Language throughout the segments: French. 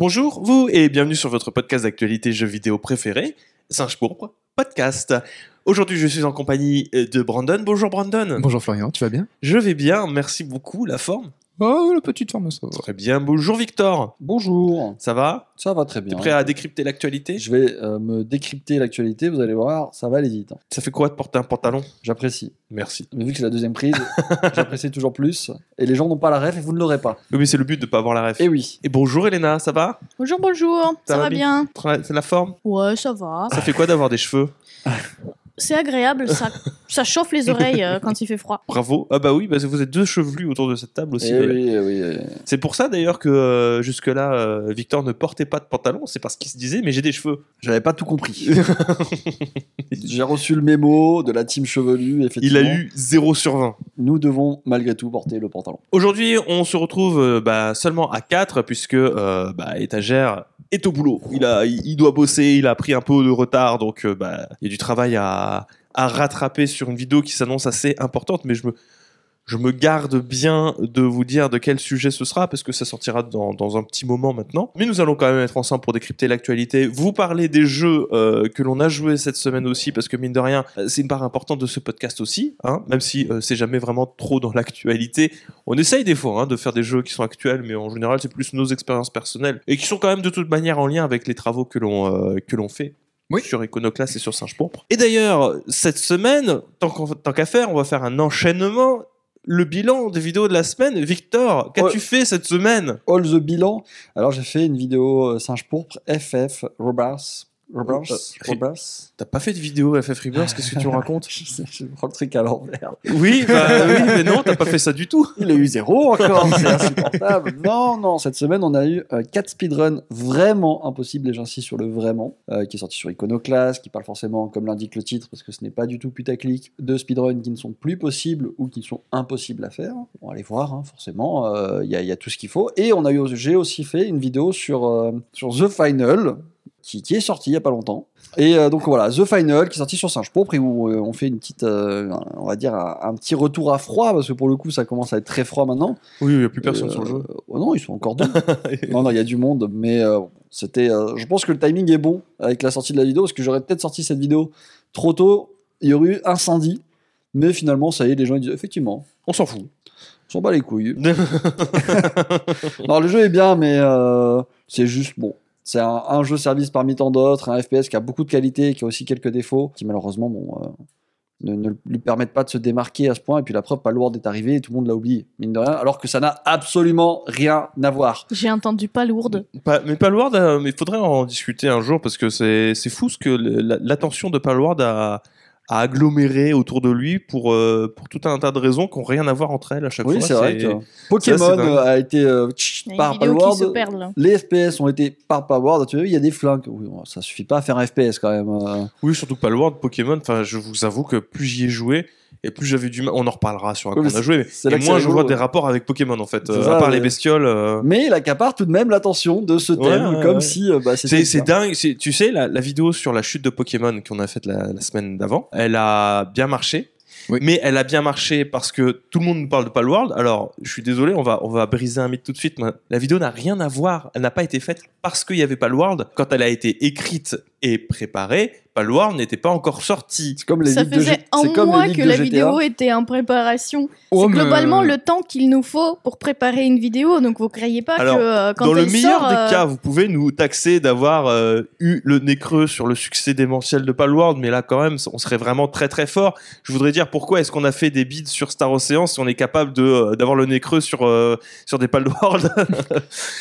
Bonjour, vous, et bienvenue sur votre podcast d'actualité jeux vidéo préféré, Singe Pourpre, podcast. Aujourd'hui, je suis en compagnie de Brandon. Bonjour Brandon. Bonjour Florian, tu vas bien? Je vais bien, merci beaucoup. La forme Oh, la petite forme, ça va. Très bien. Bonjour Victor. Bonjour, Ça va? Ça va très T'es bien. prêt à décrypter l'actualité? Je vais euh, me décrypter l'actualité, vous allez voir, ça va aller vite. Ça fait quoi de porter un pantalon? J'apprécie. Merci. Mais vu que c'est la deuxième prise, j'apprécie toujours plus. Et les gens n'ont pas la ref et vous ne l'aurez pas. Oui, mais c'est le but de pas avoir la ref. Et oui. Et bonjour Elena, ça va? Bonjour, bonjour, ça, va va bien? C'est la forme? Ouais, ça va. Ça fait quoi d'avoir des cheveux? C'est agréable, ça, ça chauffe les oreilles euh, quand il fait froid. Bravo. Ah bah oui, parce que vous êtes deux chevelus autour de cette table aussi. D'ailleurs. oui, eh oui. eh. C'est pour ça d'ailleurs que euh, jusque-là, euh, Victor ne portait pas de pantalon. C'est parce qu'il se disait, mais j'ai des cheveux. J'avais pas tout compris. J'ai reçu le mémo de la team chevelue, Il a eu 0 sur 20. Nous devons malgré tout porter le pantalon. Aujourd'hui, on se retrouve euh, bah, seulement à 4 puisque euh, bah, Étagère est au boulot. Il, a, il, doit bosser, il a pris un peu de retard, donc euh, bah, il y a du travail à, à rattraper sur une vidéo qui s'annonce assez importante, mais je me, je me garde bien de vous dire de quel sujet ce sera parce que ça sortira dans, dans un petit moment maintenant. Mais nous allons quand même être ensemble pour décrypter l'actualité, vous parler des jeux euh, que l'on a joués cette semaine aussi parce que mine de rien, euh, c'est une part importante de ce podcast aussi, hein, même si euh, c'est jamais vraiment trop dans l'actualité. On essaye des fois hein, de faire des jeux qui sont actuels, mais en général c'est plus nos expériences personnelles et qui sont quand même de toute manière en lien avec les travaux que l'on euh, que l'on fait. Oui. Sur Iconoclast et sur Singe Pourpre. Et d'ailleurs, cette semaine, tant qu'à faire, on va faire un enchaînement. Le bilan des vidéos de la semaine. Victor, qu'as-tu fait cette semaine? All the bilan. Alors j'ai fait une vidéo euh, singe pourpre, FF, Robards. Euh, Robards T'as pas fait de vidéo FF Rebirth, qu'est-ce que tu racontes Je sais, je prends le truc à l'envers. Oui, bah oui, mais non, t'as pas fait ça du tout. Il a eu zéro encore, c'est insupportable. Non, non, cette semaine, on a eu 4 speedruns vraiment impossibles, et j'insiste sur le vraiment, euh, qui est sorti sur Iconoclast, qui parle forcément, comme l'indique le titre, parce que ce n'est pas du tout putaclic, de speedruns qui ne sont plus possibles ou qui sont impossibles à faire. On va aller voir, hein, forcément, euh, il y, y a tout ce qu'il faut. Et on a eu, j'ai aussi fait une vidéo sur, euh, sur The Final, qui, qui est sorti il y a pas longtemps. Et euh, donc voilà, The Final qui est sorti sur Singe Pourpre et où euh, on fait une petite, euh, on va dire un, un petit retour à froid parce que pour le coup ça commence à être très froid maintenant. Oui, il y a plus Euh, oh non, ils sont encore deux. non, non, il y a du monde, mais c'était. je pense que le timing est bon avec la sortie de la vidéo parce que j'aurais peut-être sorti cette vidéo trop tôt. Il y aurait eu incendie, mais finalement ça y est, les gens ils disent effectivement, On s'en fout. on s'en bat les couilles. non, le jeu est bien, mais c'est juste bon. C'est un, un jeu service parmi tant d'autres, un FPS qui a beaucoup de qualité et qui a aussi quelques défauts, qui malheureusement bon, euh, ne, ne lui permettent pas de se démarquer à ce point. Et puis la preuve, Palworld est arrivé et tout le monde l'a oublié, mine de rien, alors que ça n'a absolument rien à voir. J'ai entendu. Pas- mais Palward, euh, il faudrait en discuter un jour parce que c'est c'est fou ce que l'attention de Palward a, a aggloméré autour de lui pour, euh, pour tout un tas de raisons qui n'ont rien à voir entre elles à chaque Oui, fois. c'est vrai. que Pokémon euh, a été euh, tch, par Palworld. Les FPS ont été par Palworld. Tu vois, il y a des flingues. Oui, bon, ça suffit pas à faire un FPS quand même. euh. Oui, surtout Palward, Pokémon. Enfin, je vous avoue que plus j'y ai joué et plus j'avais du mal. On en reparlera sur un Oui, qu'on mais a joué, mais et moins je vois des rapports avec Pokémon en fait. Euh, ça, à part ouais. les bestioles. euh, Mais il accapare tout de même l'attention de ce thème, Ouais, comme si euh, bah, c'était C'est dingue. Tu sais, la, la vidéo sur la chute de Pokémon qu'on a faite la, la semaine d'avant, elle a bien marché. Oui. Mais elle a bien marché parce que tout le monde nous parle de Palworld. Alors, je suis désolé, on va, on va briser un mythe tout de suite. mais La vidéo n'a rien à voir. Elle n'a pas été faite parce qu'il y avait Palworld. Quand elle a été écrite et préparée, Palworld n'était pas encore sorti. C'est comme les Ça de, faisait G- un comme mois les que de la GTA. vidéo était en préparation. Oh, c'est mais- globalement le temps qu'il nous faut pour préparer une vidéo. Donc vous croyez pas Alors, que euh, quand Dans le meilleur sort, des euh, cas, vous pouvez nous taxer d'avoir euh, eu le nez creux sur le succès démentiel de Palworld, mais là quand même, on serait vraiment très très fort. Je voudrais dire pourquoi est-ce qu'on a fait des bids sur Star Ocean si on est capable de euh, d'avoir le nez creux sur euh, sur des Palworld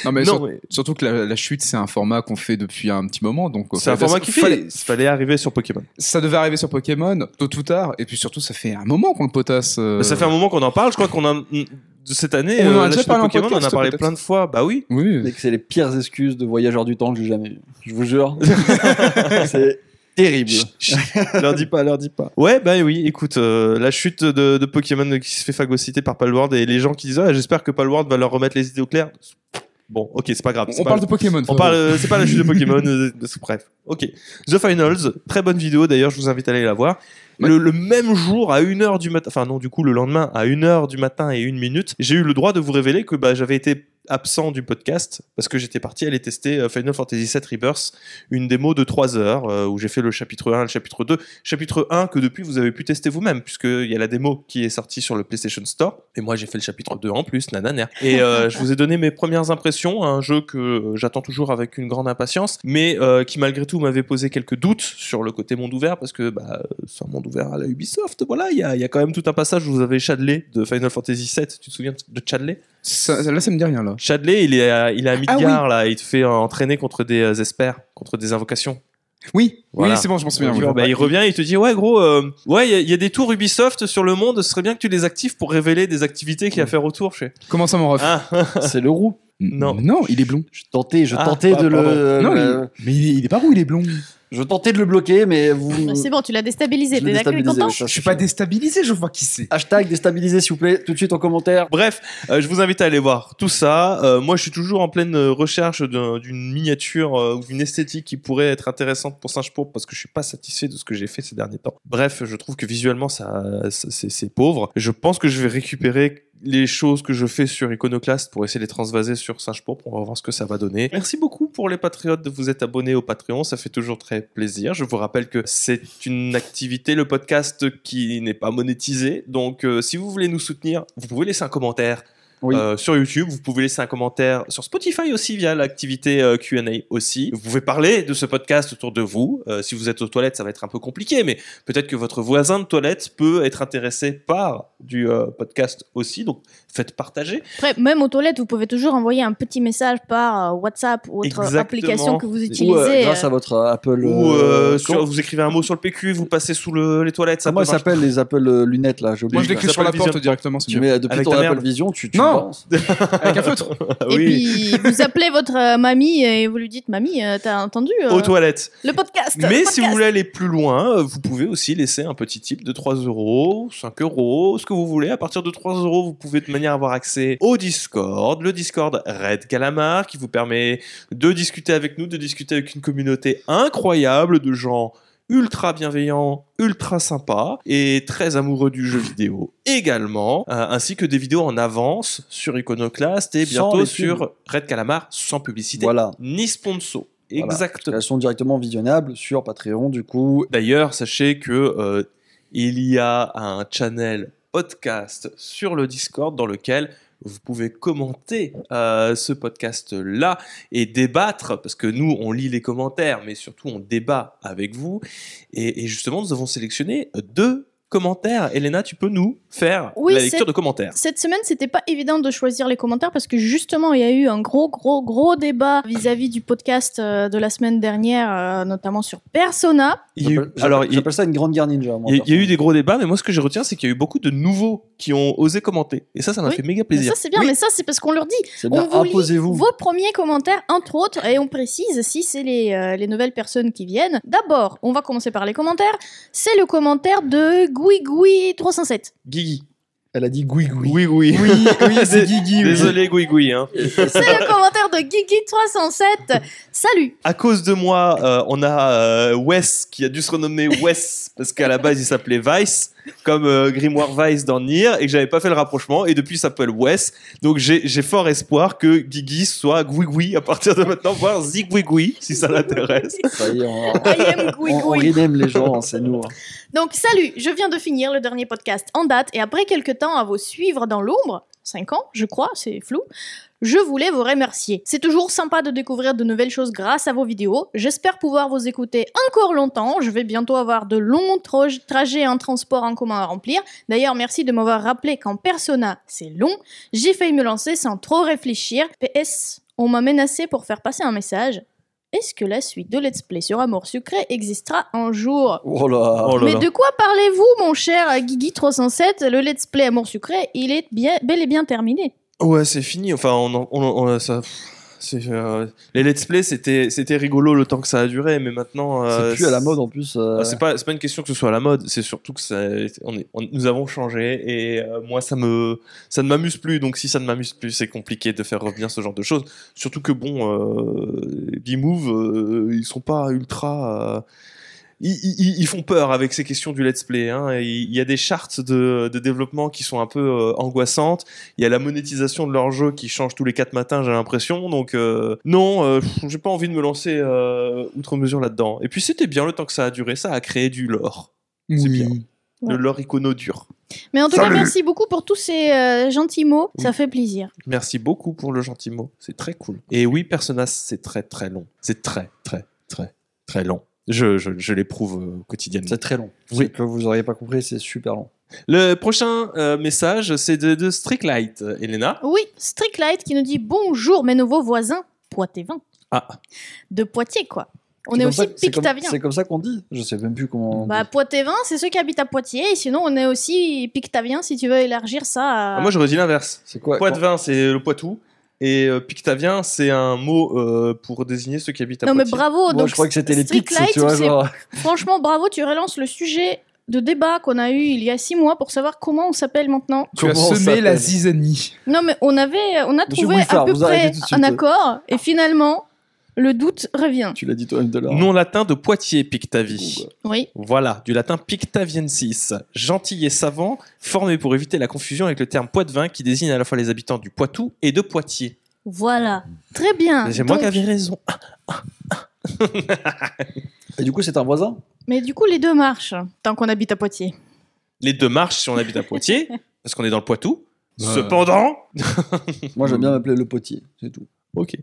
Non, mais, Non, sur- mais surtout que la, la chute, c'est un format qu'on fait depuis un petit moment. Donc, format qui fallait- Il fallait arriver sur Pokémon. Ça devait arriver sur Pokémon, tôt ou tard. Et puis surtout, ça fait un moment qu'on le potasse. euh, Ça fait un moment qu'on en parle. Je crois qu'on a de cette année. On en a euh, déjà parlé on en a plein de fois. Bah oui. Oui. Que c'est les pires excuses de voyageurs du temps que j'ai jamais eu. Je vous jure. c'est terrible. leur dis pas, leur dis pas. Ouais, bah oui, écoute, euh, la chute de, de Pokémon qui se fait phagocyter par Palworld et les gens qui disent, ah, j'espère que Palworld va leur remettre les idées au clair. Bon, ok, c'est pas grave. On pas- parle de Pokémon. On parle, euh, c'est pas la chute de Pokémon. euh, bref, ok. The Finals, très bonne vidéo d'ailleurs, je vous invite à aller la voir. Le, le même jour, à 1h du matin, enfin non, du coup, le lendemain, à 1h du matin et 1 minute, j'ai eu le droit de vous révéler que bah, j'avais été absent du podcast parce que j'étais parti aller tester euh, Final Fantasy VII Rebirth, une démo de 3 heures euh, où j'ai fait le chapitre 1 et le chapitre 2. Chapitre 1 que depuis vous avez pu tester vous-même puisqu'il y a la démo qui est sortie sur le PlayStation Store et moi j'ai fait le chapitre 2 en plus, nananer. Et euh, je vous ai donné mes premières impressions, un jeu que j'attends toujours avec une grande impatience mais euh, qui malgré tout m'avait posé quelques doutes sur le côté monde ouvert parce que bah, c'est un monde ouvert à la Ubisoft, voilà, il y a, il y a quand même tout un passage où vous avez Chadley de Final Fantasy VII, tu te souviens de Chadley? Ça- là, ça me dit rien, là. Chadley, il est à, il est à Ah Midgar, là, il te fait entraîner contre des euh, espers, contre des invocations. Oui, Voilà. oui, c'est bon, je m'en souviens. Oui. vois, bah, il revient, il te dit Ouais, gros, euh, ouais, il y a- il y, a des tours Ubisoft sur le monde, ce serait bien que tu les actives pour révéler des activités qu'il y a à faire autour. Je Comment ça, mon ref Ah, C'est le roux. non. Non, il est blond. Je tentais, je Ah, tentais ah, de pardon. le. non, euh, il... mais il est, il est pas roux, il est blond. Je tentais de le bloquer, mais vous. Bah, C'est bon, tu l'as déstabilisé. T'es d'accord, déstabilisé, content Je suis pas déstabilisé, je vois qui c'est. Hashtag déstabilisé, s'il vous plaît, tout de suite en commentaire. Bref, euh, je vous invite à aller voir tout ça. Euh, moi, je suis toujours en pleine euh, recherche d'un- d'une miniature euh, ou d'une esthétique qui pourrait être intéressante pour Singe Pourpre parce que je suis pas satisfait de ce que j'ai fait ces derniers temps. Bref, je trouve que visuellement, ça, c'est pauvre. Je pense que je vais récupérer les choses que je fais sur Iconoclast pour essayer de les transvaser sur Singe Pourpre. On va voir ce que ça va donner. Merci beaucoup pour les patriotes de vous être abonnés au Patreon. Ça fait toujours très plaisir. Je vous rappelle que c'est une activité, le podcast, qui n'est pas monétisé. Donc, euh, si vous voulez nous soutenir, vous pouvez laisser un commentaire Oui. euh, sur YouTube. Vous pouvez laisser un commentaire sur Spotify aussi via l'activité euh, Q&A aussi. Vous pouvez parler de ce podcast autour de vous. Euh, si vous êtes aux toilettes, ça va être un peu compliqué, mais peut-être que votre voisin de toilette peut être intéressé par du euh, podcast aussi. Donc, faites partager. Après, même aux toilettes, vous pouvez toujours envoyer un petit message par euh, WhatsApp ou autre Exactement. application que vous Ou utilisez. euh, grâce euh, à votre Apple. Ou euh, euh, sur- vous écrivez un mot sur le PQ, vous passez sous le- les toilettes. Ça peut ça s'appelle les Apple euh, lunettes là? J'ai Moi, oublié. je l'écris sur la porte directement, c'est Tu mets depuis Avec ton Apple. Vision, tu, tu Non. Avec un feutre. Ah Et oui. puis, vous appelez votre euh, mamie et vous lui dites Mamie, euh, t'as entendu euh, Aux toilettes. le podcast Mais le si vous voulez aller plus loin, euh, vous pouvez aussi laisser un petit tip de 3 euros, 5 euros, ce que vous voulez. À partir de 3 euros, vous pouvez de à avoir accès au Discord, le Discord Red Calamar, qui vous permet de discuter avec nous, de discuter avec une communauté incroyable de gens ultra bienveillants, ultra sympas et très amoureux du jeu vidéo également, euh, ainsi que des vidéos en avance sur Iconoclast et bientôt sur Red Calamar sans publicité Voilà. ni sponsor. Voilà. Exactement. Elles sont directement visionnables sur Patreon, du coup. D'ailleurs, sachez que euh, il y a un channel podcast sur le Discord dans lequel vous pouvez commenter euh, ce podcast-là et débattre, parce que nous, on lit les commentaires, mais surtout, on débat avec vous. Et, et justement, nous avons sélectionné deux commentaires. Elena, tu peux nous faire Oui, la lecture de commentaires Cette semaine, c'était pas évident de choisir les commentaires parce que justement, il y a eu un gros, gros, gros débat vis-à-vis du podcast euh, de la semaine dernière, euh, notamment sur Persona. Il y a eu- J'appelle- alors, ça une grande guerre ninja. moi, il y, a- il y a eu des gros débats, mais moi, ce que je retiens, c'est qu'il y a eu beaucoup de nouveaux qui ont osé commenter. Et ça, ça m'a Oui. fait méga Mais plaisir. ça, c'est bien, Oui. mais ça, c'est parce qu'on leur dit bien, on vous lit vos premiers commentaires, entre autres, et on précise si c'est les, euh, les nouvelles personnes qui viennent. D'abord, on va commencer par les commentaires. C'est le commentaire de Gouigoui307. Guigui. Elle a dit goui goui. Oui, oui. Oui, oui, c'est Guigui. Désolé, Gui Gui. Hein. C'est le commentaire de Guigui307. Salut À cause de moi, euh, on a euh, Wes qui a dû se renommer Wes parce qu'à la base il s'appelait Vice, comme euh, Grimoire Vice dans Nier, et que j'avais pas fait le rapprochement, et depuis il s'appelle Wes. Donc j'ai fort espoir que Guigui soit Gui à partir de maintenant, voire Zigui si ça l'intéresse. Ça y est, on, Gouigoui. rename les gens, hein, c'est nous. hein. Donc, salut, je viens de finir le dernier podcast en date et après quelques temps à vous suivre dans l'ombre, 5 ans, je crois, c'est flou, je voulais vous remercier. C'est toujours sympa de découvrir de nouvelles choses grâce à vos vidéos. J'espère pouvoir vous écouter encore longtemps. Je vais bientôt avoir de longs trajets en transport en commun à remplir. D'ailleurs, merci de m'avoir rappelé qu'en Persona, c'est long. J'ai failli me lancer sans trop réfléchir. PS, on m'a menacé pour faire passer un message. Est-ce que la suite de Let's Play sur Amour Sucré existera un jour? Oh là. Oh là mais là. de quoi parlez-vous, mon cher Guigui307 Le let's play Amour Sucré, il est bien, bel et bien terminé. Ouais, c'est fini. Enfin, on, en- on, ça. c'est, euh, les let's play, c'était c'était rigolo le temps que ça a duré, mais maintenant. euh, C'est plus à la mode en plus. euh, Ah, c'est pas c'est pas une question que ce soit à la mode, c'est surtout que ça, on est, on- nous avons changé et euh, moi ça me ça ne m'amuse plus. Donc si ça ne m'amuse plus, c'est compliqué de faire revenir ce genre de choses. Surtout que bon, euh, B-Move, euh, ils sont pas ultra. Ils, ils- ils font peur avec ces questions du let's play. hein. Il y a des chartes de, de développement qui sont un peu euh, angoissantes. Il y a la monétisation de leur jeu qui change tous les quatre matins, j'ai l'impression. Donc euh, non, euh, j'ai pas envie de me lancer euh, outre mesure là-dedans. Et puis c'était bien le temps que ça a duré. Ça a créé du lore. C'est bien. Ouais. Le lore icono dur. Mais en tout cas, merci beaucoup pour tous ces euh, gentils mots. Ça fait plaisir. Merci beaucoup pour le gentil mot. C'est très cool. Et oui, Persona, c'est très très long. C'est très très très très long. Je, je, je l'éprouve euh, quotidiennement. C'est très long. Oui. Ce que vous auriez pas compris, c'est super long. Le prochain euh, message, c'est de, de Stricklight. Euh, Elena Oui, Stricklight qui nous dit bonjour mes nouveaux voisins poitevins. Ah, De Poitiers, quoi. On est aussi ça- c'est comme- pictaviens. C'est comme ça qu'on dit. Je sais même plus comment. on Bah. Poitevin, c'est ceux qui habitent à Poitiers. Et sinon, on est aussi pictaviens si tu veux élargir ça à. Ah, moi j'aurais dit l'inverse. C'est quoi Poitevin, c'est le Poitou. Et euh, Pictavien, c'est un mot euh, pour désigner ceux qui habitent à non, mais bravo. Moi, donc, je crois que c'était les pics, Stricklight, tu vois, c'est- genre. Franchement, bravo, tu relances le sujet de débat qu'on a eu il y a six mois pour savoir comment on s'appelle maintenant. Tu as Comment on semé la zizanie. Non, mais on avait, on a Monsieur trouvé Bouffard, à peu vous arrêtez près tout de suite. un accord et finalement, le doute revient. Tu l'as dit toi-même de là. Nom latin de Poitiers, Pictavie. Oui. Voilà, du latin pictaviensis, gentil et savant, formé pour éviter la confusion avec le terme poitevin qui désigne à la fois les habitants du Poitou et de Poitiers. Voilà. Très bien. C'est moi qui avais raison. Et du coup, c'est un voisin? Mais du coup, les deux marchent tant qu'on habite à Poitiers. Les deux marches si on habite à Poitiers, parce qu'on est dans le Poitou. Ouais. Cependant. Moi, j'aime bien m'appeler le potier, c'est tout. Ok.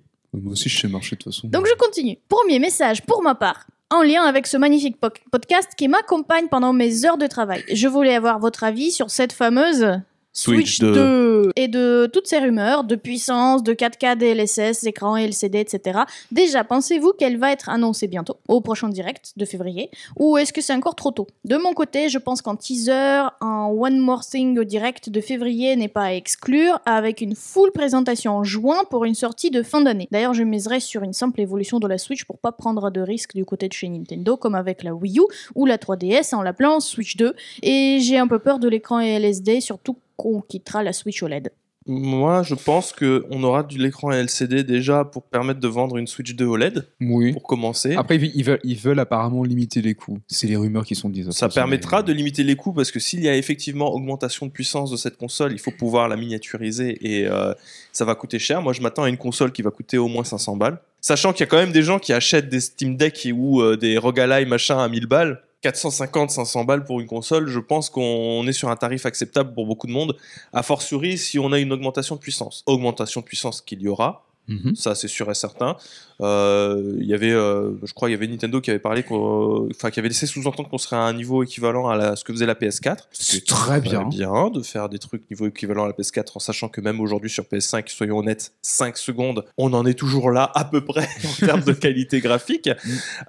Moi aussi, je sais marcher de toute façon. Donc je continue. Premier message pour ma part, en lien avec ce magnifique po- podcast qui m'accompagne pendant mes heures de travail. Je voulais avoir votre avis sur cette fameuse Switch Switch 2 et de toutes ces rumeurs de puissance, de 4K DLSS, écran LCD, etc. Déjà, pensez-vous qu'elle va être annoncée bientôt, au prochain direct de février, ou est-ce que c'est encore trop tôt? De mon côté, je pense qu'en teaser, un One More Thing au direct de février n'est pas à exclure, avec une full présentation en juin pour une sortie de fin d'année. D'ailleurs, je miserais sur une simple évolution de la Switch pour pas prendre de risques du côté de chez Nintendo, comme avec la Wii U ou la 3DS en l'appelant Switch 2, et j'ai un peu peur de l'écran LSD, surtout qu'on quittera la Switch OLED. Moi, je pense qu'on aura de l'écran LCD déjà pour permettre de vendre une Switch 2 OLED, Oui. pour commencer. Après, ils veulent, ils veulent apparemment limiter les coûts. C'est les rumeurs qui sont dites. Ça permettra de limiter les coûts parce que s'il y a effectivement augmentation de puissance de cette console, il faut pouvoir la miniaturiser et euh, ça va coûter cher. Moi, je m'attends à une console qui va coûter au moins 500 balles. Sachant qu'il y a quand même des gens qui achètent des Steam Deck ou euh, des Rogalai machin à 1000 balles. 450, 500 balles pour une console, je pense qu'on est sur un tarif acceptable pour beaucoup de monde. A fortiori, si on a une augmentation de puissance. Augmentation de puissance qu'il y aura, Mhm. ça c'est sûr et certain. Euh, Il y avait, euh, je crois, il y avait Nintendo qui avait parlé, enfin qui avait laissé sous-entendre qu'on serait à un niveau équivalent à la- ce que faisait la PS4. C'est très bien. bien de faire des trucs niveau équivalent à la PS4 en sachant que même aujourd'hui sur PS5, soyons honnêtes, 5 secondes, on en est toujours là à peu près en termes de qualité graphique.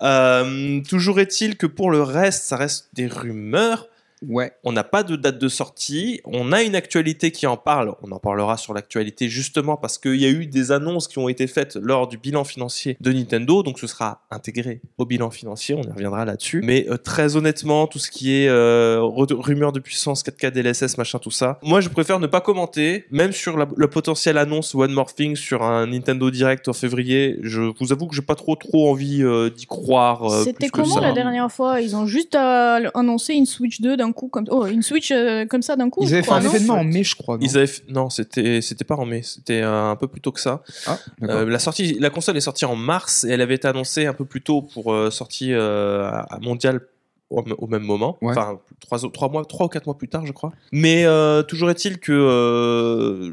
Euh, toujours est-il que pour le reste, ça reste des rumeurs. Ouais. On n'a pas de date de sortie. On a une actualité qui en parle. On en parlera sur l'actualité justement parce qu'il y a eu des annonces qui ont été faites lors du bilan financier de Nintendo. Donc ce sera intégré au bilan financier. On y reviendra là-dessus. Mais euh, très honnêtement, tout ce qui est euh, rumeurs de puissance 4K DLSS, machin, tout ça. Moi, je préfère ne pas commenter. Même sur la, la potentielle annonce One More Thing sur un Nintendo Direct en février. Je vous avoue que j'ai pas trop trop envie euh, d'y croire. euh, C'était comment ça. la dernière fois? Ils ont juste euh, annoncé une Switch 2 d'un coup, comme oh, une Switch euh, comme ça d'un coup. Ils avaient fait un événement en mai, je crois. non Ils avaient f- non, c'était c'était pas en mai, c'était un peu plus tôt que ça. Ah. Euh, la sortie, la console est sortie en mars et elle avait été annoncée un peu plus tôt pour euh, sortie euh, à à mondial au, même moment. Ouais. Enfin, trois, trois mois, trois ou quatre mois plus tard, je crois. Mais euh, toujours est-il que euh,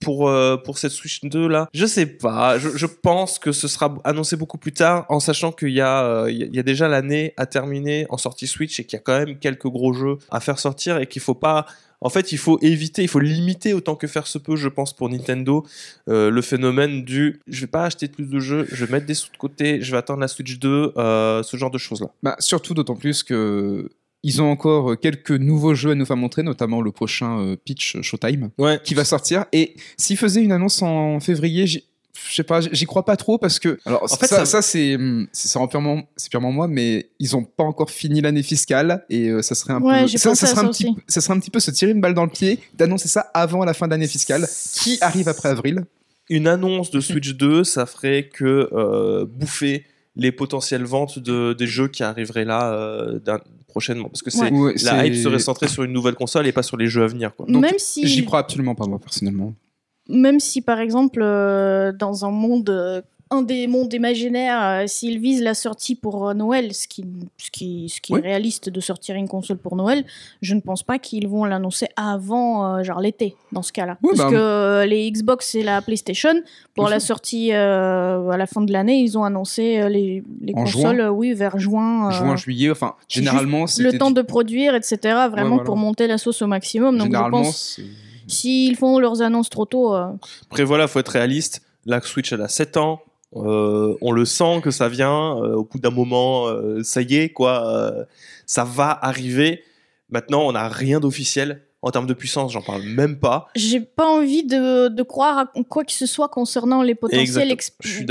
pour euh, pour cette Switch 2 là, je sais pas. Je, pense que ce sera annoncé beaucoup plus tard, en sachant qu'il y a euh, y a- il y a déjà l'année à terminer en sortie Switch et qu'il y a quand même quelques gros jeux à faire sortir et qu'il faut pas en fait, il faut éviter, il faut limiter autant que faire se peut, je pense, pour Nintendo, euh, le phénomène du je vais pas acheter plus de jeux, je vais mettre des sous de côté, je vais attendre la Switch 2, euh, ce genre de choses-là. Bah, surtout d'autant plus que ils ont encore quelques nouveaux jeux à nous faire montrer, notamment le prochain euh, Pitch Showtime Ouais. qui va sortir. Et s'ils faisaient une annonce en février, je sais pas, j'y crois pas trop parce que. Alors, fait, ça, ça- ça, c'est purement, c'est purement moi, mais ils ont pas encore fini l'année fiscale et euh, ça serait un Ouais, peu. Ça, serait ça un petit, ça serait un petit peu se tirer une balle dans le pied d'annoncer ça avant la fin d'année fiscale qui arrive après avril. Une annonce de Switch 2, ça ferait que euh, bouffer les potentielles ventes de, des jeux qui arriveraient là euh, d'un- prochainement. Parce que c'est Ouais. La hype serait centrée sur une nouvelle console et pas sur les jeux à venir. Quoi. Donc, même si J'y crois absolument pas, moi, personnellement. même si par exemple euh, dans un monde euh, un des mondes imaginaires euh, s'ils visent la sortie pour euh, Noël ce qui ce qui ce qui Oui. est réaliste de sortir une console pour Noël je ne pense pas qu'ils vont l'annoncer avant euh, genre l'été dans ce cas-là Oui, parce bah, que euh, les Xbox et la PlayStation pour la sûr. sortie euh, à la fin de l'année ils ont annoncé euh, les, consoles juin. euh, oui vers juin euh, Juin, juillet, enfin, c'est généralement, le c'était temps du- de produire etc vraiment voilà. pour monter la sauce au maximum donc je Généralement, pense c'est- s'ils font leurs annonces trop tôt euh, Après, voilà, faut être réaliste. La Switch, elle a 7 ans. Euh, on le sent que ça vient. Euh, au bout d'un moment, euh, ça y est, quoi. euh, ça va arriver. Maintenant, on n'a rien d'officiel. En termes de puissance, j'en parle même pas. J'ai pas envie de, de croire à quoi que ce soit concernant les potentiels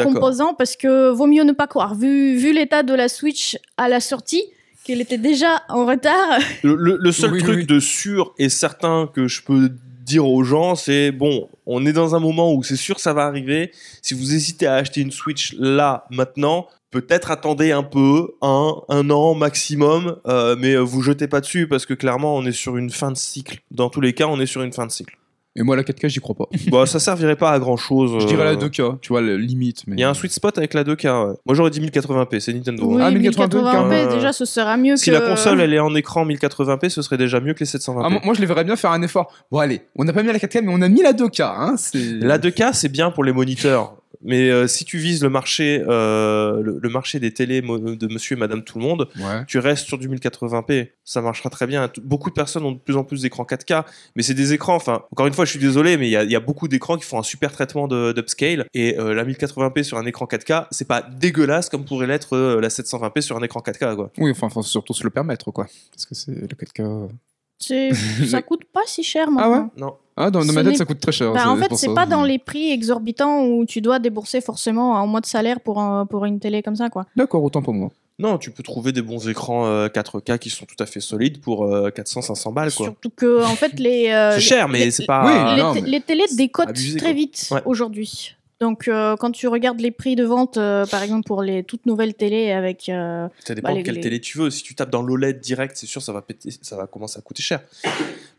composants parce que vaut mieux ne pas croire. Vu, vu l'état de la Switch à la sortie, qu'elle était déjà en retard, Le, le- le seul Oui, truc oui. de sûr et certain que je peux dire aux gens, c'est bon, on est dans un moment où c'est sûr ça va arriver. Si vous hésitez à acheter une Switch là, maintenant, peut-être attendez un peu, un, un an maximum, euh, mais euh, vous jetez pas dessus parce que clairement, on est sur une fin de cycle. Dans tous les cas, on est sur une fin de cycle. Et moi, la 4K, j'y crois pas. bon, ça servirait pas à grand chose. Je dirais la 2K, tu vois, la limite. Mais... Il y a un sweet spot avec la 2K. ouais. Moi, j'aurais dit 1080p, c'est Nintendo. oui. Ah, 1080p, 1080p, euh, déjà ce sera mieux Si que. la console elle est en écran 1080p, ce serait déjà mieux que les 720p. Ah, moi, moi, je les verrais bien faire un effort. Bon, allez, on n'a pas mis la 4K, mais on a mis la 2K. Hein, c'est... La 2K, c'est bien pour les moniteurs. Mais euh, si tu vises le marché, euh, le, le marché des télés mo- de monsieur et madame tout le monde, Ouais. tu restes sur du 1080p. Ça marchera très bien. Beaucoup de personnes ont de plus en plus d'écrans 4K, mais c'est des écrans. Enfin, encore une fois, je suis désolé, mais il y a, il y a beaucoup d'écrans qui font un super traitement d'upscale. Et euh, la 1080p sur un écran 4K, c'est pas dégueulasse comme pourrait l'être euh, la 720p sur un écran 4K. Quoi. Oui, enfin, faut surtout se le permettre, quoi. Parce que c'est la 4K. C'est- ça coûte pas si cher maintenant. Ah ouais? Non. Ah, dans, ma tête, ça coûte très cher. Bah, en fait, c'est pas dans les prix exorbitants où tu dois débourser forcément un mois de salaire pour, un- pour une télé comme ça, quoi. D'accord, autant pour moi. Non, tu peux trouver des bons écrans euh, 4K qui sont tout à fait solides pour 400-500 balles. Quoi. Surtout que, en fait, les. euh, C'est cher, mais les- c'est pas. Oui, les, non, t- mais les télés décotent abusé, très vite Ouais. aujourd'hui. Donc, euh, quand tu regardes les prix de vente, euh, par exemple, pour les toutes nouvelles télés avec. euh, Ça dépend Bah, de quelle les- télé tu veux. Si tu tapes dans l'OLED direct, c'est sûr, ça va péter, ça va commencer à coûter cher.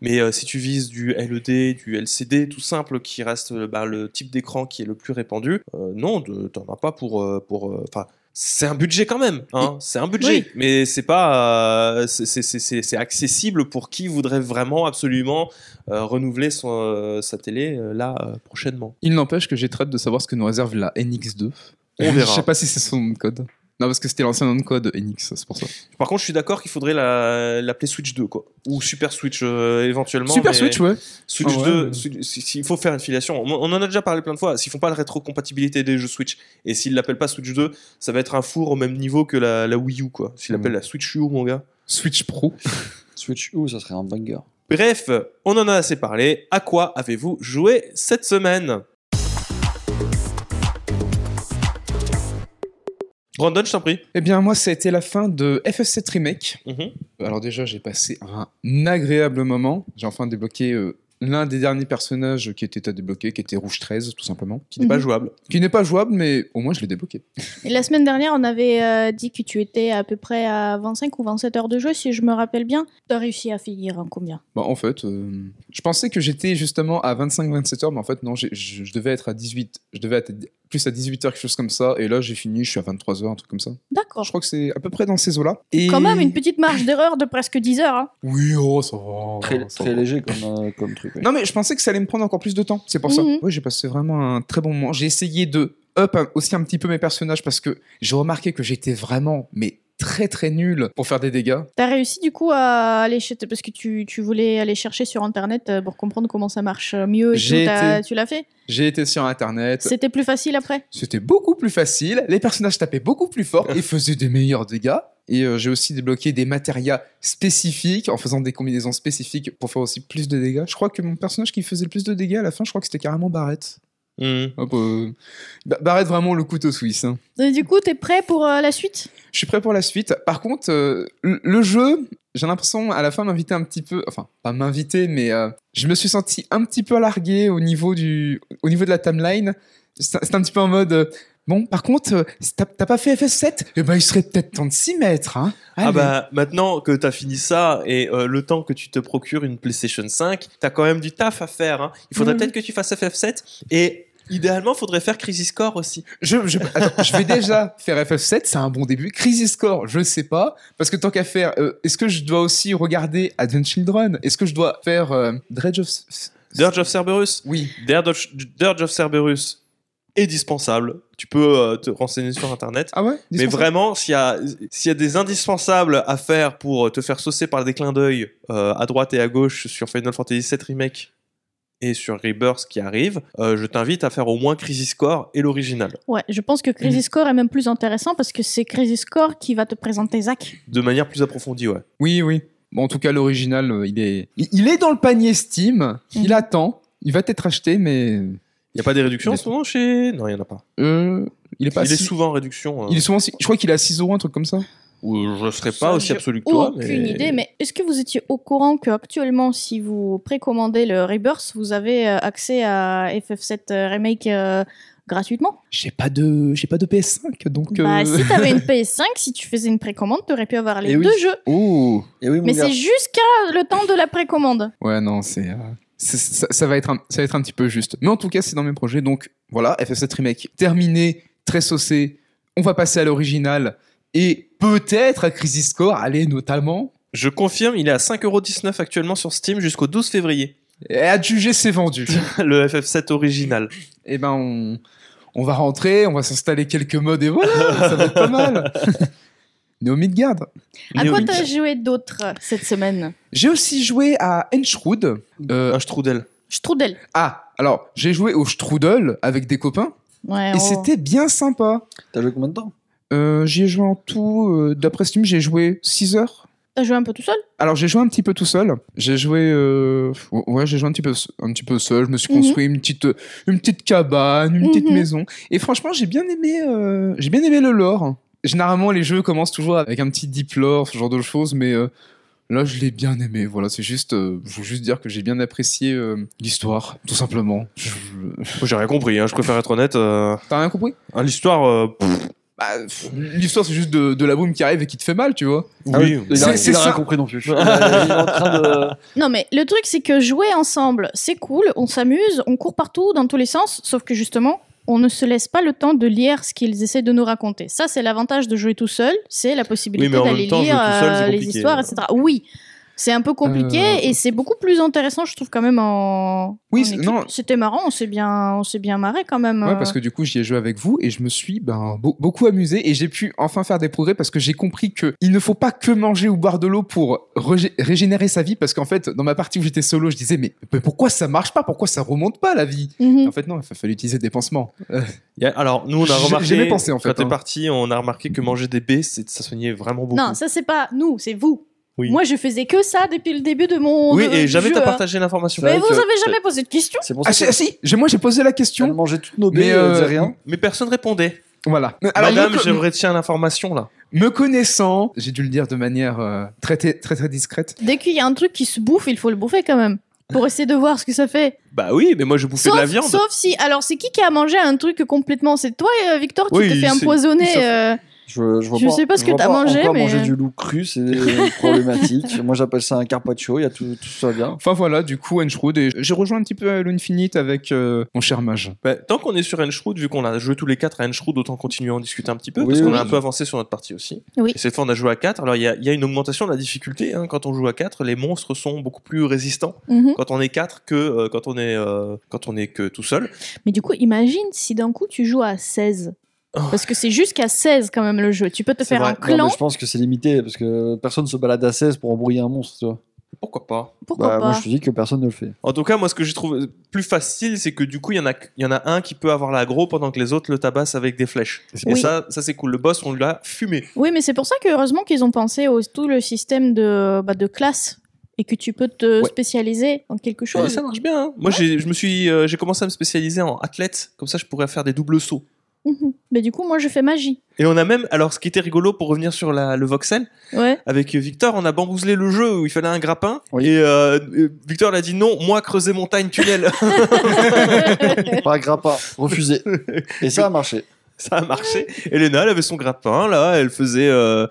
Mais si tu vises du LED, du LCD, tout simple, qui reste bah, le type d'écran qui est le plus répandu, non, t'en as pas pour, pour. Enfin, c'est un budget quand même. Hein, c'est un budget, Oui. mais c'est pas, euh, c'est- accessible pour qui voudrait vraiment absolument euh, renouveler son, euh, sa télé euh, là euh, prochainement. Il n'empêche que j'ai très hâte de savoir ce que nous réserve la NX2. On verra. Je sais pas si c'est son nom de code. Non, parce que c'était l'ancien nom de code NX, c'est pour ça. Par contre, je suis d'accord qu'il faudrait la- l'appeler Switch 2, quoi. Ou Super Switch euh, éventuellement. Super mais- Switch, ouais. Switch Ah ouais, 2, mais- Switch- si- s'il faut faire une filiation, on, on en a déjà parlé plein de fois, s'ils font pas la rétrocompatibilité des jeux Switch, et s'ils l'appellent pas Switch 2, ça va être un four au même niveau que la, la Wii U, quoi. S'ils l'appellent la Switch U, mon gars. Switch Pro. Switch U, ça serait un banger. Bref, on en a assez parlé. À quoi avez-vous joué cette semaine? Brandon, je t'en prie. Eh bien, moi, ça a été la fin de FF7 Remake. Mhm. Alors déjà, j'ai passé un agréable moment. J'ai enfin débloqué euh, l'un des derniers personnages qui était à débloquer, qui était Rouge 13, tout simplement. Qui n'est pas Mhm. jouable. Qui n'est pas jouable, mais au moins, je l'ai débloqué. Et la semaine dernière, on avait euh, dit que tu étais à peu près à 25 ou 27 heures de jeu, si je me rappelle bien. T'as réussi à finir en combien? Bah, en fait, euh, je pensais que j'étais justement à 25-27 heures, mais en fait, non, je, je devais être à 18. Je devais être plus à 18 heures, quelque chose comme ça. Et là, j'ai fini, je suis à 23 heures, un truc comme ça. D'accord. Je crois que c'est à peu près dans ces eaux-là. Et... Quand même une petite marge d'erreur de presque 10 heures. hein. Oui, oh, ça va. Très, ça très va. léger comme, euh, comme truc. Non, mais je pensais que ça allait me prendre encore plus de temps. C'est pour ça. Mhm. Oui, j'ai passé vraiment un très bon moment. J'ai essayé de up un- aussi un petit peu mes personnages parce que j'ai remarqué que j'étais vraiment, mais très très nul pour faire des dégâts. T'as réussi du coup à aller chercher, parce que tu, tu voulais aller chercher sur internet euh, pour comprendre comment ça marche mieux et tout. J'ai T'as- été- Tu l'as fait? J'ai été sur internet. C'était plus facile après? C'était beaucoup plus facile. Les personnages tapaient beaucoup plus fort et faisaient des meilleurs dégâts. Et euh, j'ai aussi débloqué des matérias spécifiques en faisant des combinaisons spécifiques pour faire aussi plus de dégâts. Je crois que mon personnage qui faisait le plus de dégâts à la fin, je crois que c'était carrément Barrett. Hop, euh, Ba- Barrett vraiment le couteau suisse. hein. Et du coup, t'es prêt pour euh, la suite? Je suis prêt pour la suite. Par contre, euh, le jeu, j'ai l'impression à la fin m'inviter un petit peu, enfin pas m'inviter, mais euh, je me suis senti un petit peu largué au niveau du, au niveau de la timeline. C'est un petit peu en mode, euh, Bon, par contre, euh, t'as pas fait FF7 Eh ben, il serait peut-être temps de s'y mettre, hein. Ah bah maintenant que t'as fini ça et euh, le temps que tu te procures une PlayStation 5, t'as quand même du taf à faire. hein. Il faudrait Mhm. peut-être que tu fasses FF7 et idéalement faudrait faire Crisis Core aussi. Je, je, attends, je vais déjà faire FF7, c'est un bon début. Crisis Core, je sais pas. Parce que tant qu'à faire, euh, est-ce que je dois aussi regarder Advent Children? Est-ce que je dois faire euh, Dredge of... Dirge of Cerberus? Oui. Dirge of, Cerberus est dispensable. Tu peux euh, te renseigner sur internet. Ah ouais? Mais vraiment, s'il y, a, s'il y a des indispensables à faire pour te faire saucer par des clins d'œil euh, à droite et à gauche sur Final Fantasy VII Remake et sur Rebirth qui arrive, euh, je t'invite à faire au moins Crisis Core et l'original. Ouais, je pense que Crisis Core est même plus intéressant parce que c'est Crisis Core qui va te présenter Zach. De manière plus approfondie, ouais. Oui, oui. Bon, en tout cas, l'original, euh, il est... il- est dans le panier Steam. Il Mhm. attend. Il va être acheté, mais... Il n'y a pas des réductions en ce moment chez. Non, il n'y en a pas. Euh, il est pas il est si- souvent en réduction. hein. Il est souvent... si- Je crois qu'il est à 6 euros, un truc comme ça. Ou je ne serais pas aussi absolu que toi. Aucune mais- idée, mais est-ce que vous étiez au courant qu'actuellement, si vous précommandez le Rebirth, vous avez euh, accès à FF7 euh, Remake euh, gratuitement? J'ai pas de... J'ai pas de PS5, donc... Bah, euh, si t'avais une PS5, si tu faisais une précommande, t'aurais pu avoir les Eh oui. deux jeux. Et oui, mon Mais c'est jusqu'à le temps de la précommande. Ouais, non, c'est... euh, c'est- Ça, ça va être un, ça va être un petit peu juste. Mais en tout cas, c'est dans mes projets. Donc voilà, FF7 Remake terminé, très saucé. On va passer à l'original. Et peut-être à Crisis Core, allez, notamment. Je confirme, il est à 5,19€ actuellement sur Steam jusqu'au 12 février. Et à juger, c'est vendu. le FF7 original. Eh ben, on, on va rentrer, on va s'installer quelques modes et voilà, ça va être pas mal. Néo Midgard. À Néo quoi t'as joué d'autre cette semaine? J'ai aussi joué à Enshroud. Euh, Un strudel. Strudel. ah, alors, j'ai joué au Strudel avec des copains Ouais, et oh. c'était bien sympa. T'as joué combien de temps? Euh, J'y ai joué en tout, euh, d'après Steam, j'ai joué 6 heures. T'as joué un peu tout seul? Alors j'ai joué un petit peu tout seul. J'ai joué, euh, ouais, j'ai joué un petit peu, un petit peu seul. Je me suis Mhm. construit une petite, une petite cabane, une petite Mhm. maison. Et franchement, j'ai bien aimé, euh, j'ai bien aimé le lore. Généralement, les jeux commencent toujours avec un petit deep lore, ce genre de choses, mais euh, là, je l'ai bien aimé. Voilà, c'est juste, euh, je veux juste dire que j'ai bien apprécié euh, l'histoire, tout simplement. J'ai rien compris, hein, je préfère être honnête. euh, T'as rien compris? Hein, L'histoire, euh, Bah, L'histoire, c'est juste de, de la boum qui arrive et qui te fait mal, tu vois. Ah oui. C'est- rien ça. compris non plus. De. Non, mais le truc, c'est que jouer ensemble, c'est cool, on s'amuse, on court partout dans tous les sens, sauf que justement, on ne se laisse pas le temps de lire ce qu'ils essaient de nous raconter. Ça, c'est l'avantage de jouer tout seul, c'est la possibilité Oui, d'aller temps, lire seul, euh, les histoires, etc. Oui, c'est un peu compliqué Euh, et c'est beaucoup plus intéressant, je trouve, quand même en. Oui, en non. C'était marrant, on s'est bien, on s'est bien marré quand même. Ouais, euh. parce que du coup, j'y ai joué avec vous et je me suis ben, beau- beaucoup amusé et j'ai pu enfin faire des progrès parce que j'ai compris que il ne faut pas que manger ou boire de l'eau pour régé- régénérer sa vie parce qu'en fait, dans ma partie où j'étais solo, je disais mais, mais pourquoi ça marche pas? Pourquoi ça remonte pas la vie? Mhm. En fait, non, il fa- fallait utiliser des pansements. Euh, alors nous on a remarqué, pensé, en fait, quand t'es hein. parti, on a remarqué que manger des baies, c'est- ça soignait vraiment beaucoup. Non, ça c'est pas nous, c'est vous. Oui. Moi, je faisais que ça depuis le début de mon. oui, de- et jamais jeu, t'as hein. partagé l'information. Mais vous que- avez jamais posé de questions C'est pour Ah, si, ah, si, j'ai- moi j'ai posé la question. mangeait toutes nos baies, Mais, disait euh, rien. Mais personne répondait. Voilà. Alors, Madame, me, je retiens l'information là. me connaissant, j'ai dû le dire de manière euh, très, très très très discrète. Dès qu'il y a un truc qui se bouffe, il faut le bouffer quand même. Pour essayer de voir ce que ça fait. Bah oui, mais moi je bouffais Sauf, de la viande. sauf si. Alors, c'est qui qui a mangé un truc complètement? C'est toi, euh, Victor, qui Oui, te fait c'est- empoisonner euh, Je, je, vois Je pas, sais pas ce que t'as pas mangé, mais- manger du loup cru, c'est problématique. Moi, j'appelle ça un carpaccio. Il y a tout, tout ça bien. Enfin voilà, du coup, Enshroud, et j'ai rejoint un petit peu Halo Infinite avec euh, mon cher mage. Bah, tant qu'on est sur Enshroud, vu qu'on a joué tous les quatre à Enshroud, autant continuer à en discuter un petit peu, Oui, parce qu'on oui. a un peu avancé sur notre partie aussi. Oui. Et cette fois, on a joué à 4. Alors, il y a, il y a une augmentation de la difficulté. hein. Quand on joue à 4, les monstres sont beaucoup plus résistants mhm. quand on est 4 que euh, quand, on est, euh, quand on est que tout seul. Mais du coup, imagine si d'un coup tu joues à 16. Oh. Parce que c'est jusqu'à 16 quand même le jeu. Tu peux te faire vrai. un Non, clan. mais je pense que c'est limité parce que personne se balade à 16 pour embrouiller un monstre. tu vois. Pourquoi pas? Pourquoi Bah, pas? moi, je te dis que personne ne le fait. En tout cas, moi, ce que j'ai trouvé plus facile, c'est que du coup, il y, en a, il y en a un qui peut avoir l'aggro pendant que les autres le tabassent avec des flèches. Et Oui. ça, ça c'est cool. Le boss, on l'a fumé. Oui, mais c'est pour ça que heureusement qu'ils ont pensé au tout le système de, bah, de classe et que tu peux te Ouais. spécialiser en quelque Ouais, chose. ça marche bien. hein. Moi, j'ai, je me suis, euh, j'ai commencé à me spécialiser en athlète. Comme ça, je pourrais faire des doubles sauts. Mhm. Mais du coup, moi, je fais magie. Et on a même, alors ce qui était rigolo pour revenir sur la, le voxel, Ouais. avec Victor, on a bambouselé le jeu où il fallait un grappin. Oui. Et euh, euh, Victor l'a dit non, moi creuser montagne tunnel. Pas grappin, refusé. Et ça a marché. Ça a marché. Elena, elle avait son grappin, là, elle faisait euh,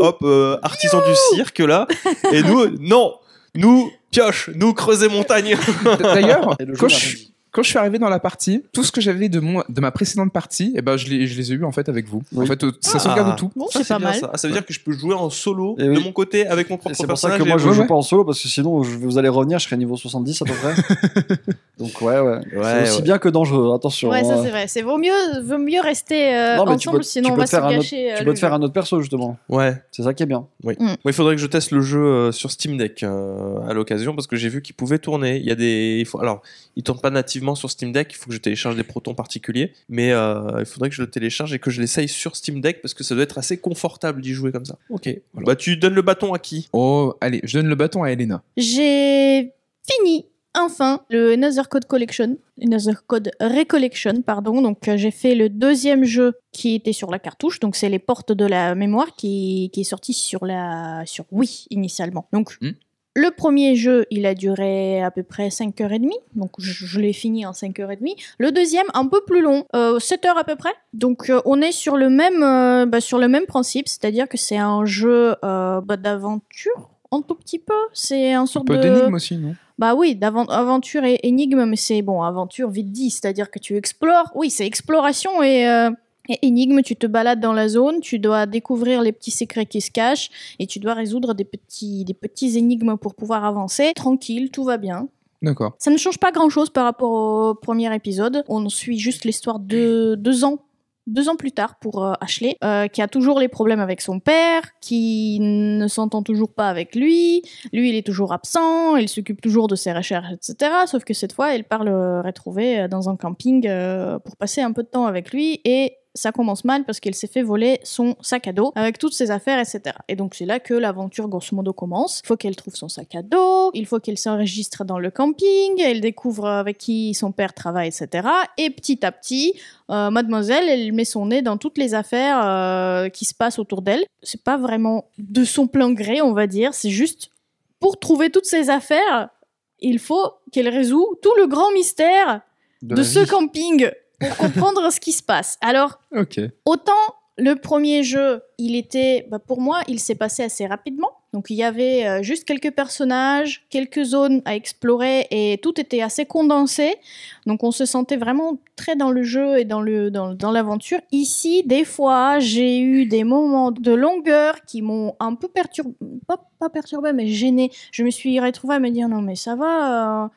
hop, euh, artisan du cirque, là. Et nous, non, nous, pioche, nous, creuser montagne. D'ailleurs, quand je. Quand je suis arrivé dans la partie, tout ce que j'avais de, mon, de ma précédente partie, eh ben, je, les, je les ai eu en fait avec vous. En Oui. fait, euh, ça Ah. sauvegarde tout. Bon, Ça, c'est pas mal. Ça. Ah, ça veut dire que je peux jouer en solo Et de oui. mon côté avec mon propre C'est pour ça personnage. que moi je Ouais, joue ouais. pas en solo parce que sinon je- vous allez revenir, je serai niveau 70 à peu près. Donc ouais, ouais. c'est Ouais, aussi ouais. bien que dangereux, attention. Ouais, ça hein. c'est vrai. C'est vaut mieux, vaut mieux rester euh, Non, mais tu ensemble, peux, sinon tu on peux va se faire un autre, gâcher. euh, tu le peux te faire un autre perso justement. Ouais. C'est ça qui est bien. Moi, il faudrait que je teste le jeu euh, sur Steam Deck euh, à l'occasion parce que j'ai vu qu'il pouvait tourner. Il y a des, alors, il tourne pas nativement sur Steam Deck. Il faut que je télécharge des protons particuliers, mais euh, il faudrait que je le télécharge et que je l'essaye sur Steam Deck parce que ça doit être assez confortable d'y jouer comme ça. Ok. Bah, tu donnes le bâton à qui? Oh, allez, je donne le bâton à Elena. J'ai fini enfin le Another Code Collection, Another Code Recollection, pardon. Donc euh, j'ai fait le deuxième jeu qui était sur la cartouche, donc c'est les portes de la mémoire qui, qui est sorti sur la sur Wii initialement. Donc Hmm. Le premier jeu, il a duré à peu près 5h30, donc je, je l'ai fini en 5h30. Le deuxième, un peu plus long, euh, 7 heures à peu près. Donc euh, on est sur le même, euh, bah, sur le même principe, c'est-à-dire que c'est un jeu euh, bah, d'aventure, un tout petit peu. C'est un Un sorte peu de... d'énigme aussi, non? Bah oui, d'aventure et énigme, mais c'est bon, aventure vite dit, c'est-à-dire que tu explores. Oui, c'est exploration et, euh, et énigme. Tu te balades dans la zone, tu dois découvrir les petits secrets qui se cachent et tu dois résoudre des petits, des petits énigmes pour pouvoir avancer. Tranquille, tout va bien. D'accord. Ça ne change pas grand-chose par rapport au premier épisode. On suit juste l'histoire de deux ans. Deux ans plus tard pour euh, Ashley, euh, qui a toujours les problèmes avec son père, qui ne s'entend toujours pas avec lui. Lui, il est toujours absent, il s'occupe toujours de ses recherches, etc. Sauf que cette fois, elle part le retrouver euh, dans un camping euh, pour passer un peu de temps avec lui et ça commence mal parce qu'elle s'est fait voler son sac à dos avec toutes ses affaires, etc. Et donc c'est là que l'aventure grosso modo commence. Il faut qu'elle trouve son sac à dos, il faut qu'elle s'enregistre dans le camping, elle découvre avec qui son père travaille, etc. Et petit à petit, euh, mademoiselle, elle met son nez dans toutes les affaires euh, qui se passent autour d'elle. C'est pas vraiment de son plein gré, on va dire, c'est juste pour trouver toutes ces affaires, il faut qu'elle résout tout le grand mystère de, ce vie. camping pour comprendre ce qui se passe. Alors, Ok. Autant le premier jeu, il était, bah, pour moi, il s'est passé assez rapidement. Donc il y avait euh, juste quelques personnages, quelques zones à explorer et tout était assez condensé. Donc on se sentait vraiment très dans le jeu et dans le dans, dans l'aventure. Ici, des fois, j'ai eu des moments de longueur qui m'ont un peu perturbé, pas, pas perturbé, mais gêné. Je me suis retrouvée à me dire non mais ça va. euh,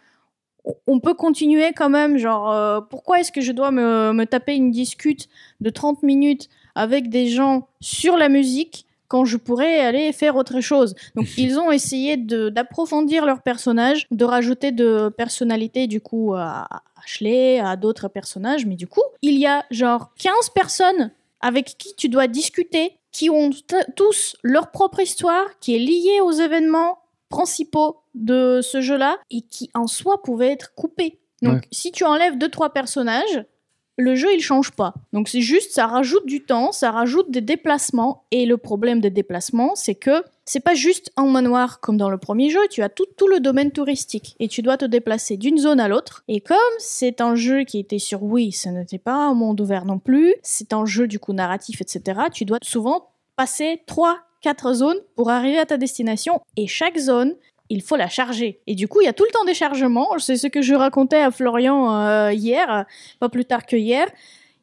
on peut continuer quand même, genre, euh, pourquoi est-ce que je dois me, me taper une discute de 30 minutes avec des gens sur la musique quand je pourrais aller faire autre chose? Donc ils ont essayé d'approfondir leur personnage, de rajouter de personnalité du coup à Ashley, à d'autres personnages, mais du coup, il y a genre 15 personnes avec qui tu dois discuter, qui ont tous leur propre histoire, qui est liée aux événements principaux de ce jeu-là et qui en soi pouvaient être coupés. Donc Ouais. si tu enlèves deux trois personnages, le jeu il change pas. Donc c'est juste ça rajoute du temps, ça rajoute des déplacements et le problème des déplacements c'est que c'est pas juste un manoir comme dans le premier jeu, tu as tout, tout le domaine touristique et tu dois te déplacer d'une zone à l'autre. Et comme c'est un jeu qui était sur Wii, ça n'était pas un monde ouvert non plus, c'est un jeu du coup narratif etc. Tu dois souvent passer 3 4 zones pour arriver à ta destination et chaque zone il faut la charger. Et du coup, il y a tout le temps des chargements. C'est ce que je racontais à Florian euh, hier, pas plus tard que hier.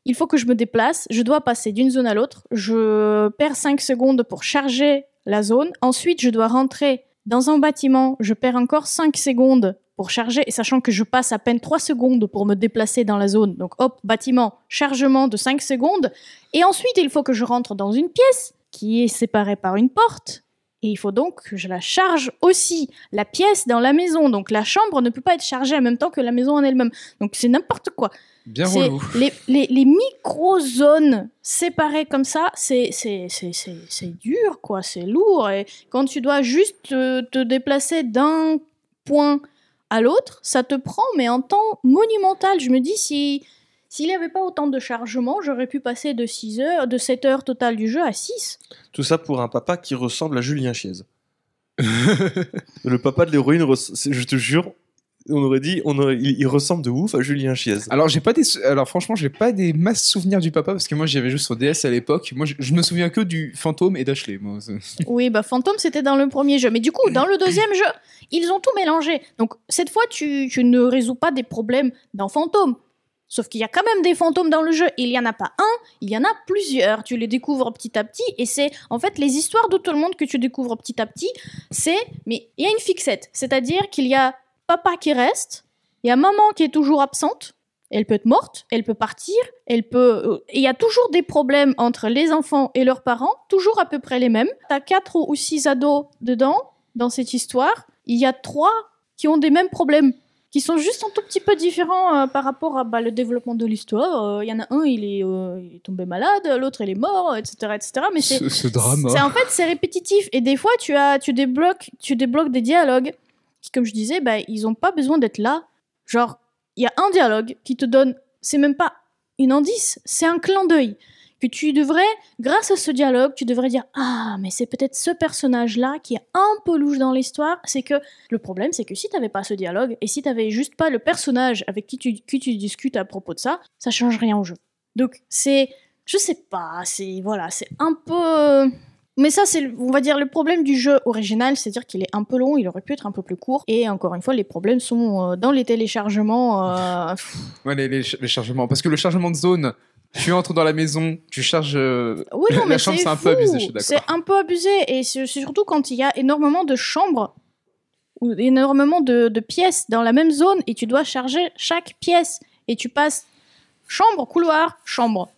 Il faut que je me déplace, je dois passer d'une zone à l'autre, je perds 5 secondes pour charger la zone, ensuite je dois rentrer dans un bâtiment, je perds encore 5 secondes pour charger, et sachant que je passe à peine 3 secondes pour me déplacer dans la zone, donc hop, bâtiment, chargement de 5 secondes, et ensuite il faut que je rentre dans une pièce qui est séparée par une porte, et il faut donc que je la charge aussi, la pièce dans la maison. Donc la chambre ne peut pas être chargée en même temps que la maison en elle-même. Donc c'est n'importe quoi. Bien relou. les, les, les micro-zones séparées comme ça, c'est c'est- c'est- c'est- c'est dur, quoi. C'est lourd. Et quand tu dois juste te, te déplacer d'un point à l'autre, ça te prend, mais un temps monumental. Je me dis, si s'il n'y avait pas autant de chargement, j'aurais pu passer de 6 heures, de 7 heures totales du jeu à 6. Tout ça pour un papa qui ressemble à Julien Chiez. le papa de l'héroïne, je te jure, on aurait dit, on aurait- il, il ressemble de ouf à Julien Chiez. Alors j'ai pas des, alors franchement j'ai pas des masses souvenirs du papa parce que moi j'y avais juste sur DS à l'époque. Moi je, je me souviens que du fantôme et d'Ashley. Moi. Oui, bah Phantom, c'était dans le premier jeu. Mais du coup, dans le deuxième jeu, ils ont tout mélangé. Donc, cette fois, tu, tu ne résous pas des problèmes dans Phantom. Sauf qu'il y a quand même des fantômes dans le jeu. Il y en a pas un, il y en a plusieurs. Tu les découvres petit à petit. Et c'est, en fait, les histoires de tout le monde que tu découvres petit à petit, c'est, mais il y a une fixette. C'est-à-dire qu'il y a papa qui reste, il y a maman qui est toujours absente. Elle peut être morte, elle peut partir, elle peut. euh, Il y a toujours des problèmes entre les enfants et leurs parents, toujours à peu près les mêmes. T'as quatre ou six ados dedans, dans cette histoire. Il y a trois qui ont des mêmes problèmes, qui sont juste un tout petit peu différents euh, par rapport à bah, le développement de l'histoire. Euh, Il y en a un, il est, euh, il est tombé malade, l'autre, il est mort, etc., etc. Mais c'est Ce, ce drame. c'est en fait c'est répétitif et des fois tu as tu débloques tu débloques des dialogues qui comme je disais bah ils ont pas besoin d'être là. Genre il y a un dialogue qui te donne c'est même pas une indice, c'est un clin d'œil que tu devrais grâce à ce dialogue, tu devrais dire ah mais c'est peut-être ce personnage là qui est un peu louche dans l'histoire, c'est que le problème c'est que si t'avais pas ce dialogue et si t'avais juste pas le personnage avec qui tu qui tu discutes à propos de ça, ça change rien au jeu. Donc c'est je sais pas, c'est voilà, c'est un peu mais ça, c'est, on va dire, le problème du jeu original, c'est-à-dire qu'il est un peu long, il aurait pu être un peu plus court. Et encore une fois, les problèmes sont euh, dans les téléchargements. euh, Ouais, les, les les chargements. Parce que le chargement de zone, tu entres dans la maison, tu charges. euh, Oui, non, La mais chambre, c'est un peu abusé, je suis d'accord. C'est un peu abusé, et c'est c'est surtout quand il y a énormément de chambres ou énormément de, de pièces dans la même zone, et tu dois charger chaque pièce, et tu passes chambre, couloir, chambre,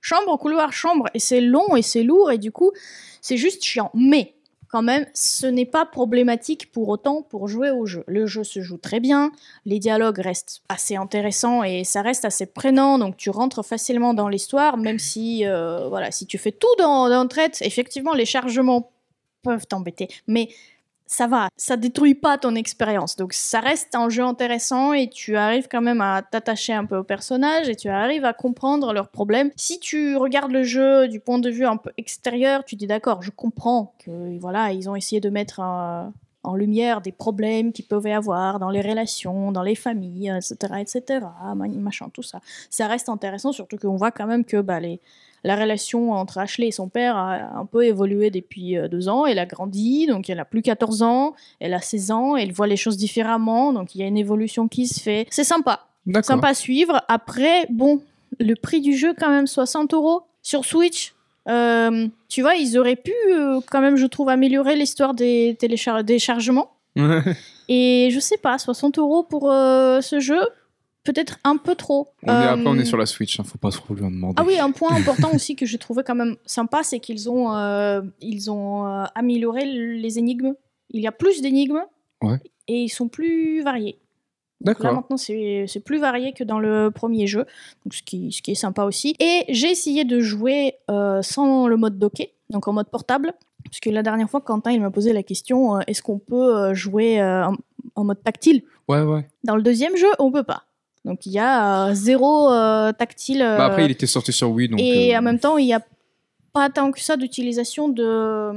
chambre, couloir, chambre, et c'est long et c'est lourd, et du coup, c'est juste chiant. Mais quand même, ce n'est pas problématique pour autant pour jouer au jeu. Le jeu se joue très bien, les dialogues restent assez intéressants et ça reste assez prenant, donc tu rentres facilement dans l'histoire, même si, euh, voilà, si tu fais tout dans, dans traite, effectivement, les chargements peuvent t'embêter. Mais ça va, ça détruit pas ton expérience. Donc ça reste un jeu intéressant et tu arrives quand même à t'attacher un peu aux personnages et tu arrives à comprendre leurs problèmes. Si tu regardes le jeu du point de vue un peu extérieur, tu dis d'accord, je comprends que voilà, ils ont essayé de mettre un- en lumière des problèmes qu'ils pouvaient avoir dans les relations, dans les familles, etc., etc., ma- machin, tout ça. Ça reste intéressant, surtout qu'on voit quand même que bah, les, la relation entre Ashley et son père a un peu évolué depuis euh, deux ans. Elle a grandi, donc elle a plus 14 ans, elle a 16 ans, elle voit les choses différemment, donc il y a une évolution qui se fait. C'est sympa, sympa à suivre. Après, bon, le prix du jeu, quand même, 60 euros sur Switch. Euh, tu vois, ils auraient pu, euh, quand même, je trouve, améliorer l'histoire des, téléchar- des chargements. Et je sais pas, 60 euros pour euh, ce jeu, peut-être un peu trop. On est, après, on est sur la Switch, hein, faut pas trop lui en demander. ah oui, un point important aussi que j'ai trouvé quand même sympa, c'est qu'ils ont, ils ont amélioré les énigmes. Il y a plus d'énigmes Ouais. et ils sont plus variés. Là maintenant, c'est c'est plus varié que dans le premier jeu, donc ce, qui, ce qui est sympa aussi. Et j'ai essayé de jouer euh, sans le mode docké, donc en mode portable. Parce que la dernière fois, Quentin, il m'a posé la question euh, est-ce qu'on peut euh, jouer euh, en, en mode tactile? Ouais, ouais. Dans le deuxième jeu, on peut pas. Donc il y a euh, zéro euh, tactile. Bah, après, il était sorti sur Wii, donc. et euh, en même temps, il n'y a pas tant que ça d'utilisation de,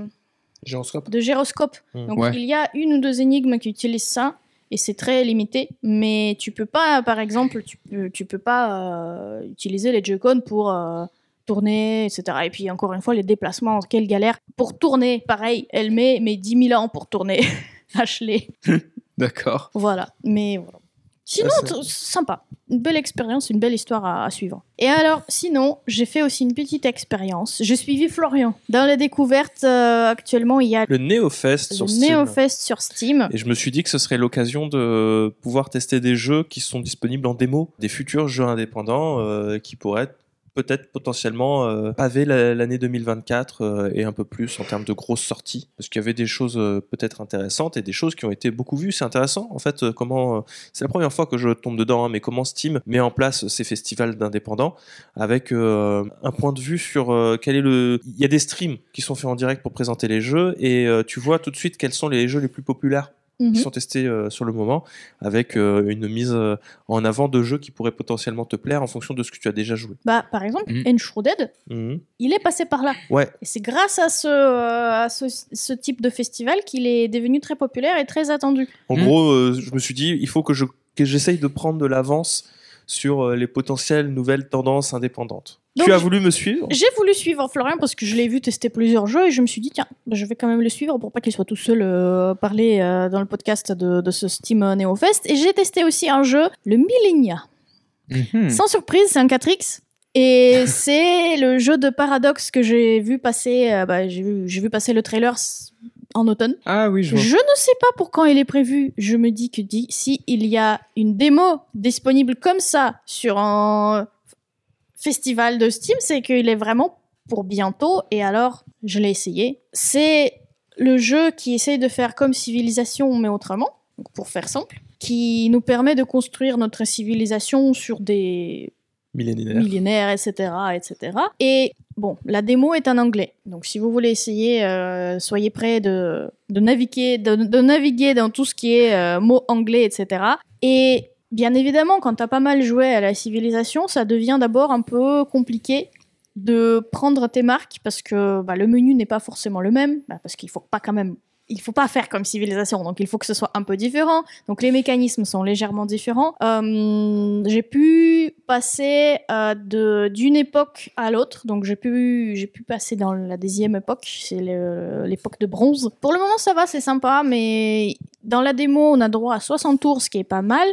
Gyroscope. de gyroscope. Mm. Donc Ouais. il y a une ou deux énigmes qui utilisent ça. Et c'est très limité, mais tu peux pas, par exemple, tu peux, tu peux pas euh, utiliser les Joy-Con pour euh, tourner, etc. Et puis encore une fois, les déplacements, quelle galère. Pour tourner, pareil, elle met, met 10 000 ans pour tourner. Ashley. D'accord. Voilà, mais voilà. Sinon, t- sympa. Une belle expérience, une belle histoire à, à suivre. Et alors, sinon, j'ai fait aussi une petite expérience. J'ai suivi Florian. Dans les découvertes, euh, actuellement, il y a Le NeoFest sur Steam. NeoFest sur Steam. Et je me suis dit que ce serait l'occasion de pouvoir tester des jeux qui sont disponibles en démo, des futurs jeux indépendants euh, qui pourraient être peut-être potentiellement euh, paver la- l'année 2024 euh, et un peu plus en termes de grosses sorties. Parce qu'il y avait des choses euh, peut-être intéressantes et des choses qui ont été beaucoup vues. C'est intéressant en fait euh, comment c'est la première fois que je tombe dedans hein, mais comment Steam met en place ces festivals d'indépendants avec un point de vue sur quel est le il y a des streams qui sont faits en direct pour présenter les jeux et tu vois tout de suite quels sont les jeux les plus populaires Mhm. qui sont testés euh, sur le moment, avec euh, une mise euh, en avant de jeux qui pourraient potentiellement te plaire en fonction de ce que tu as déjà joué. Bah, par exemple, Mhm. Enshrouded, Mhm. il est passé par là. Ouais. Et c'est grâce à, ce, euh, à ce, ce type de festival qu'il est devenu très populaire et très attendu. En Mhm. gros, euh, je me suis dit, il faut que je que j'essaye de prendre de l'avance sur euh, les potentielles nouvelles tendances indépendantes. Donc, tu as voulu me suivre? J'ai voulu suivre Florian parce que je l'ai vu tester plusieurs jeux et je me suis dit, tiens, je vais quand même le suivre pour pas qu'il soit tout seul euh, parler euh, dans le podcast de, de ce Steam NeoFest. Et j'ai testé aussi un jeu, le Millenia. Mhm. Sans surprise, c'est un 4X. Et c'est le jeu de Paradox que j'ai vu passer. euh, bah, j'ai vu, j'ai vu passer le trailer en automne. Ah oui, je vois. Je ne sais pas pour quand il est prévu. Je me dis que si il y a une démo disponible comme ça sur un festival de Steam, c'est qu'il est vraiment pour bientôt. Et alors, je l'ai essayé. C'est le jeu qui essaye de faire comme civilisation, mais autrement, donc pour faire simple, qui nous permet de construire notre civilisation sur des Millénaire. millénaires, etc., etc. Et bon, la démo est en anglais. Donc, si vous voulez essayer, euh, soyez prêts de, de naviguer, de, de naviguer dans tout ce qui est euh, mots anglais, etc. Et bien évidemment, quand t'as pas mal joué à la civilisation, ça devient d'abord un peu compliqué de prendre tes marques parce que bah, le menu n'est pas forcément le même, bah, parce qu'il faut pas quand même il faut pas faire comme civilisation, donc il faut que ce soit un peu différent. Donc les mécanismes sont légèrement différents. Euh, j'ai pu passer euh, de d'une époque à l'autre, donc j'ai pu j'ai pu passer dans la deuxième époque, c'est l'époque de bronze. Pour le moment ça va, c'est sympa, mais dans la démo on a droit à 60 tours, ce qui est pas mal.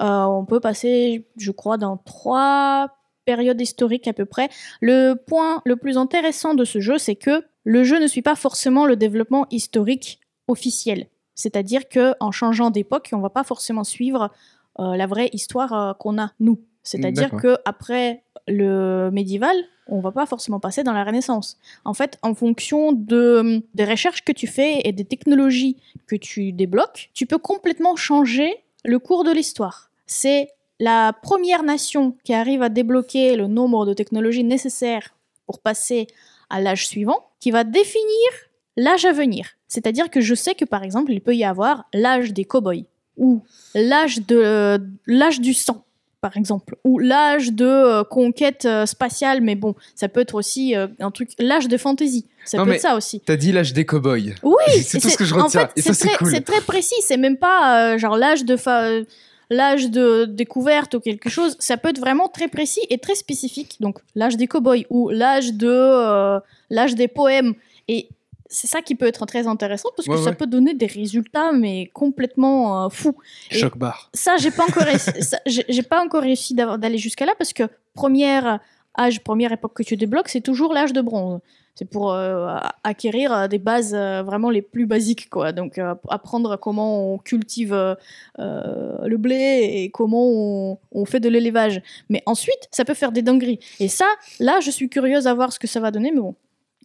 Euh, on peut passer, je crois, dans trois périodes historiques à peu près. Le point le plus intéressant de ce jeu, c'est que le jeu ne suit pas forcément le développement historique officiel. C'est-à-dire que en changeant d'époque, on va pas forcément suivre euh, la vraie histoire euh, qu'on a nous. C'est-à-dire D'accord. que après le médiéval, on va pas forcément passer dans la Renaissance. En fait, en fonction de, des recherches que tu fais et des technologies que tu débloques, tu peux complètement changer le cours de l'histoire. C'est la première nation qui arrive à débloquer le nombre de technologies nécessaires pour passer à l'âge suivant qui va définir l'âge à venir. C'est-à-dire que je sais que par exemple, il peut y avoir l'âge des cow-boys ou l'âge de l'âge du sang par exemple ou l'âge de euh, conquête euh, spatiale mais bon, ça peut être aussi euh, un truc l'âge de fantasy. Ça Non, peut mais- être ça aussi. T'as dit l'âge des cow-boys. Oui, C'est tout ce que je en retiens. fait, Et ça, c'est très- cool. Très précis. C'est même pas euh, genre l'âge de fa- euh, l'âge de découverte ou quelque chose. Ça peut être vraiment très précis et très spécifique. Donc l'âge des cow-boys ou l'âge de euh, l'âge des poèmes. Et c'est ça qui peut être très intéressant parce que Ouais, ça ouais. peut donner des résultats mais complètement euh, fous. Choc bar. Ça, j'ai pas encore réussi, j'ai pas encore réussi d'aller jusqu'à là parce que première âge, première époque que tu débloques, c'est toujours l'âge de bronze. C'est pour euh, acquérir euh, des bases euh, vraiment les plus basiques, quoi. Donc euh, apprendre comment on cultive le blé et comment on, on fait de l'élevage. Mais ensuite, ça peut faire des dingueries. Et ça, là, je suis curieuse à voir ce que ça va donner, mais bon,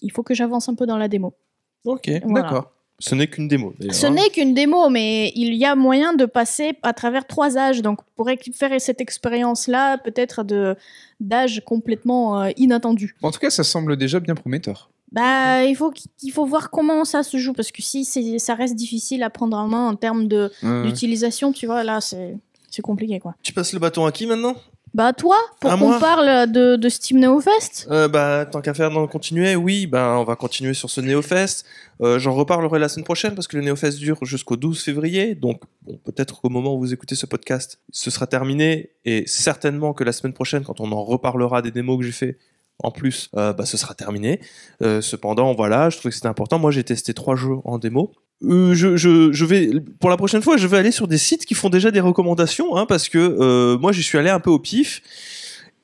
il faut que j'avance un peu dans la démo. Ok. Voilà. D'accord. Ce n'est qu'une démo. Ce hein. n'est qu'une démo, mais il y a moyen de passer à travers trois âges. Donc, pour faire cette expérience-là, peut-être de d'âge complètement euh, inattendu. En tout cas, ça semble déjà bien prometteur. Bah, il faut il faut voir comment ça se joue parce que si ça reste difficile à prendre en main en termes de Ouais, ouais. d'utilisation, tu vois, là c'est c'est compliqué quoi. Tu passes le bâton à qui maintenant? Bah toi, pour qu'on moi parle de, de Steam NeoFest, Euh, bah, tant qu'à faire d'en continuer, oui, bah, on va continuer sur ce NeoFest. Euh, J'en reparlerai la semaine prochaine parce que le NeoFest dure jusqu'au 12 février. Donc, bon, peut-être qu'au moment où vous écoutez ce podcast, ce sera terminé. Et certainement que la semaine prochaine, quand on en reparlera des démos que j'ai fait, en plus, euh, bah, ce sera terminé. Euh, cependant, voilà, je trouvais que c'était important. Moi, j'ai testé trois jeux en démo. Euh, je, je, je vais pour la prochaine fois, je vais aller sur des sites qui font déjà des recommandations, hein, parce que euh, moi, j'y suis allé un peu au pif.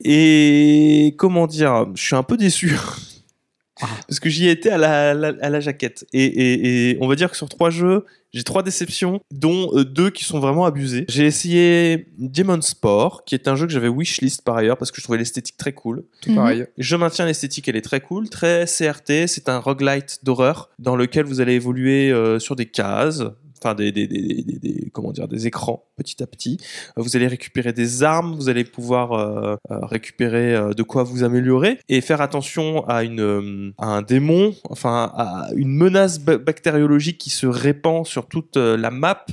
Et comment dire, je suis un peu déçu. Parce que j'y ai été à la, la- à la jaquette. Et, et- et on va dire que sur trois jeux, j'ai trois déceptions, dont euh, deux qui sont vraiment abusés. J'ai essayé Demon Sport, qui est un jeu que j'avais wishlist par ailleurs, parce que je trouvais l'esthétique très cool. Tout Mhm. pareil. Je maintiens l'esthétique, elle est très cool, très CRT. C'est un roguelite d'horreur dans lequel vous allez évoluer euh, sur des cases, enfin des, des, des, des- comment dire, des écrans petit à petit. Vous allez récupérer des armes, vous allez pouvoir euh, récupérer euh, de quoi vous améliorer et faire attention à une à un démon, enfin à une menace ba- bactériologique qui se répand sur toute euh, la map.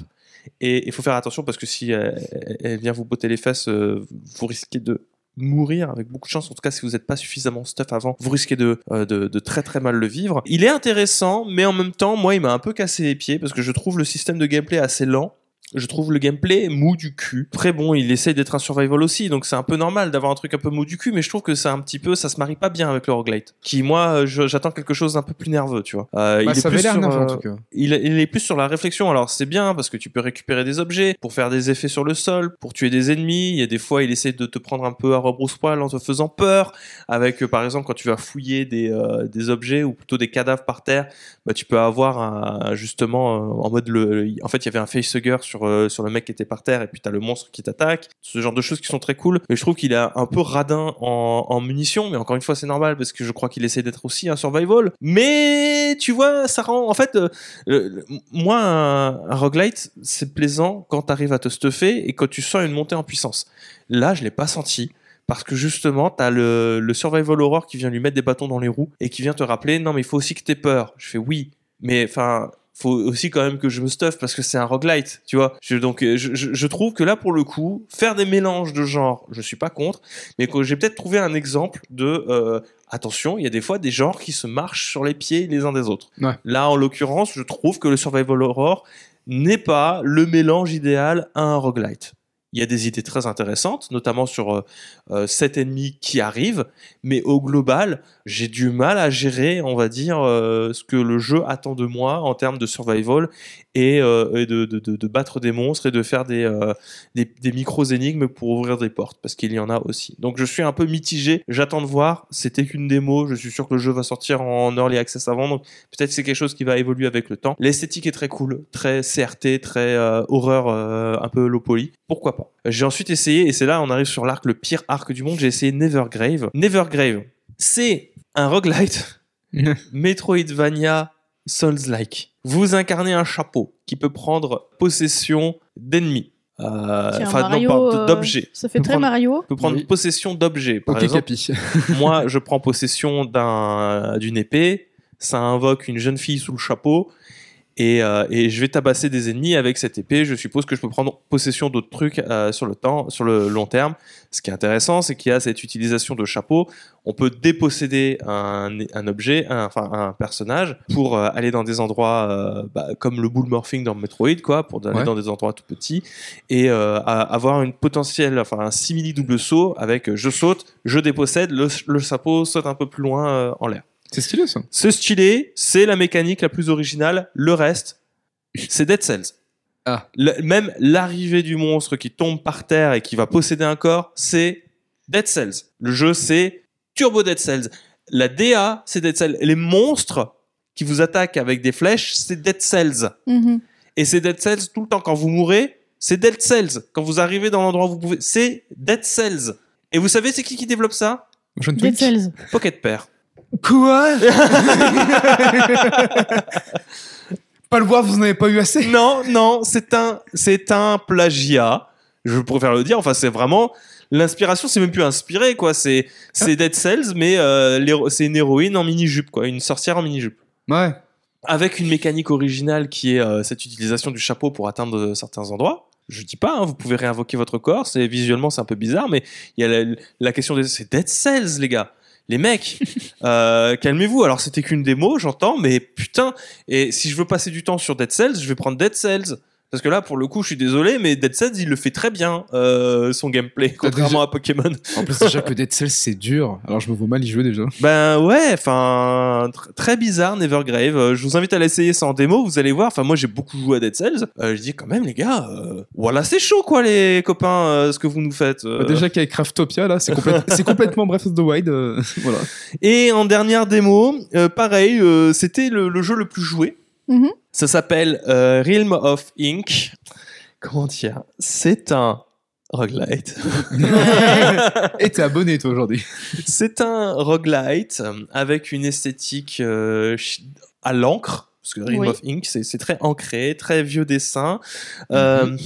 Et il faut faire attention parce que si elle, elle vient vous botter les fesses, euh, vous risquez de mourir avec beaucoup de chance. En tout cas, si vous n'êtes pas suffisamment stuff avant, vous risquez de, euh, de, de très très mal le vivre. Il est intéressant, mais en même temps, moi, il m'a un peu cassé les pieds parce que je trouve le système de gameplay assez lent. Je trouve le gameplay mou du cul. Très bon, il essaye d'être un survival aussi, donc c'est un peu normal d'avoir un truc un peu mou du cul, mais je trouve que c'est un petit peu, ça se marie pas bien avec le roguelite. Qui, moi, euh, j'attends quelque chose d'un peu plus nerveux, tu vois. Euh, Bah, il est ça avait plus l'air sur, nerveux, en euh, tout cas. il, il est plus sur la réflexion. Alors c'est bien parce que tu peux récupérer des objets pour faire des effets sur le sol, pour tuer des ennemis. Il y a des fois, il essaie de te prendre un peu à rebrousse-poil en te faisant peur. Avec, euh, par exemple, quand tu vas fouiller des, euh, des objets ou plutôt des cadavres par terre, bah, tu peux avoir un, justement euh, en mode le. En fait, il y avait un facehugger sur euh, sur le mec qui était par terre et puis t'as le monstre qui t'attaque. Ce genre de choses qui sont très cool. Mais je trouve qu'il est un peu radin en, munitions. Mais encore une fois, c'est normal parce que je crois qu'il essaie d'être aussi un survival. Mais tu vois, ça rend en fait. euh, moi, un, roguelite, c'est plaisant quand tu arrives à te stuffer et quand tu sens une montée en puissance. Là, je l'ai pas senti. Parce que justement, t'as le, le survival horror qui vient lui mettre des bâtons dans les roues et qui vient te rappeler non, mais il faut aussi que t'aies peur. Je fais oui, mais enfin, faut aussi quand même que je me stuff parce que c'est un roguelite, tu vois. Je, donc, euh, je, je- je trouve que là, pour le coup, faire des mélanges de genres, je suis pas contre, mais que j'ai peut-être trouvé un exemple de euh, attention, il y a des fois des genres qui se marchent sur les pieds les uns des autres. Ouais. Là, en l'occurrence, je trouve que le survival horror n'est pas le mélange idéal à un roguelite. Il y a des idées très intéressantes, notamment sur euh, euh, cet ennemi qui arrive, mais au global, j'ai du mal à gérer, on va dire, euh, ce que le jeu attend de moi en termes de survival et, euh, et de, de- de- de battre des monstres et de faire des, euh, des, des micro-énigmes pour ouvrir des portes, parce qu'il y en a aussi. Donc je suis un peu mitigé, j'attends de voir, c'était qu'une démo, je suis sûr que le jeu va sortir en early access avant, donc peut-être c'est quelque chose qui va évoluer avec le temps. L'esthétique est très cool, très CRT, très euh, horreur euh, un peu low poly, pourquoi pas? J'ai ensuite essayé, et c'est là on arrive sur l'arc, le pire arc du monde, j'ai essayé Nevergrave. Nevergrave, c'est un roguelite Metroidvania Souls-like. Vous incarnez un chapeau qui peut prendre possession d'ennemis. Euh, Enfin, non, euh, d'objets. Ça fait très prendre- Mario. peut prendre Oui. possession d'objets. Par exemple, moi, je prends possession d'un d'une épée. Ça invoque une jeune fille sous le chapeau. Et, euh, et je vais tabasser des ennemis avec cette épée. Je suppose que je peux prendre possession d'autres trucs euh, sur le temps, sur le long terme. Ce qui est intéressant, c'est qu'il y a cette utilisation de chapeau. On peut déposséder un, un objet, un- enfin un personnage, pour euh, aller dans des endroits bah, comme le bull morphing dans Metroid, quoi, pour aller Ouais. dans des endroits tout petits et avoir une potentielle, enfin un simili double saut avec je saute, je dépossède, le, le chapeau saute un peu plus loin en l'air. C'est stylé ça. Ce stylé, c'est la mécanique la plus originale. Le reste, c'est Dead Cells. Ah. Le- même l'arrivée du monstre qui tombe par terre et qui va posséder un corps, c'est Dead Cells. Le jeu, c'est Turbo Dead Cells. La DA, c'est Dead Cells. Les monstres qui vous attaquent avec des flèches, c'est Dead Cells. Mhm. Et c'est Dead Cells tout le temps. Quand vous mourrez, c'est Dead Cells. Quand vous arrivez dans l'endroit où vous pouvez, c'est Dead Cells. Et vous savez, c'est qui qui développe ça? Dead. Cells. Pocket Pair. Quoi? Pas le voir, vous en avez pas eu assez? Non, non, c'est un, c'est un plagiat. Je préfère le dire. Enfin, c'est vraiment l'inspiration. C'est même plus inspiré, quoi. C'est, c'est Dead Cells, mais euh, c'est une héroïne en mini jupe, quoi, une sorcière en mini jupe. Ouais. avec une mécanique originale qui est euh, cette utilisation du chapeau pour atteindre euh, certains endroits. Je dis pas, hein, vous pouvez réinvoquer votre corps, c'est visuellement c'est un peu bizarre, mais il y a la, la question des c'est Dead Cells les gars, les mecs, euh, calmez-vous. Alors c'était qu'une démo, j'entends, mais putain. Et si je veux passer du temps sur Dead Cells, je vais prendre Dead Cells. Parce que là, pour le coup, je suis désolé, mais Dead Cells, il le fait très bien, euh, son gameplay, contrairement à Pokémon. En plus, déjà que Dead Cells c'est dur, alors je me vois mal y jouer déjà. Ben ouais, enfin tr- très bizarre Nevergrave. Euh, je vous invite à l'essayer sans démo, vous allez voir. Enfin moi j'ai beaucoup joué à Dead Cells. Euh, je dis quand même les gars, euh, voilà c'est chaud quoi les copains, euh, ce que vous nous faites. euh. Bah, Déjà qu'avec Craftopia, là, c'est complète- c'est complètement Breath of the Wild. voilà. Et en dernière démo, euh, pareil, euh, c'était le, le jeu le plus joué. Mhm. Ça s'appelle euh, Realm of Ink. Comment dire? C'est un roguelite. Et t'es abonné toi aujourd'hui. C'est un roguelite euh, avec une esthétique euh, à l'encre. parce que Oui. of Ink, c'est très ancré, très vieux dessin, euh,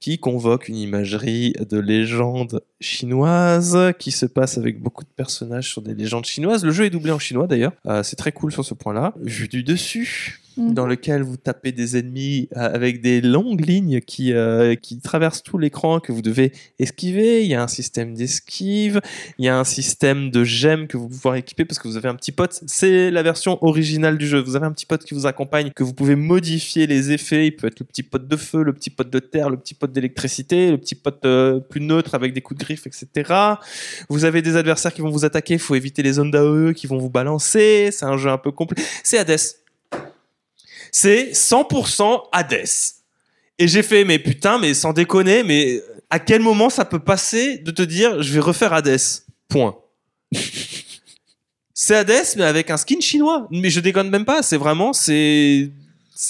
qui convoque une imagerie de légende chinoise, qui se passe avec beaucoup de personnages sur des légendes chinoises. Le jeu est doublé en chinois d'ailleurs, Euh, c'est très cool sur ce point-là. Vu du dessus, Mhm. dans lequel vous tapez des ennemis euh, avec des longues lignes qui, euh, qui traversent tout l'écran que vous devez esquiver. Il y a un système d'esquive, il y a un système de gemmes que vous pouvez équiper parce que vous avez un petit pote. C'est la version originale du jeu. Vous avez un petit pote qui vous accompagne, que vous pouvez modifier les effets. Il peut être le petit pote de feu, le petit pote de terre, le petit pote d'électricité, le petit pote euh, plus neutre avec des coups de etc. Vous avez des adversaires qui vont vous attaquer. Il faut éviter les zones d'AOE qui vont vous balancer. C'est un jeu un peu complet. C'est Hades c'est 100% Hades. Et j'ai fait, mais putain, mais sans déconner, mais à quel moment ça peut passer de te dire, je vais refaire Hades? Point. c'est Hades, mais avec un skin chinois. Mais je déconne même pas, c'est vraiment, c'est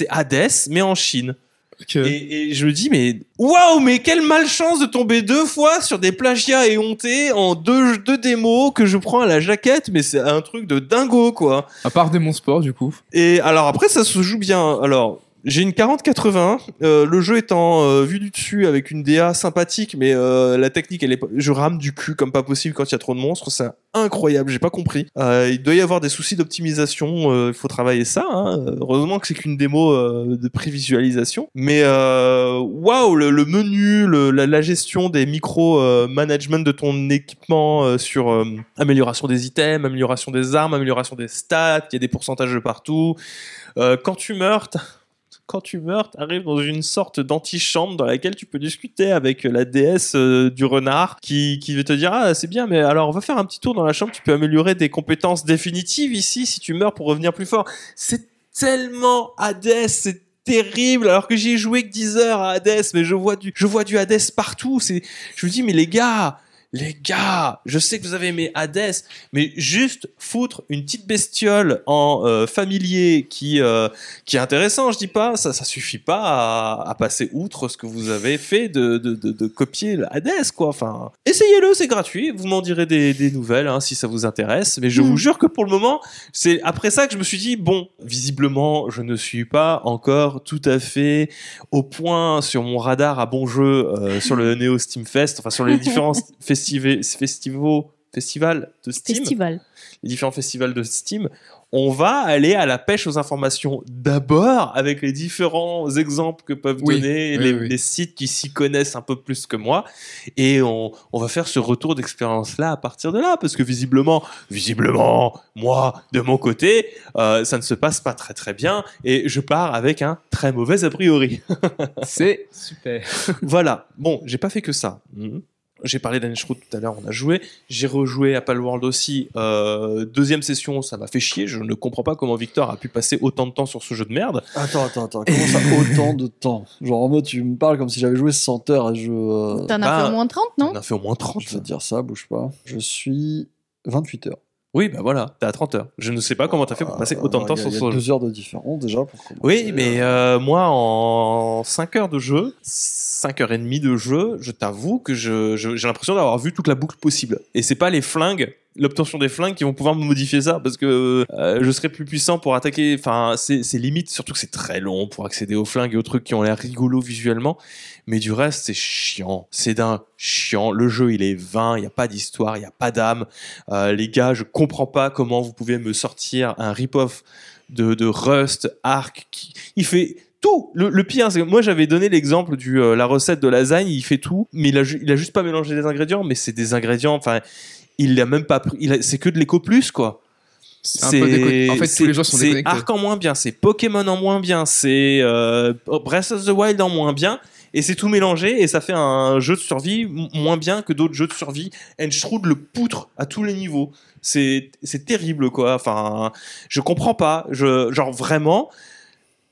Hades, mais en Chine. Et, et je me dis, mais waouh, mais quelle malchance de tomber deux fois sur des plagiats éhontés en deux, deux démos que je prends à la jaquette, mais c'est un truc de dingo, quoi. À part Demon Sport, du coup. Et alors après, ça se joue bien. Alors, j'ai une 4080. euh, le jeu étant euh, vu du dessus avec une DA sympathique, mais euh, la technique, elle est. Je rame du cul comme pas possible quand il y a trop de monstres. C'est incroyable. J'ai pas compris. Euh, il doit y avoir des soucis d'optimisation. Il faut travailler ça. hein. Heureusement que c'est qu'une démo de prévisualisation. Mais waouh, le, le menu, la, gestion des micro management de ton équipement sur amélioration des items, amélioration des armes, amélioration des stats. Il y a des pourcentages de partout. Quand tu meurs, quand tu meurs, t'arrives dans une sorte d'antichambre dans laquelle tu peux discuter avec la déesse euh, du renard qui, qui va te dire ah c'est bien mais alors on va faire un petit tour dans la chambre tu peux améliorer des compétences définitives ici si tu meurs pour revenir plus fort. C'est tellement Hades c'est terrible alors que j'y ai joué que 10 heures à Hades mais je vois du je vois du Hades partout c'est je me dis mais les gars les gars, je sais que vous avez aimé Hades, mais juste foutre une petite bestiole en euh, familier qui euh, qui est intéressant, je dis pas, ça ça suffit pas à, à passer outre ce que vous avez fait de de, de, de copier le Hades quoi. Enfin, essayez-le, c'est gratuit. Vous m'en direz des, des nouvelles hein, si ça vous intéresse. Mais je Mm. vous jure que pour le moment, c'est après ça que je me suis dit bon, visiblement, je ne suis pas encore tout à fait au point sur mon radar à bon jeu euh, sur le Neo Steam Fest, enfin sur les différents festivals festivals festivals de Steam Festival. les différents festivals de Steam, on va aller à la pêche aux informations d'abord avec les différents exemples que peuvent Oui, donner oui, les, oui. les sites qui s'y connaissent un peu plus que moi et on, on va faire ce retour d'expérience là à partir de là parce que visiblement visiblement moi de mon côté euh, ça ne se passe pas très très bien et je pars avec un très mauvais a priori C'est super. voilà. Bon, j'ai pas fait que ça. J'ai parlé d'Anishroot tout à l'heure, on a joué. J'ai rejoué à Palworld aussi. Euh, deuxième session, ça m'a fait chier. Je ne comprends pas comment Victor a pu passer autant de temps sur ce jeu de merde. Attends, attends, attends. Comment ça, autant de temps? Genre en mode, tu me parles comme si j'avais joué 100 heures à jeu. euh, T'en as bah, fait au moins 30, non? On a fait au moins 30. Je vais te dire ça, bouge pas. Je suis 28 heures. Oui, bah voilà, t'es à 30 heures. Je ne sais pas comment t'as fait pour passer autant de temps Euh, sur Il y a- ce Il y a jeu. deux heures de différence déjà pour commencer. Oui, mais euh, moi, en 5 heures de jeu, 5 heures et demie de jeu, je t'avoue que je- je- j'ai l'impression d'avoir vu toute la boucle possible. Et c'est pas les flingues, l'obtention des flingues qui vont pouvoir me modifier ça, parce que euh, je serai plus puissant pour attaquer. Enfin, c'est limite, surtout que c'est très long pour accéder aux flingues et aux trucs qui ont l'air rigolos visuellement. Mais du reste, c'est chiant. C'est d'un chiant. Le jeu, il est vain. Il n'y a pas d'histoire, il n'y a pas d'âme. Euh, les gars, je comprends pas comment vous pouvez me sortir un rip-off de, de Rust, Arc. Qui, il fait tout. Le, pire, c'est que moi, j'avais donné l'exemple du euh, la recette de lasagne. Il fait tout, mais il a, il a juste pas mélangé des ingrédients. Mais c'est des ingrédients. Enfin, il l'a même pas pris. C'est que de l'éco plus, quoi. C'est déco- En fait, tous les jeux sont C'est. Arc en moins bien, c'est Pokémon en moins bien, c'est euh, Breath of the Wild en moins bien, et c'est tout mélangé, et ça fait un jeu de survie moins bien que d'autres jeux de survie. Enstrud le poutre à tous les niveaux. C'est c'est terrible, quoi. Enfin, je comprends pas. Je, genre, vraiment,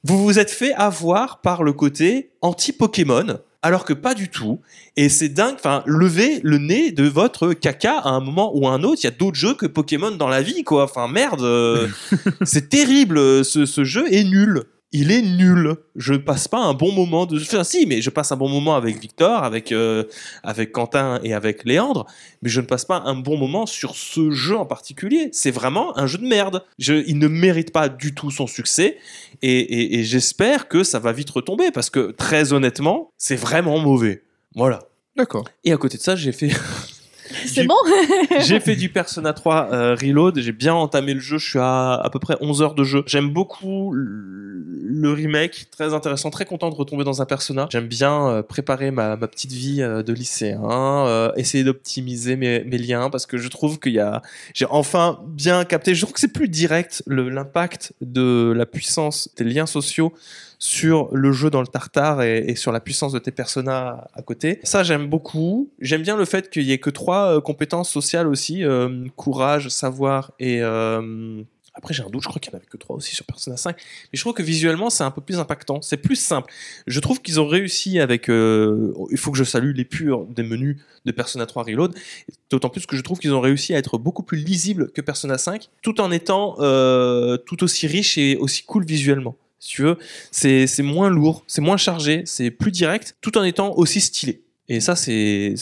vous vous êtes fait avoir par le côté anti-Pokémon. Alors que pas du tout. Et c'est dingue. Enfin, levez le nez de votre caca à un moment ou à un autre. Il y a d'autres jeux que Pokémon dans la vie, quoi. Enfin, merde. euh, c'est terrible. Ce, ce jeu est nul. Il est nul. Je passe pas un bon moment de. Enfin, si, mais je passe un bon moment avec Victor, avec euh, avec Quentin et avec Léandre, mais je ne passe pas un bon moment sur ce jeu en particulier. C'est vraiment un jeu de merde. Je, il ne mérite pas du tout son succès, et, et- et j'espère que ça va vite retomber parce que très honnêtement, c'est vraiment mauvais. Voilà. D'accord. Et à côté de ça, j'ai fait C'est bon j'ai fait du Persona 3 euh, Reload, j'ai bien entamé le jeu, je suis à à peu près 11 heures de jeu. J'aime beaucoup le remake, très intéressant, très content de retomber dans un Persona. J'aime bien euh, préparer ma, ma petite vie euh, de lycéen, euh, essayer d'optimiser mes, mes liens parce que je trouve qu'il y a, j'ai enfin bien capté, je trouve que c'est plus direct l'impact de la puissance des liens sociaux sur le jeu dans le tartare et, sur la puissance de tes personnages à côté. Ça, j'aime beaucoup. J'aime bien le fait qu'il y ait que trois euh, compétences sociales aussi euh, courage, savoir et. euh, après, j'ai un doute, je crois qu'il n'y en avait que trois aussi sur Persona 5. Mais je trouve que visuellement, c'est un peu plus impactant. C'est plus simple. Je trouve qu'ils ont réussi avec. il faut que je salue les purs des menus de Persona 3 Reload. D'autant plus que je trouve qu'ils ont réussi à être beaucoup plus lisibles que Persona 5, tout en étant tout aussi riche et aussi cool visuellement. Si tu veux, c'est moins lourd, c'est moins chargé, c'est plus direct, tout en étant aussi stylé. Et ça, c'est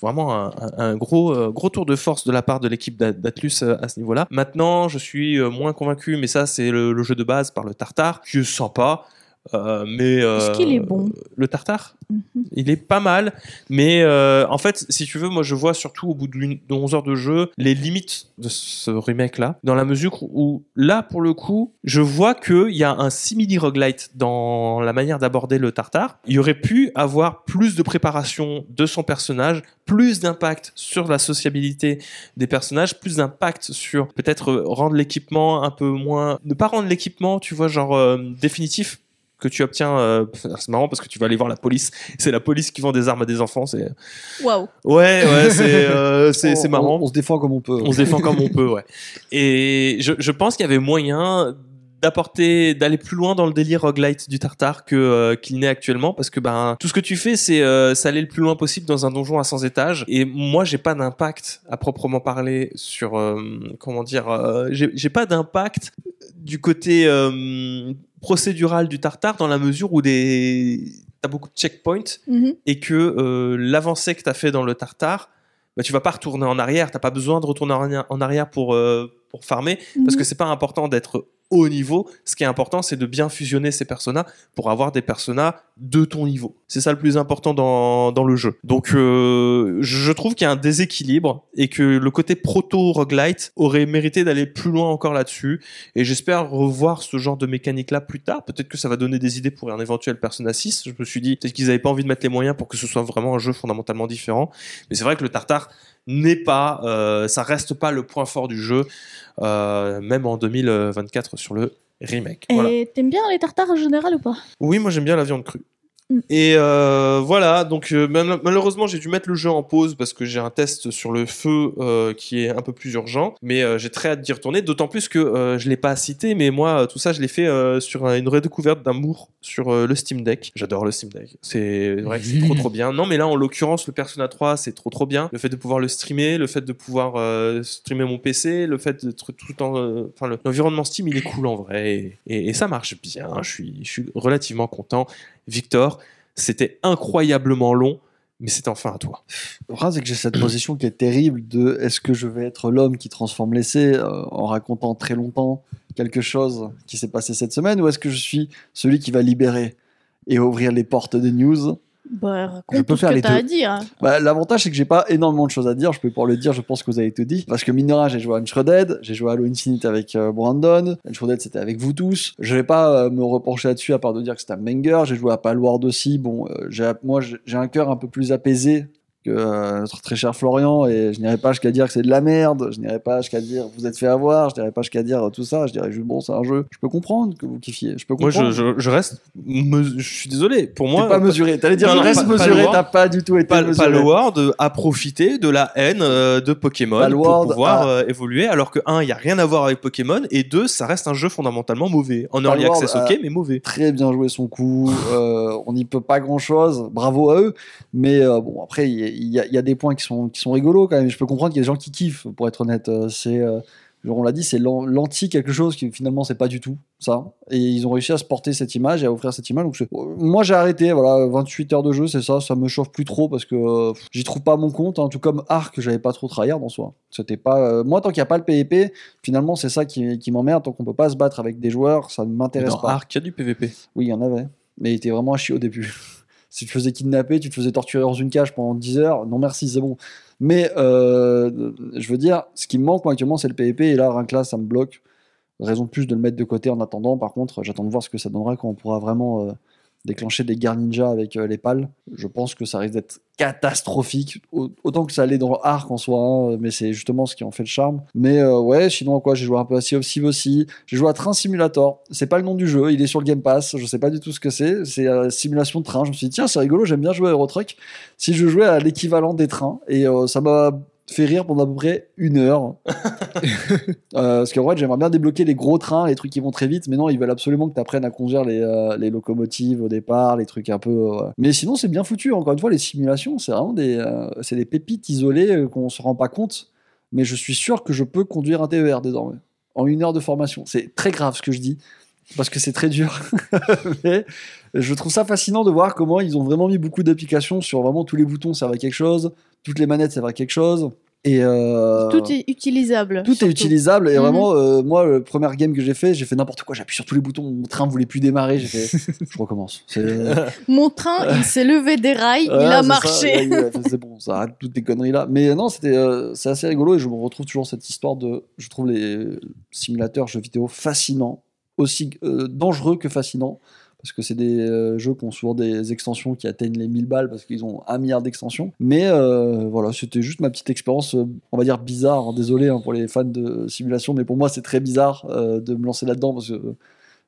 vraiment un, gros, euh, gros tour de force de la part de l'équipe d'A- d'Atlus euh, à ce niveau-là. Maintenant, je suis euh, moins convaincu, mais ça, c'est le, le jeu de base par le Tartare, qui est sympa. Euh, mais Est-ce euh, qu'il est bon? Le Tartare? Mhm. il est pas mal, mais euh, en fait, si tu veux, moi je vois surtout au bout d'une- de 11 heures de jeu les limites de ce remake-là, dans la mesure où là, pour le coup, je vois qu'il y a un simili roguelite dans la manière d'aborder le tartare. Il aurait pu avoir plus de préparation de son personnage, plus d'impact sur la sociabilité des personnages, plus d'impact sur peut-être rendre l'équipement un peu moins, ne pas rendre l'équipement, tu vois, genre définitif que tu obtiens, euh, c'est marrant parce que tu vas aller voir la police c'est la police qui vend des armes à des enfants. C'est Waouh. ouais, ouais, c'est euh, c'est marrant. On, on se défend comme on peut. On se défend comme on peut, ouais. Et je, je pense qu'il y avait moyen d'apporter d'aller plus loin dans le délire roguelite du tartare que euh, qu'il n'est actuellement parce que ben tout ce que tu fais c'est euh, aller le plus loin possible dans un donjon à 100 étages et moi j'ai pas d'impact à proprement parler sur euh, comment dire euh, j'ai j'ai pas d'impact du côté euh, procédural du tartare dans la mesure où des t'as beaucoup de checkpoints Mhm. et que euh, l'avancée que tu as fait dans le tartare, bah, tu vas pas retourner en arrière. T'as pas besoin de retourner en arrière, pour, euh, pour farmer parce Mhm. que c'est pas important d'être haut niveau. Ce qui est important, c'est de bien fusionner ces personas pour avoir des personas de ton niveau. C'est ça le plus important dans, dans le jeu. Donc, euh, je trouve qu'il y a un déséquilibre et que le côté proto-roguelite aurait mérité d'aller plus loin encore là-dessus. Et j'espère revoir ce genre de mécanique-là plus tard. Peut-être que ça va donner des idées pour un éventuel Persona 6. Je me suis dit, peut-être qu'ils n'avaient pas envie de mettre les moyens pour que ce soit vraiment un jeu fondamentalement différent. Mais c'est vrai que le Tartare n'est pas, euh, ça reste pas le point fort du jeu, euh, même en 2024 sur le remake. Voilà. Et t'aimes bien les tartares en général ou pas? Oui, moi j'aime bien la viande crue. Mm. Et euh, voilà, donc euh, mal- malheureusement j'ai dû mettre le jeu en pause parce que j'ai un test sur le feu euh, qui est un peu plus urgent, mais j'ai très hâte d'y retourner, d'autant plus que je l'ai pas cité, mais moi tout ça je l'ai fait sur un- une redécouverte d'amour sur le Steam Deck. J'adore le Steam Deck, c'est vrai que c'est trop trop bien. Non mais là en l'occurrence le Persona 3 c'est trop trop bien, le fait de pouvoir le streamer, le fait de pouvoir streamer mon PC, le fait d'être tout en, euh, enfin le- l'environnement Steam il est cool en vrai et, et- ça marche bien. Je suis relativement content. Victor, c'était incroyablement long, mais c'est enfin à toi. Le problème, c'est que j'ai cette position qui est terrible de est-ce que je vais être l'homme qui transforme l'essai euh, en racontant très longtemps quelque chose qui s'est passé cette semaine ou est-ce que je suis celui qui va libérer et ouvrir les portes des news? Bah, Je peux tout ce faire que les à dire. bah, L'avantage, c'est que j'ai pas énormément de choses à dire. Je peux pouvoir le dire, je pense que vous avez tout dit. Parce que mine de rien, j'ai joué à Uncharted, j'ai joué à Halo Infinite avec euh, Brandon, Uncharted c'était avec vous tous. Je vais pas euh, me repencher là-dessus à part de dire que c'est un banger. J'ai joué à Palworld aussi. Bon, euh, j'ai- moi j'ai un cœur un peu plus apaisé que euh, notre très cher Florian et je n'irai pas jusqu'à dire que c'est de la merde, je n'irai pas jusqu'à dire vous êtes fait avoir, je n'irai pas jusqu'à dire tout ça, je dirais juste bon c'est un jeu, je peux comprendre que vous kiffiez, je peux Moi, comprendre. je, je, je reste. me- je suis désolé. Pour moi, T'es pas mesuré, t'allais dire Non, je non, reste pas- mesuré, t'as pas du tout été Pal- mesuré. Palworld a profité de la haine euh, de Pokémon Palworld pour pouvoir a- euh, évoluer, alors que un, il y a rien à voir avec Pokémon, et deux, ça reste un jeu fondamentalement mauvais. En early access, ok, mais mauvais. très bien joué son coup. euh, on n'y peut pas grand chose. Bravo à eux. Mais euh, bon, après, il il y a- il y a des points qui sont, qui sont rigolos quand même. Je peux comprendre qu'il y a des gens qui kiffent, pour être honnête. Euh, C'est. euh, on l'a dit, c'est l'an- l'anti quelque chose qui finalement c'est pas du tout ça. Et ils ont réussi à se porter cette image et à offrir cette image. Donc, moi j'ai arrêté, voilà, 28 heures de jeu, c'est ça, ça me chauffe plus trop parce que euh, j'y trouve pas mon compte. hein. tout comme Arc, j'avais pas trop tryhard en soi. C'était pas, euh, moi tant qu'il y a pas le PvP, finalement c'est ça qui, qui m'emmerde. Tant qu'on peut pas se battre avec des joueurs, ça ne m'intéresse pas. Ark, il y a du PVP. Oui, il y en avait. Mais il était vraiment à chier au début. Si tu te faisais kidnapper, tu te faisais torturer dans une cage pendant 10 heures, non merci, c'est bon. Mais euh, je veux dire, ce qui me manque actuellement, c'est le PvP. Et là, rien que là, ça me bloque. Raison de plus de le mettre de côté en attendant. Par contre, j'attends de voir ce que ça donnera quand on pourra vraiment euh, déclencher des guerres ninja avec euh, les pales. Je pense que ça risque d'être catastrophique. Au- Autant que ça allait dans Arc en soi, hein, mais c'est justement ce qui en fait le charme. Mais euh, ouais, sinon quoi, j'ai joué un peu à Sea of Thieves aussi. J'ai joué à Train Simulator. C'est pas le nom du jeu, il est sur le Game Pass. Je sais pas du tout ce que c'est. C'est euh, simulation de train. Je me suis dit tiens, c'est rigolo, j'aime bien jouer à Eurotruck. Si je jouais à l'équivalent des trains, et euh, ça m'a fait rire pendant à peu près une heure. Euh, parce qu'en vrai, j'aimerais bien débloquer les gros trains, les trucs qui vont très vite, mais non, ils veulent absolument que tu apprennes à conduire les, euh, les locomotives au départ, les trucs un peu. euh, Mais sinon, c'est bien foutu. Encore une fois, les simulations, c'est vraiment des, euh, c'est des pépites isolées qu'on se rend pas compte. Mais je suis sûr que je peux conduire un TER désormais, en une heure de formation. C'est très grave ce que je dis, parce que c'est très dur. mais je trouve ça fascinant de voir comment ils ont vraiment mis beaucoup d'applications sur vraiment tous les boutons servent à quelque chose, toutes les manettes servent à quelque chose. Et euh, Tout est utilisable. tout est utilisable et Mhm. vraiment euh, moi le premier game que j'ai fait j'ai fait n'importe quoi j'appuie sur tous les boutons mon train voulait plus démarrer j'ai fait je recommence Mon train, il s'est levé des rails, Ouais, il a marché. c'est bon ça arrête toutes tes conneries là mais non c'était euh, c'est assez rigolo et je me retrouve toujours cette histoire de je trouve les simulateurs jeux vidéo fascinants aussi euh, dangereux que fascinants parce que c'est des euh, jeux qui ont souvent des extensions qui atteignent les 1000 balles parce qu'ils ont un milliard d'extensions. Mais euh, voilà, c'était juste ma petite expérience, on va dire bizarre. hein, Désolé hein, pour les fans de simulation, mais pour moi c'est très bizarre de me lancer là-dedans parce que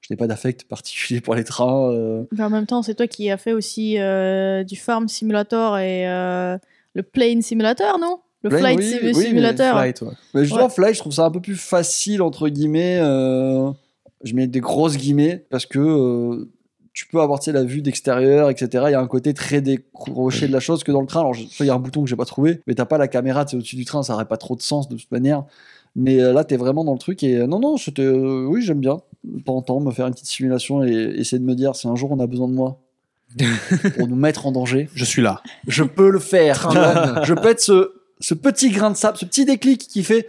je n'ai pas d'affect particulier pour les trains. Mais en même temps, c'est toi qui as fait aussi du Farm Simulator et le Plane Simulator, non? Le Plane, Flight oui, Sim- oui, mais Simulator. Flight, ouais. Mais justement, Ouais. Fly, je trouve ça un peu plus facile, entre guillemets. euh, je mets des grosses guillemets parce que euh, tu peux avoir tu sais, la vue d'extérieur, etc. Il y a un côté très décroché de la chose que dans le train. Alors, il y a un bouton que j'ai pas trouvé, mais t'as pas la caméra sais, au-dessus du train, ça n'aurait pas trop de sens de toute manière. Mais euh, là, t'es vraiment dans le truc et euh, non, non, c'était. euh, oui, j'aime bien. De temps en temps, me faire une petite simulation et essayer de me dire si un jour on a besoin de moi pour nous mettre en danger, Je suis là. je peux le faire. je peux être ce, ce petit grain de sable, ce petit déclic qui fait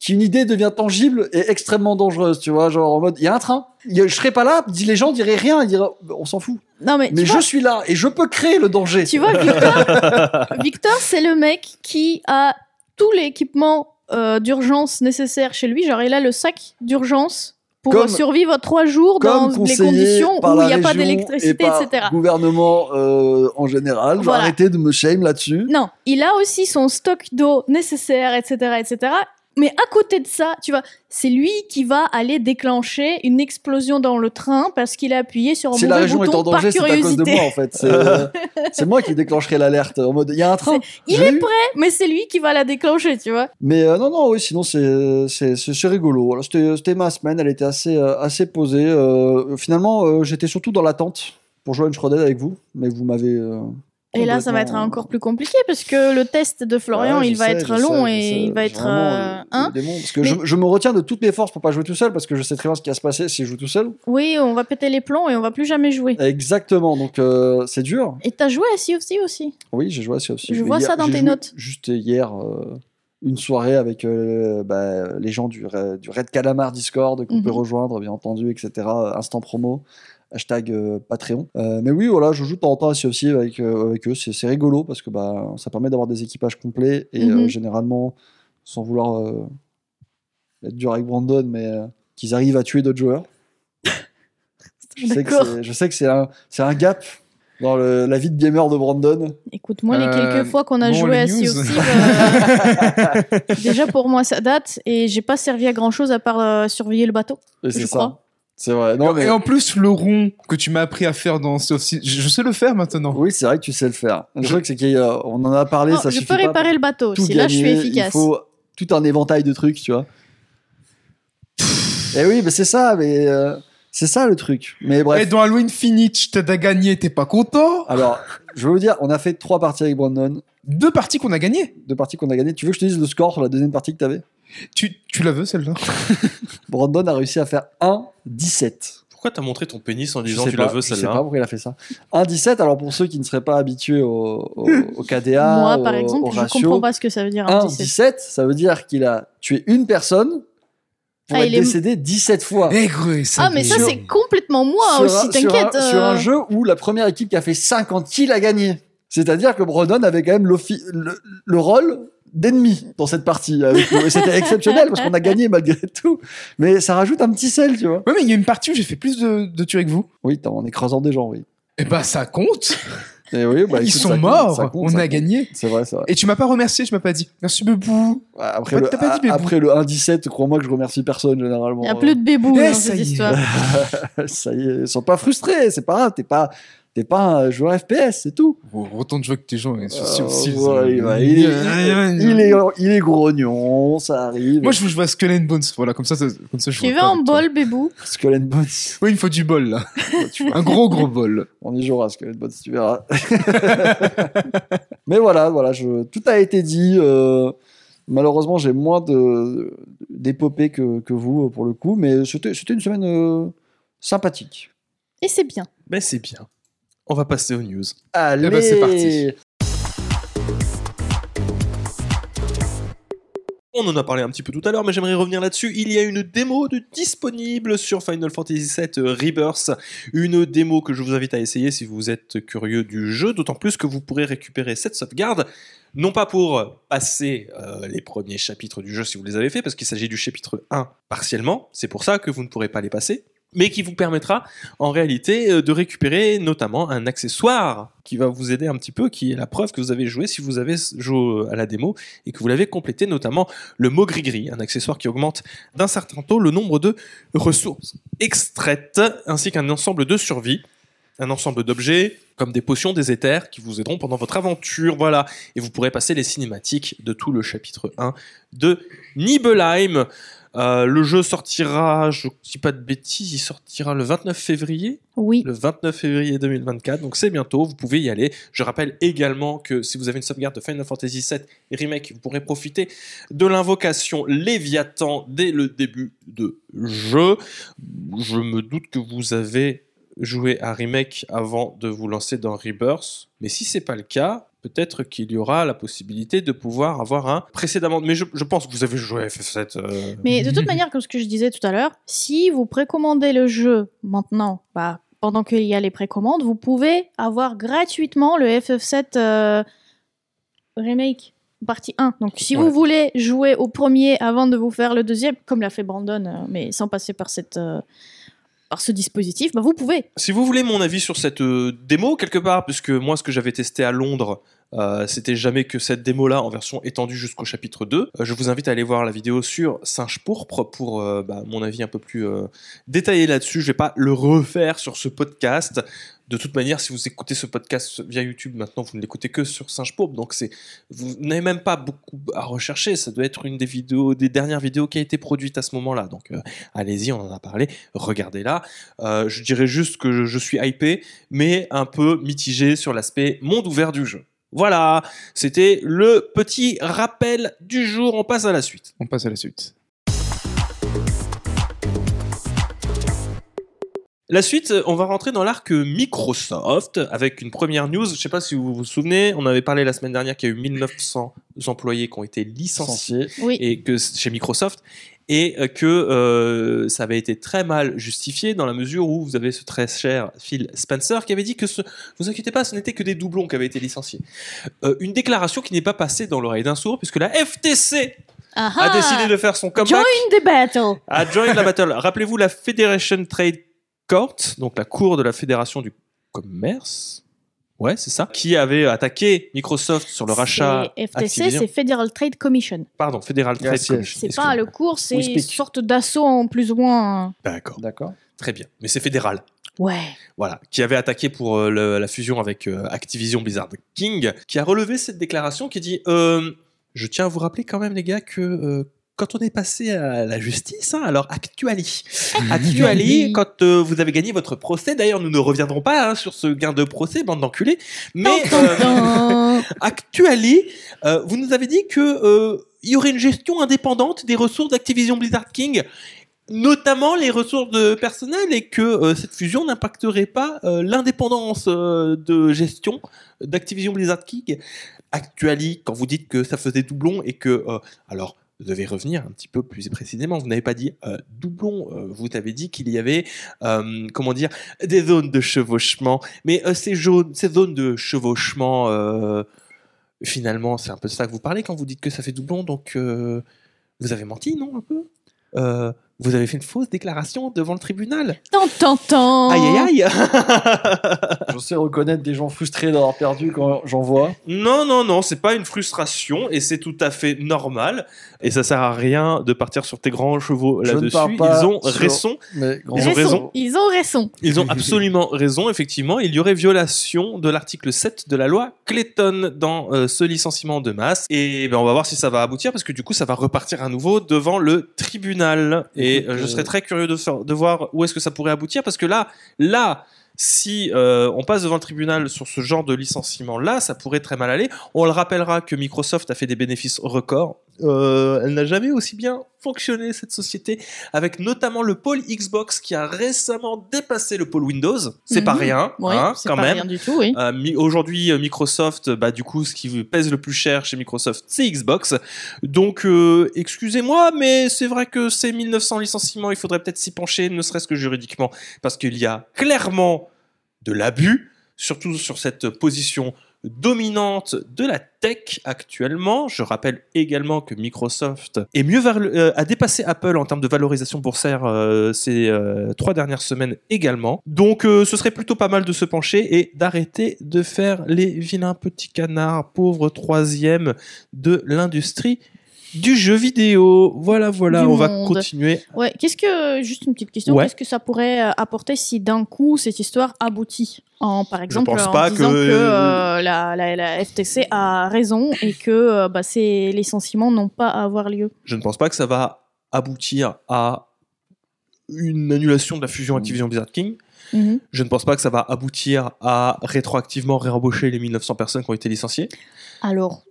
qu'une idée devient tangible et extrêmement dangereuse, tu vois, genre en mode, il y a un train, y a- je serais pas là, les gens diraient rien, ils diraient, on s'en fout. Non, mais, Mais je vois, suis là et je peux créer le danger. tu vois, Victor, Victor c'est le mec qui a tout l'équipement euh, d'urgence nécessaire chez lui. Genre, il a le sac d'urgence pour Comme- survivre trois jours dans les conditions où il n'y a pas d'électricité, et etc. gouvernement euh, en général, Voilà. arrêter de me shame là-dessus. Non, il a aussi son stock d'eau nécessaire, etc., etc. Mais à côté de ça, tu vois, c'est lui qui va aller déclencher une explosion dans le train parce qu'il a appuyé sur un Si mauvais la région est bouton en danger, par c'est à cause de curiosité. moi en fait. C'est euh, c'est moi qui déclencherai l'alerte en mode il y a un train. Il je l'ai est eu. prêt, mais c'est lui qui va la déclencher, tu vois. Mais euh, non, non, oui, sinon c'est c'est- c'est c'est rigolo. C'était ma semaine, elle était assez, euh, assez posée. Finalement, j'étais surtout dans l'attente pour jouer à Uncharted avec vous, mais vous m'avez. Et là, ça va être encore plus compliqué parce que le test de Florian, Ouais, il va sais, être long sais, et sais. il va être. démon, parce que Mais- je, je me retiens de toutes mes forces pour pas jouer tout seul, parce que je sais très bien ce qui va se passer si je joue tout seul. Oui, on va péter les plombs et on va plus jamais jouer. Exactement, donc euh, c'est dur. Et t'as joué à Sea of aussi? Oui, j'ai joué à Sea of. Je vois hier- ça dans tes notes. Juste hier, euh, une soirée avec euh, bah, les gens du, Red Calamar Discord qu'on Mhm. peut rejoindre, bien entendu, etc. Instant promo. Hashtag euh, Patreon. Euh, mais oui, voilà, je joue de temps en temps à Sea of Thieves avec, euh, avec eux. C'est c'est rigolo parce que bah, ça permet d'avoir des équipages complets et Mhm. euh, généralement, sans vouloir euh, être dur avec Brandon, mais euh, qu'ils arrivent à tuer d'autres joueurs. Je sais que c'est- je sais que c'est un, c'est un gap dans le- la vie de gamer de Brandon. Écoute, moi, les Euh, quelques fois qu'on a bon, joué à Sea of Thieves, euh, déjà pour moi, ça date et j'ai pas servi à grand chose à part euh, surveiller le bateau. Et c'est ça. crois. C'est vrai. Non, mais... Et en plus, le rond que tu m'as appris à faire dans Thieves, je je sais le faire maintenant. Oui, c'est vrai que tu sais le faire. Le truc, c'est qu'on en a parlé, Non, ça je suffit peux pas réparer le bateau si là je suis efficace. Il faut tout un éventail de trucs, tu vois. Et oui, mais c'est ça, mais euh, c'est ça le truc. Mais Et bref. dans Halo Infinite, je t'ai gagné, t'es pas content? Alors, je vais vous dire, on a fait trois parties avec Brandon, Deux parties qu'on a gagnées? deux parties qu'on a gagnées. Tu veux que je te dise le score sur la deuxième partie que t'avais? Tu, tu la veux celle-là Brandon a réussi à faire 1,17. Pourquoi t'as montré ton pénis en disant tu pas, la veux Je sais celle-là pas pourquoi il a fait ça. 1,17, alors pour ceux qui ne seraient pas habitués au, au, au KDA, Moi, par au- exemple, au je ratio, comprends pas ce que ça veut dire. un 17. 1,17, ça veut dire qu'il a tué une personne pour Ah, être il est- décédé 17 fois. Eh gros, ça Ah, mais ça, c'est complètement moi sur, aussi, un, sur, t'inquiète. un, sur un euh. jeu où la première équipe qui a fait 50 kills a gagné. C'est-à-dire que Brandon avait quand même l'offi- le, le rôle d'ennemi dans cette partie. avec nous. Et c'était exceptionnel parce qu'on a gagné malgré tout. Mais ça rajoute un petit sel, tu vois. Ouais, mais il y a une partie où j'ai fait plus de, de tuer que vous. Oui, en écrasant des gens, oui. Eh bah, ça compte. Et oui bah, Ils écoute, sont ça compte, morts. ça compte, On ça a compte. gagné. C'est vrai, c'est vrai. Et tu m'as pas remercié, tu m'as pas dit merci Bebou. Ouais, Après, le, t'as pas dit Bébou. après le 1-17, crois-moi que je remercie personne généralement. Il n'y a plus de bébou Eh, dans ça cette histoire. Ça y est, ils sont pas frustrés, c'est pas grave, t'es pas, t'es pas un joueur FPS, c'est tout. Autant de jouer que tes gens. sur Sea of Euh, Thieves, ouais, euh, il, est, euh, grognon, ça arrive. Moi, je veux jouer à Skull and Bones. Voilà, comme ça, ça- comme ça je Tu veux un bol, bébou? Skull and Bones. Oui, il me faut du bol, là. Un gros, gros bol. on y jouera, Skull and Bones, tu verras. Mais voilà, voilà, je, tout a été dit. euh, malheureusement, j'ai moins d'épopées que, que vous, pour le coup, mais c'était, c'était une semaine euh, sympathique. Et c'est bien. Ben c'est bien. On va passer aux news. Allez, ben, c'est parti. On en a parlé un petit peu tout à l'heure, mais j'aimerais revenir là-dessus. Il y a une démo de disponible sur Final Fantasy VII Rebirth. Une démo que je vous invite à essayer si vous êtes curieux du jeu, d'autant plus que vous pourrez récupérer cette sauvegarde. Non pas pour passer euh, les premiers chapitres du jeu si vous les avez fait, parce qu'il s'agit du chapitre 1 partiellement, c'est pour ça que vous ne pourrez pas les passer, mais qui vous permettra en réalité euh, de récupérer notamment un accessoire qui va vous aider un petit peu, qui est la preuve que vous avez joué si vous avez joué à la démo et que vous l'avez complété, notamment le mot gris-gris, un accessoire qui augmente d'un certain taux le nombre de ressources extraites, ainsi qu'un ensemble de survie, un ensemble d'objets, comme des potions, des éthers, qui vous aideront pendant votre aventure, voilà. Et vous pourrez passer les cinématiques de tout le chapitre 1 de Nibelheim. Euh, le jeu sortira, je dis pas de bêtises, il sortira le 29 février Oui. le 29 février 2024, donc c'est bientôt, vous pouvez y aller. Je rappelle également que si vous avez une sauvegarde de Final Fantasy VII Remake, vous pourrez profiter de l'invocation Léviathan dès le début de jeu. Je me doute que vous avez joué à Remake avant de vous lancer dans Rebirth, mais si c'est pas le cas, peut-être qu'il y aura la possibilité de pouvoir avoir un précédemment. Mais je, je pense que vous avez joué à FF7. euh, Mais de toute manière, comme ce que je disais tout à l'heure, si vous précommandez le jeu maintenant, bah, pendant qu'il y a les précommandes, vous pouvez avoir gratuitement le FF7 euh, Remake partie 1. Donc si Ouais. vous voulez jouer au premier avant de vous faire le deuxième, comme l'a fait Brandon, euh, mais sans passer par cette... euh, par ce dispositif, bah vous pouvez. Si vous voulez mon avis sur cette euh, démo, quelque part, puisque moi, ce que j'avais testé à Londres, euh, c'était jamais que cette démo-là en version étendue jusqu'au chapitre 2. Euh, je vous invite à aller voir la vidéo sur Singe Pourpre pour euh, bah, mon avis un peu plus détaillé là-dessus. Je vais pas le refaire sur ce podcast. De toute manière, si vous écoutez ce podcast via YouTube maintenant, vous ne l'écoutez que sur Singe Pourpre, donc c'est vous n'avez même pas beaucoup à rechercher. Ça doit être une des vidéos, des dernières vidéos qui a été produite à ce moment-là. Donc allez-y, on en a parlé, regardez-la. Je dirais juste que je, je suis hypé, mais un peu mitigé sur l'aspect monde ouvert du jeu. Voilà, c'était le petit rappel du jour. On passe à la suite. On passe à la suite. La suite, on va rentrer dans l'arc Microsoft avec une première news. Je sais pas si vous vous souvenez, on avait parlé la semaine dernière qu'il y a eu 1900 employés qui ont été licenciés. Oui. et que chez Microsoft et euh, que euh, ça avait été très mal justifié dans la mesure où vous avez ce très cher Phil Spencer qui avait dit que ce, vous inquiétez pas, ce n'était que des doublons qui avaient été licenciés. Euh, une déclaration qui n'est pas passée dans l'oreille d'un sourd puisque la FTC Ah a ah décidé de faire son comeback, Join the battle a join la battle. Rappelez-vous la Federation Trade Court, donc la cour de la Fédération du commerce. Ouais, c'est ça. Qui avait attaqué Microsoft sur le rachat. C'est FTC, c'est Federal Trade Commission. Pardon, Federal Trade Gracias. Commission. C'est pas le cours, c'est une sorte d'assaut en plus ou moins. D'accord, D'accord. très bien. Mais c'est fédéral. Ouais. Voilà, qui avait attaqué pour euh, le- la fusion avec euh, Activision Blizzard King, qui a relevé cette déclaration qui dit euh, Je tiens à vous rappeler quand même, les gars, que euh, quand on est passé à la justice, hein, alors actuali. actuali, quand euh, vous avez gagné votre procès, d'ailleurs, nous ne reviendrons pas hein, sur ce gain de procès, bande d'enculés, mais euh, actuali, euh, vous nous avez dit que. euh, il y aurait une gestion indépendante des ressources d'Activision Blizzard King, notamment les ressources de personnel, et que euh, cette fusion n'impacterait pas euh, l'indépendance euh, de gestion d'Activision Blizzard King. Actually, quand vous dites que ça faisait doublon et que, alors, vous devez revenir un petit peu plus précisément. Vous n'avez pas dit euh, doublon, euh, vous avez dit qu'il y avait, euh, comment dire, des zones de chevauchement. Mais ces, ces zones de chevauchement, finalement, c'est un peu ça que vous parlez quand vous dites que ça fait doublon. Donc, vous avez menti, non, un peu? Vous avez fait une fausse déclaration devant le tribunal. Tant, tant, tant. Aïe, aïe, aïe Je sais reconnaître des gens frustrés d'avoir perdu quand j'en vois. Non, non, non, c'est pas une frustration et c'est tout à fait normal. Et ça sert à rien de partir sur tes grands chevaux Je ne là-dessus. Ils ont sur- raison. Mais grand- Ils ont raison. Ils ont raison. Ils ont absolument raison, effectivement. Il y aurait violation de l'article 7 de la loi Clayton dans euh, ce licenciement de masse. Et ben, on va voir si ça va aboutir, parce que du coup, ça va repartir à nouveau devant le tribunal. Et Écoute, euh, je euh, serais très curieux de, faire- de voir où est-ce que ça pourrait aboutir, parce que là, là, si euh, on passe devant le tribunal sur ce genre de licenciement-là, ça pourrait très mal aller. On le rappellera que Microsoft a fait des bénéfices records. Euh, elle n'a jamais aussi bien fonctionné, cette société, avec notamment le pôle Xbox qui a récemment dépassé le pôle Windows. C'est pas Mhm. rien, Oui, hein, c'est quand pas même. rien du tout, oui. Euh, Aujourd'hui, euh, Microsoft, bah, du coup, ce qui pèse le plus cher chez Microsoft, c'est Xbox. Donc, euh, excusez-moi, mais c'est vrai que ces 1900 licenciements, il faudrait peut-être s'y pencher, ne serait-ce que juridiquement, parce qu'il y a clairement de l'abus, surtout sur cette position dominante de la tech actuellement. Je rappelle également que Microsoft est mieux euh, a dépassé Apple en termes de valorisation boursière euh, ces euh, trois dernières semaines également. Donc ce serait plutôt pas mal de se pencher et d'arrêter de faire les vilains petits canards, pauvres troisième de l'industrie du jeu vidéo. Voilà, voilà, Du on va continuer. Ouais, qu'est-ce que, juste une petite question, Ouais. qu'est-ce que ça pourrait euh, apporter si d'un coup cette histoire aboutit en, Par exemple, pense en pas disant que- que, euh, la, la- la FTC a raison et que euh, bah, ces licenciements n'ont pas à avoir lieu. Je ne pense pas que ça va aboutir à une annulation de la fusion Activision Blizzard King. Mhm. Je ne pense pas que ça va aboutir à rétroactivement réembaucher les 1900 personnes qui ont été licenciées. Alors,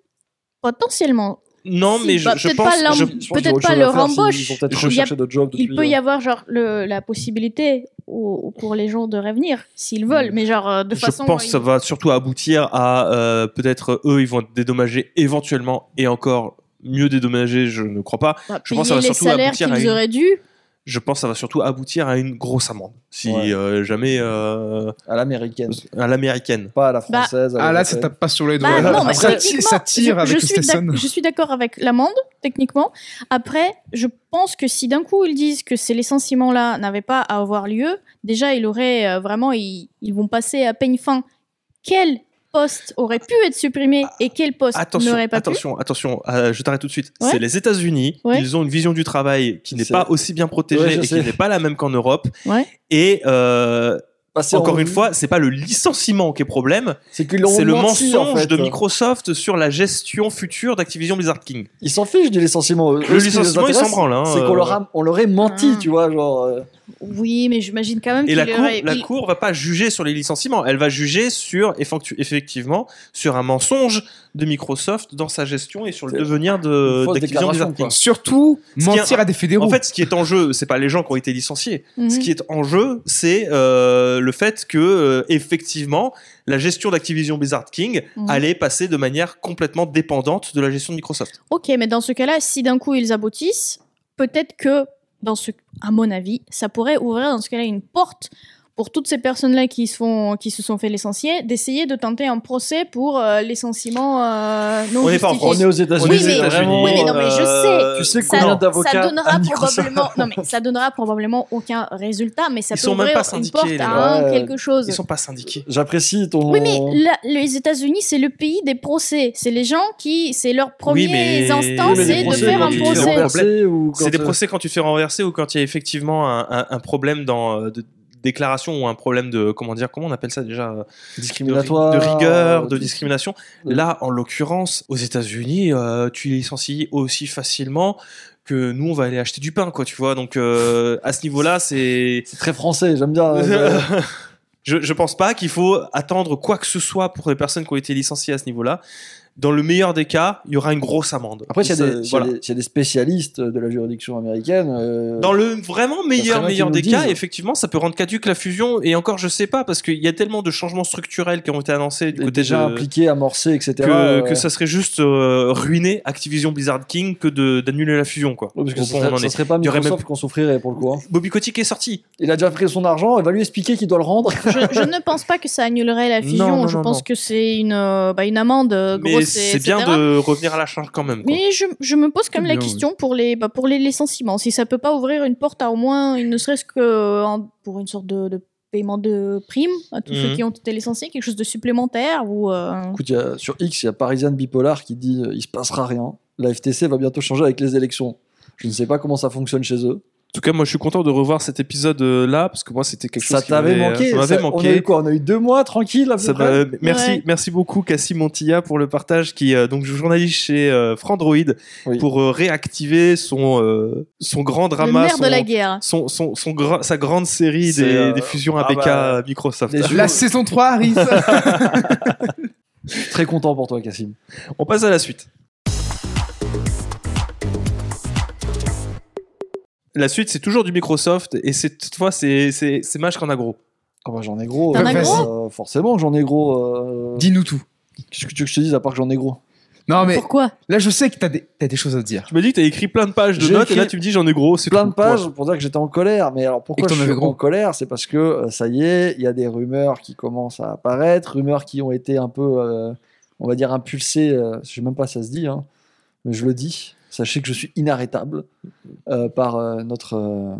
potentiellement, Non, Si, mais je, bah, je peut-être pense. je- Je pense peut-être pas chose à leur faire embauche. s'ils ont peut-être Je- recherché d'autres jobs il peut y euh, avoir genre le- la possibilité au- pour les gens de revenir s'ils veulent, mais genre euh, de je façon. pense que ça va surtout aboutir à euh, peut-être eux, ils vont être dédommagés éventuellement et encore mieux dédommagés, je ne crois pas. bah, je pense que ça va les surtout salaires aboutir à qu'ils une- auraient dû. Je pense que ça va surtout aboutir à une grosse amende. Si Ouais. euh, jamais euh, à l'américaine, à l'américaine. pas à la Bah, française. à Ah là, ça tape pas sur les doigts. Bah, non, mais Après, techniquement, si ça tire je, avec je Stetson. je suis d'accord avec l'amende, techniquement. Après, je pense que si d'un coup ils disent que ces licenciements-là n'avaient pas à avoir lieu, déjà, il aurait euh, vraiment, ils, ils vont passer à peigne fin. Quel poste aurait pu être supprimé et quel poste Attention, n'aurait pas pu attention, attention, euh, je t'arrête tout de suite. Ouais. C'est les États-Unis. Ouais. Ils ont une vision du travail qui n'est C'est- pas aussi bien protégée Ouais, et qui n'est pas la même qu'en Europe. Ouais. Et euh, en encore une fois, c'est pas le licenciement qui est problème, c'est le menti, en mensonge fait. de Microsoft sur la gestion future d'Activision Blizzard King. Ils s'en fichent du licenciement. Le licenciement, ils s'en branlent. Hein, C'est qu'on euh. leur, a- on leur ait menti, Ah. tu vois, genre. euh, Oui, mais j'imagine quand même Et la cour, aurait- la il- cour va pas juger sur les licenciements, elle va juger sur effectivement sur un mensonge de Microsoft dans sa gestion et sur le devenir de d'Activision Blizzard. Surtout, Ce qui est- mentir à des fédéraux. En fait, ce qui est en jeu, c'est pas les gens qui ont été licenciés. Mhm. Ce qui est en jeu, c'est euh, le fait que euh, effectivement la gestion d'Activision Blizzard King Mhm. allait passer de manière complètement dépendante de la gestion de Microsoft. Ok, mais dans ce cas-là, si d'un coup ils aboutissent, peut-être que, dans ce, à mon avis, ça pourrait ouvrir dans ce cas-là une porte pour toutes ces personnes-là qui, se font- qui se sont fait licencier, d'essayer de tenter un procès pour euh, licenciement euh, non On n'est pas en. On est aux États-Unis. Oui, mais- oui, mais non, mais je sais. Tu sais Ça, combien ça d'avocats donnera à Microsoft probablement, non mais ça donnera probablement aucun résultat, mais ça Ils peut sont même ouvrir pas une syndiqués, porte les à un quelque chose. Ils sont pas syndiqués. J'apprécie ton. Oui, mais la- les États-Unis, c'est le pays des procès. C'est les gens qui, c'est leur instance, Oui, les c'est de faire un procès. C'est des euh, procès quand tu te fais renverser ou quand il y a effectivement un, un- un problème dans euh, de déclaration ou un problème de comment dire comment on appelle ça déjà ri- discriminatoire. de rigueur, euh, de discrimination. Ouais. Là, en l'occurrence, aux États-Unis, euh, tu licencies aussi facilement que nous, on va aller acheter du pain, quoi, tu vois. Donc, euh, à ce niveau-là, c'est. C'est très français, j'aime bien. euh, je, je pense pas qu'il faut attendre quoi que ce soit pour les personnes qui ont été licenciées à ce niveau-là. Dans le meilleur des cas, il y aura une grosse amende. Après, s'il y, a des- y y a spécialistes de la juridiction américaine. euh, Dans le vraiment meilleur, meilleur des cas, effectivement, ça peut rendre caduque la fusion. Et encore, je sais pas, parce qu'il y a tellement de changements structurels qui ont été annoncés du côté déjà de- impliqué, amorcé, etc. que, euh, que ça serait juste euh, ruiner Activision Blizzard King que d'annuler la fusion, quoi. ouais, parce que ça serait, ça serait pas Il y aurait Microsoft même- qu'on souffrirait pour le coup. hein. Bobby Kotick est sorti. Il a déjà pris son argent, il va lui expliquer qu'il doit le rendre. Je, je ne pense pas que ça annulerait la fusion. Non, non, je non, pense non. que c'est une, euh, bah, une amende grosse. C'est bien de revenir à la charge quand même. quoi. Mais je, je me pose quand même la bien, question pour les, bah, pour les licenciements. Si ça peut pas ouvrir une porte à au moins, ne serait-ce que euh, en- pour une sorte de, de paiement de prime à tous Mhm. ceux qui ont été licenciés, quelque chose de supplémentaire ou. euh, Écoute, il y a- sur X, il y a Parisian Bipolar qui dit euh, il se passera rien. La FTC va bientôt changer avec les élections. Je ne sais pas comment ça fonctionne chez eux. En tout cas, moi, je suis content de revoir cet épisode-là parce que moi, c'était quelque chose Ça qui t'avait m'avait- manqué. Ça m'avait ça- On a manqué. eu quoi On a eu deux mois tranquille à peu Ça près m'a- merci, Ouais. merci beaucoup Cassie Montilla pour le partage qui euh, donc journaliste chez euh, Frandroid Oui. pour euh, réactiver son euh, son grand le drama, nerf son, de la guerre. son, son, son gra- sa grande série des, euh, des fusions ah APK bah, Microsoft. La saison 3 arrive. Très content pour toi, Cassim. On passe à la suite. La suite, c'est toujours du Microsoft et cette fois, c'est c'est c'est Mage qu'en a gros. Ah bah, j'en ai gros. As euh, forcément j'en ai gros. euh, Dis-nous tout. Qu'est-ce que tu veux que je te dise à part que j'en ai gros? Non, mais Pourquoi? là, je sais que t'as des, t'as des choses à dire. Tu m'as dit que t'as écrit plein de pages de notes et là tu me dis j'en ai gros. c'est Plein tout. de pages pour dire que j'étais en colère. Mais alors pourquoi je suis gros. en colère? C'est parce que euh, ça y est, il y a des rumeurs qui commencent à apparaître, rumeurs qui ont été un peu, euh, on va dire, impulsées. euh, je sais même pas si ça se dit, hein, mais je le dis. Sachez que je suis inarrêtable euh, par euh, notre, euh,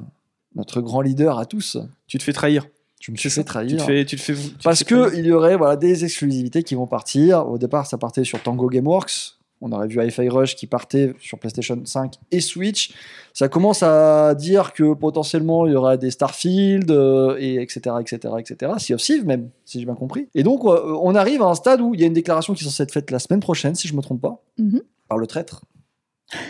notre grand leader à tous. Tu te fais trahir. Je me suis fait trahir. Tu te fais, tu te fais, tu te Parce fais trahir. qu'il y aurait voilà, des exclusivités qui vont partir. Au départ, ça partait sur Tango Gameworks. On aurait vu Hi-Fi Rush qui partait sur PlayStation 5 et Switch. Ça commence à dire que potentiellement il y aura des Starfield, euh, et etc., etc., etc. Sea of Thieves même, si j'ai bien compris. Et donc, euh, on arrive à un stade où il y a une déclaration qui est censée être faite la semaine prochaine, si je me trompe pas, Mhm. par le traître.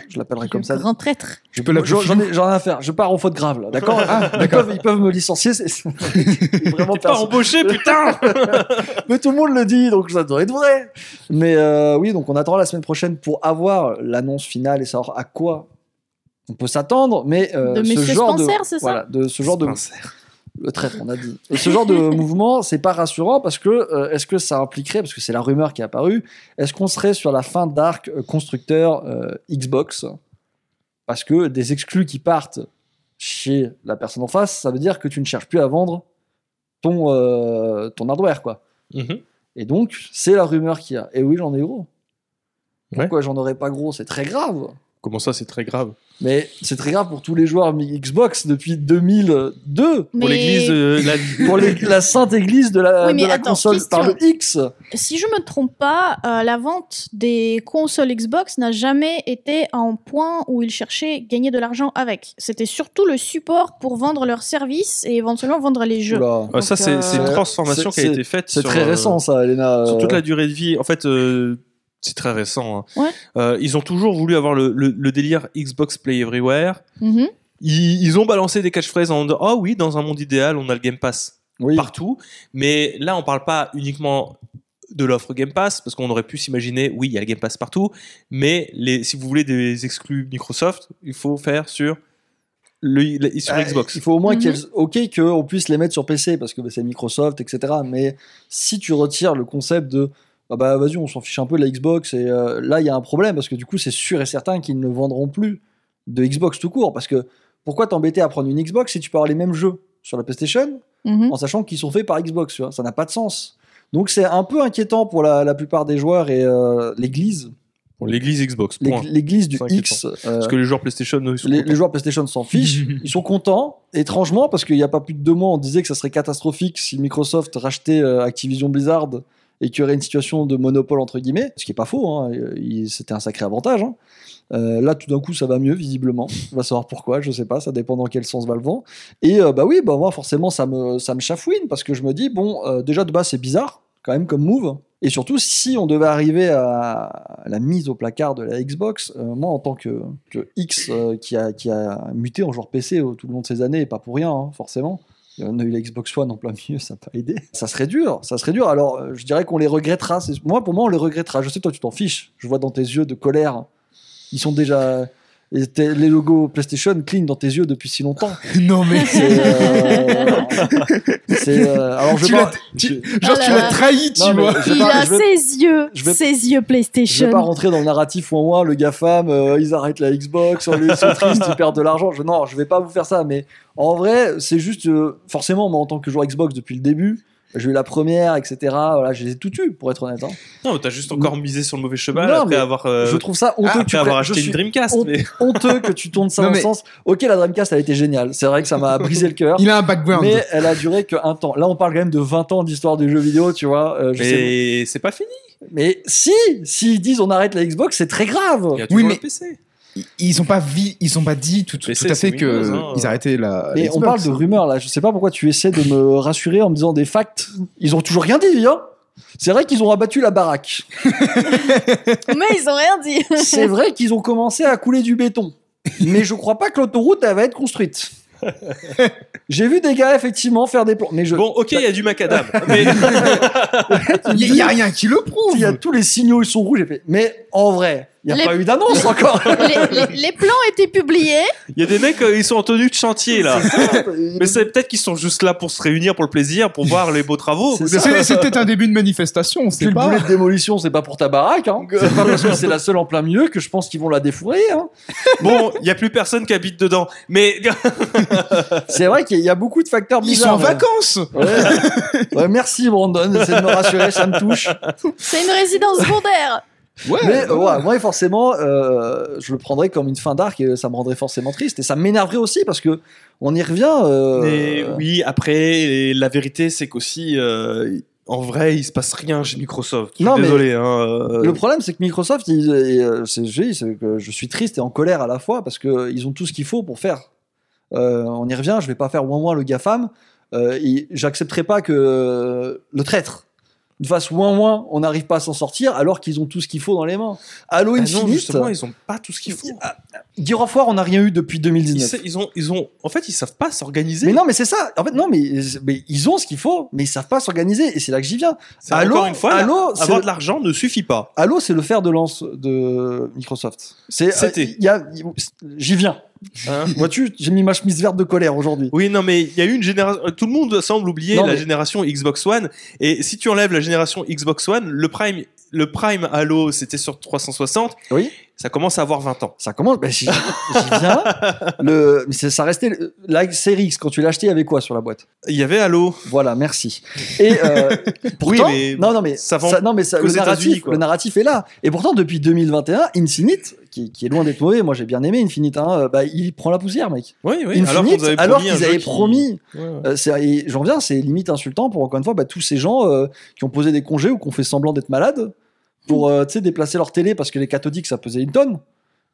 Je l'appellerai Le comme ça. grand traître. Je peux l'appeler J'en ai, j'en ai à faire. Je pars en faute grave là, d'accord Ah, ils, peuvent, ils peuvent me licencier. C'est vraiment T'es pas embauché, putain mais tout le monde le dit, donc ça doit être vrai. Mais euh, oui, donc on attend la semaine prochaine pour avoir l'annonce finale et savoir à quoi on peut s'attendre. Mais euh, De ce genre Spencer, de c'est ça voilà, de ce genre de Sincère. Le traître, on a dit. Ce genre de mouvement, c'est pas rassurant parce que euh, est-ce que ça impliquerait, parce que c'est la rumeur qui est apparue, est-ce qu'on serait sur la fin d'arc euh, constructeur euh, Xbox? Parce que des exclus qui partent chez la personne en face, ça veut dire que tu ne cherches plus à vendre ton, euh, ton hardware, quoi. Mhm. Et donc, c'est la rumeur qu'il y a. Et oui, j'en ai gros. Ouais. Pourquoi j'en aurais pas gros? C'est très grave. Comment ça, c'est très grave Mais c'est très grave pour tous les joueurs Xbox depuis 2002. Pour l'église, euh, la- Pour les- la sainte église de la, Oui, mais de la attends, console question. par le X. si je me trompe pas, euh, la vente des consoles Xbox n'a jamais été à un point où ils cherchaient gagner de l'argent avec. C'était surtout le support pour vendre leurs services et éventuellement vendre les jeux. Ah, ça, c'est euh, une c'est- transformation qui a été faite C'est sur, très euh, récent, ça, Elena. sur Euh, toute la durée de vie. En fait, euh, c'est très récent. hein. Ouais. Euh, ils ont toujours voulu avoir le, le- le délire Xbox Play Everywhere. Mhm. Ils, ils ont balancé des catchphrases en disant Oh oui, dans un monde idéal, on a le Game Pass Oui. partout. Mais là, on parle pas uniquement de l'offre Game Pass, parce qu'on aurait pu s'imaginer, oui, il y a le Game Pass partout, mais les, si vous voulez des exclus Microsoft, il faut faire sur, le, le- sur Euh, Xbox. Il faut au moins ok qu'on puisse les mettre sur PC parce que bah, c'est Microsoft, etc. Mais si tu retires le concept de ah bah vas-y, on s'en fiche un peu de la Xbox et euh, là il y a un problème parce que du coup c'est sûr et certain qu'ils ne vendront plus de Xbox tout court parce que pourquoi t'embêter à prendre une Xbox si tu peux avoir les mêmes jeux sur la PlayStation Mhm. en sachant qu'ils sont faits par Xbox, tu vois, ça n'a pas de sens. Donc c'est un peu inquiétant pour la, la plupart des joueurs et euh, l'église, Pour l'église Xbox, l'église du. X. euh, Parce que les joueurs PlayStation, eux, ils sont les, contents. les joueurs PlayStation s'en fichent, ils sont contents, étrangement, parce qu'il n'y a pas plus de deux mois, on disait que ça serait catastrophique si Microsoft rachetait euh, Activision Blizzard et qu'il y aurait une situation de monopole, entre guillemets, ce qui n'est pas faux, hein, c'était un sacré avantage. hein. Euh, là, tout d'un coup, ça va mieux, visiblement. On va savoir pourquoi, je sais pas, ça dépend dans quel sens va le vent. Et euh, bah oui, bah moi, forcément, ça me, ça me chafouine, parce que je me dis, bon, euh, déjà de base, c'est bizarre, quand même, comme move. Et surtout, si on devait arriver à la mise au placard de la Xbox, moi, en tant que, X qui, a, qui a muté en joueur PC tout le long de ces années, et pas pour rien, hein, forcément, On a eu la Xbox One en plein milieu, ça n'a pas aidé. Ça serait dur, ça serait dur. Alors, euh, je dirais qu'on les regrettera. Moi, pour moi, on les regrettera. Je sais, toi, tu t'en fiches. Je vois dans tes yeux de colère. Ils sont déjà. Et Les logos PlayStation clean dans tes yeux depuis si longtemps. non mais. C'est. euh, c'est, euh, Alors, je Tu pas, tu- genre là tu l'as trahi, tu Non, mais vois. je vais Il pas- a vais- ses yeux, vais- ses yeux je vais PlayStation. pas rentrer dans le narratif ouin ouin, le GAFAM, euh, ils arrêtent la Xbox, ils sont tristes, ils perdent de l'argent. Je, non, je vais pas vous faire ça. Mais en vrai, c'est juste. euh, forcément, moi, en tant que joueur Xbox depuis le début, j'ai eu la première, etc. Voilà, je les ai tout eu, pour être honnête. hein. Non, t'as juste encore misé sur le mauvais cheval Non, après avoir, euh, je trouve ça honteux que tu avoir acheté je une Dreamcast. mais- honteux que tu tournes ça Non, dans le mais- sens. Ok, la Dreamcast, elle a été géniale. C'est vrai que ça m'a brisé le cœur. Il a un background. Mais elle a duré que un temps. Là, on parle quand même de 20 ans d'histoire du jeu vidéo, tu vois. euh, je Mais c'est pas fini. Mais si, s'ils disent on arrête la Xbox, c'est très grave. Il y a toujours mais- le PC. Ils- ont pas vi- ils ont pas dit tout, tout à fait Windows, hein. ils arrêtaient la. Mais on parle de rumeurs là. Je sais pas pourquoi tu essaies de me rassurer en me disant des facts. Ils ont toujours rien dit, hein. C'est vrai qu'ils ont abattu la baraque. Mais ils ont rien dit. C'est vrai qu'ils ont commencé à couler du béton. Mais je crois pas que l'autoroute elle va être construite. J'ai vu des gars effectivement faire des plans. Mais je. Bon, ok, il y a du macadam. mais Il y, a- a rien qui le prouve. Il y a tous les signaux, ils sont rouges. Mais en vrai, il n'y a Les- pas eu d'annonce encore. les, les- les plans étaient publiés. il y a des mecs, euh, ils sont en tenue de chantier là. Mais c'est peut-être qu'ils sont juste là pour se réunir pour le plaisir, pour voir les beaux travaux. C'est C'est- C'est c'est peut-être un début de manifestation, on Puis sait le pas. boulet de démolition, c'est pas pour ta baraque. Hein. C'est pas parce que c'est la seule en plein milieu que je pense qu'ils vont la défourailler. Hein. Bon, il y a plus personne qui habite dedans. Mais C'est vrai qu'il y a beaucoup de facteurs Ils sont en bizarres. vacances. ouais. Ouais, merci Brandon, c'est de me rassurer, ça me touche. C'est une résidence secondaire. Ouais. Mais euh, ouais, moi, forcément, euh, je le prendrais comme une fin d'arc et ça me rendrait forcément triste. Et ça m'énerverait aussi parce que on y revient. euh, Mais oui, après, la vérité, c'est qu'aussi, euh, en vrai, il se passe rien chez Microsoft. Je suis Non, mais désolé. Hein, euh, Le problème, c'est que Microsoft, ils- et, c'est je que je suis triste et en colère à la fois parce qu'ils ont tout ce qu'il faut pour faire. On y revient, je vais pas faire moins moins le GAFAM. J'accepterai pas que le traître nous fasse moins moins, on n'arrive pas à s'en sortir alors qu'ils ont tout ce qu'il faut dans les mains. Halo non, Infinite, justement, ils ont pas tout ce qu'il faut. Gear of War, on n'a rien eu depuis Ils, 2019. sa- ils ont, ils ont, en fait, ils savent pas s'organiser. Mais non, mais c'est ça. En fait, non, mais, mais ils ont ce qu'il faut, mais ils savent pas s'organiser. Et c'est là que j'y viens. Halo- encore une fois, Halo, avoir de l'argent ne suffit pas. Halo, c'est le fer de lance de Microsoft. C'est, C'était. euh, j'y viens. Hein. Vois-tu, j'ai mis ma chemise verte de colère aujourd'hui. Oui, non, mais il y a eu une génération. Tout le monde semble oublier Non, la mais- génération Xbox One. Et si tu enlèves la génération Xbox One, le Prime, le Prime Halo, c'était sur 360. Oui. Ça commence à avoir 20 ans. Ça commence, ben, j'y, viens. Le, ça restait la série X quand tu l'as acheté, il y avait quoi sur la boîte? Il y avait Halo. Voilà, merci. Et euh, pourtant, mais non, non, mais ça vend non, mais ça- le narratif, le narratif est là. Et pourtant, depuis 2021, Infinite, qui, qui est loin d'être mauvais, moi j'ai bien aimé Infinite, hein, euh, bah, il prend la poussière, mec. Oui, oui. Infinite, alors promis qu'ils avaient qui- promis Ouais, ouais. Euh, J'en viens, c'est limite insultant pour encore une fois bah, tous ces gens euh, qui ont posé des congés ou qui ont fait semblant d'être malades pour euh, déplacer leur télé parce que les cathodiques ça pesait une tonne.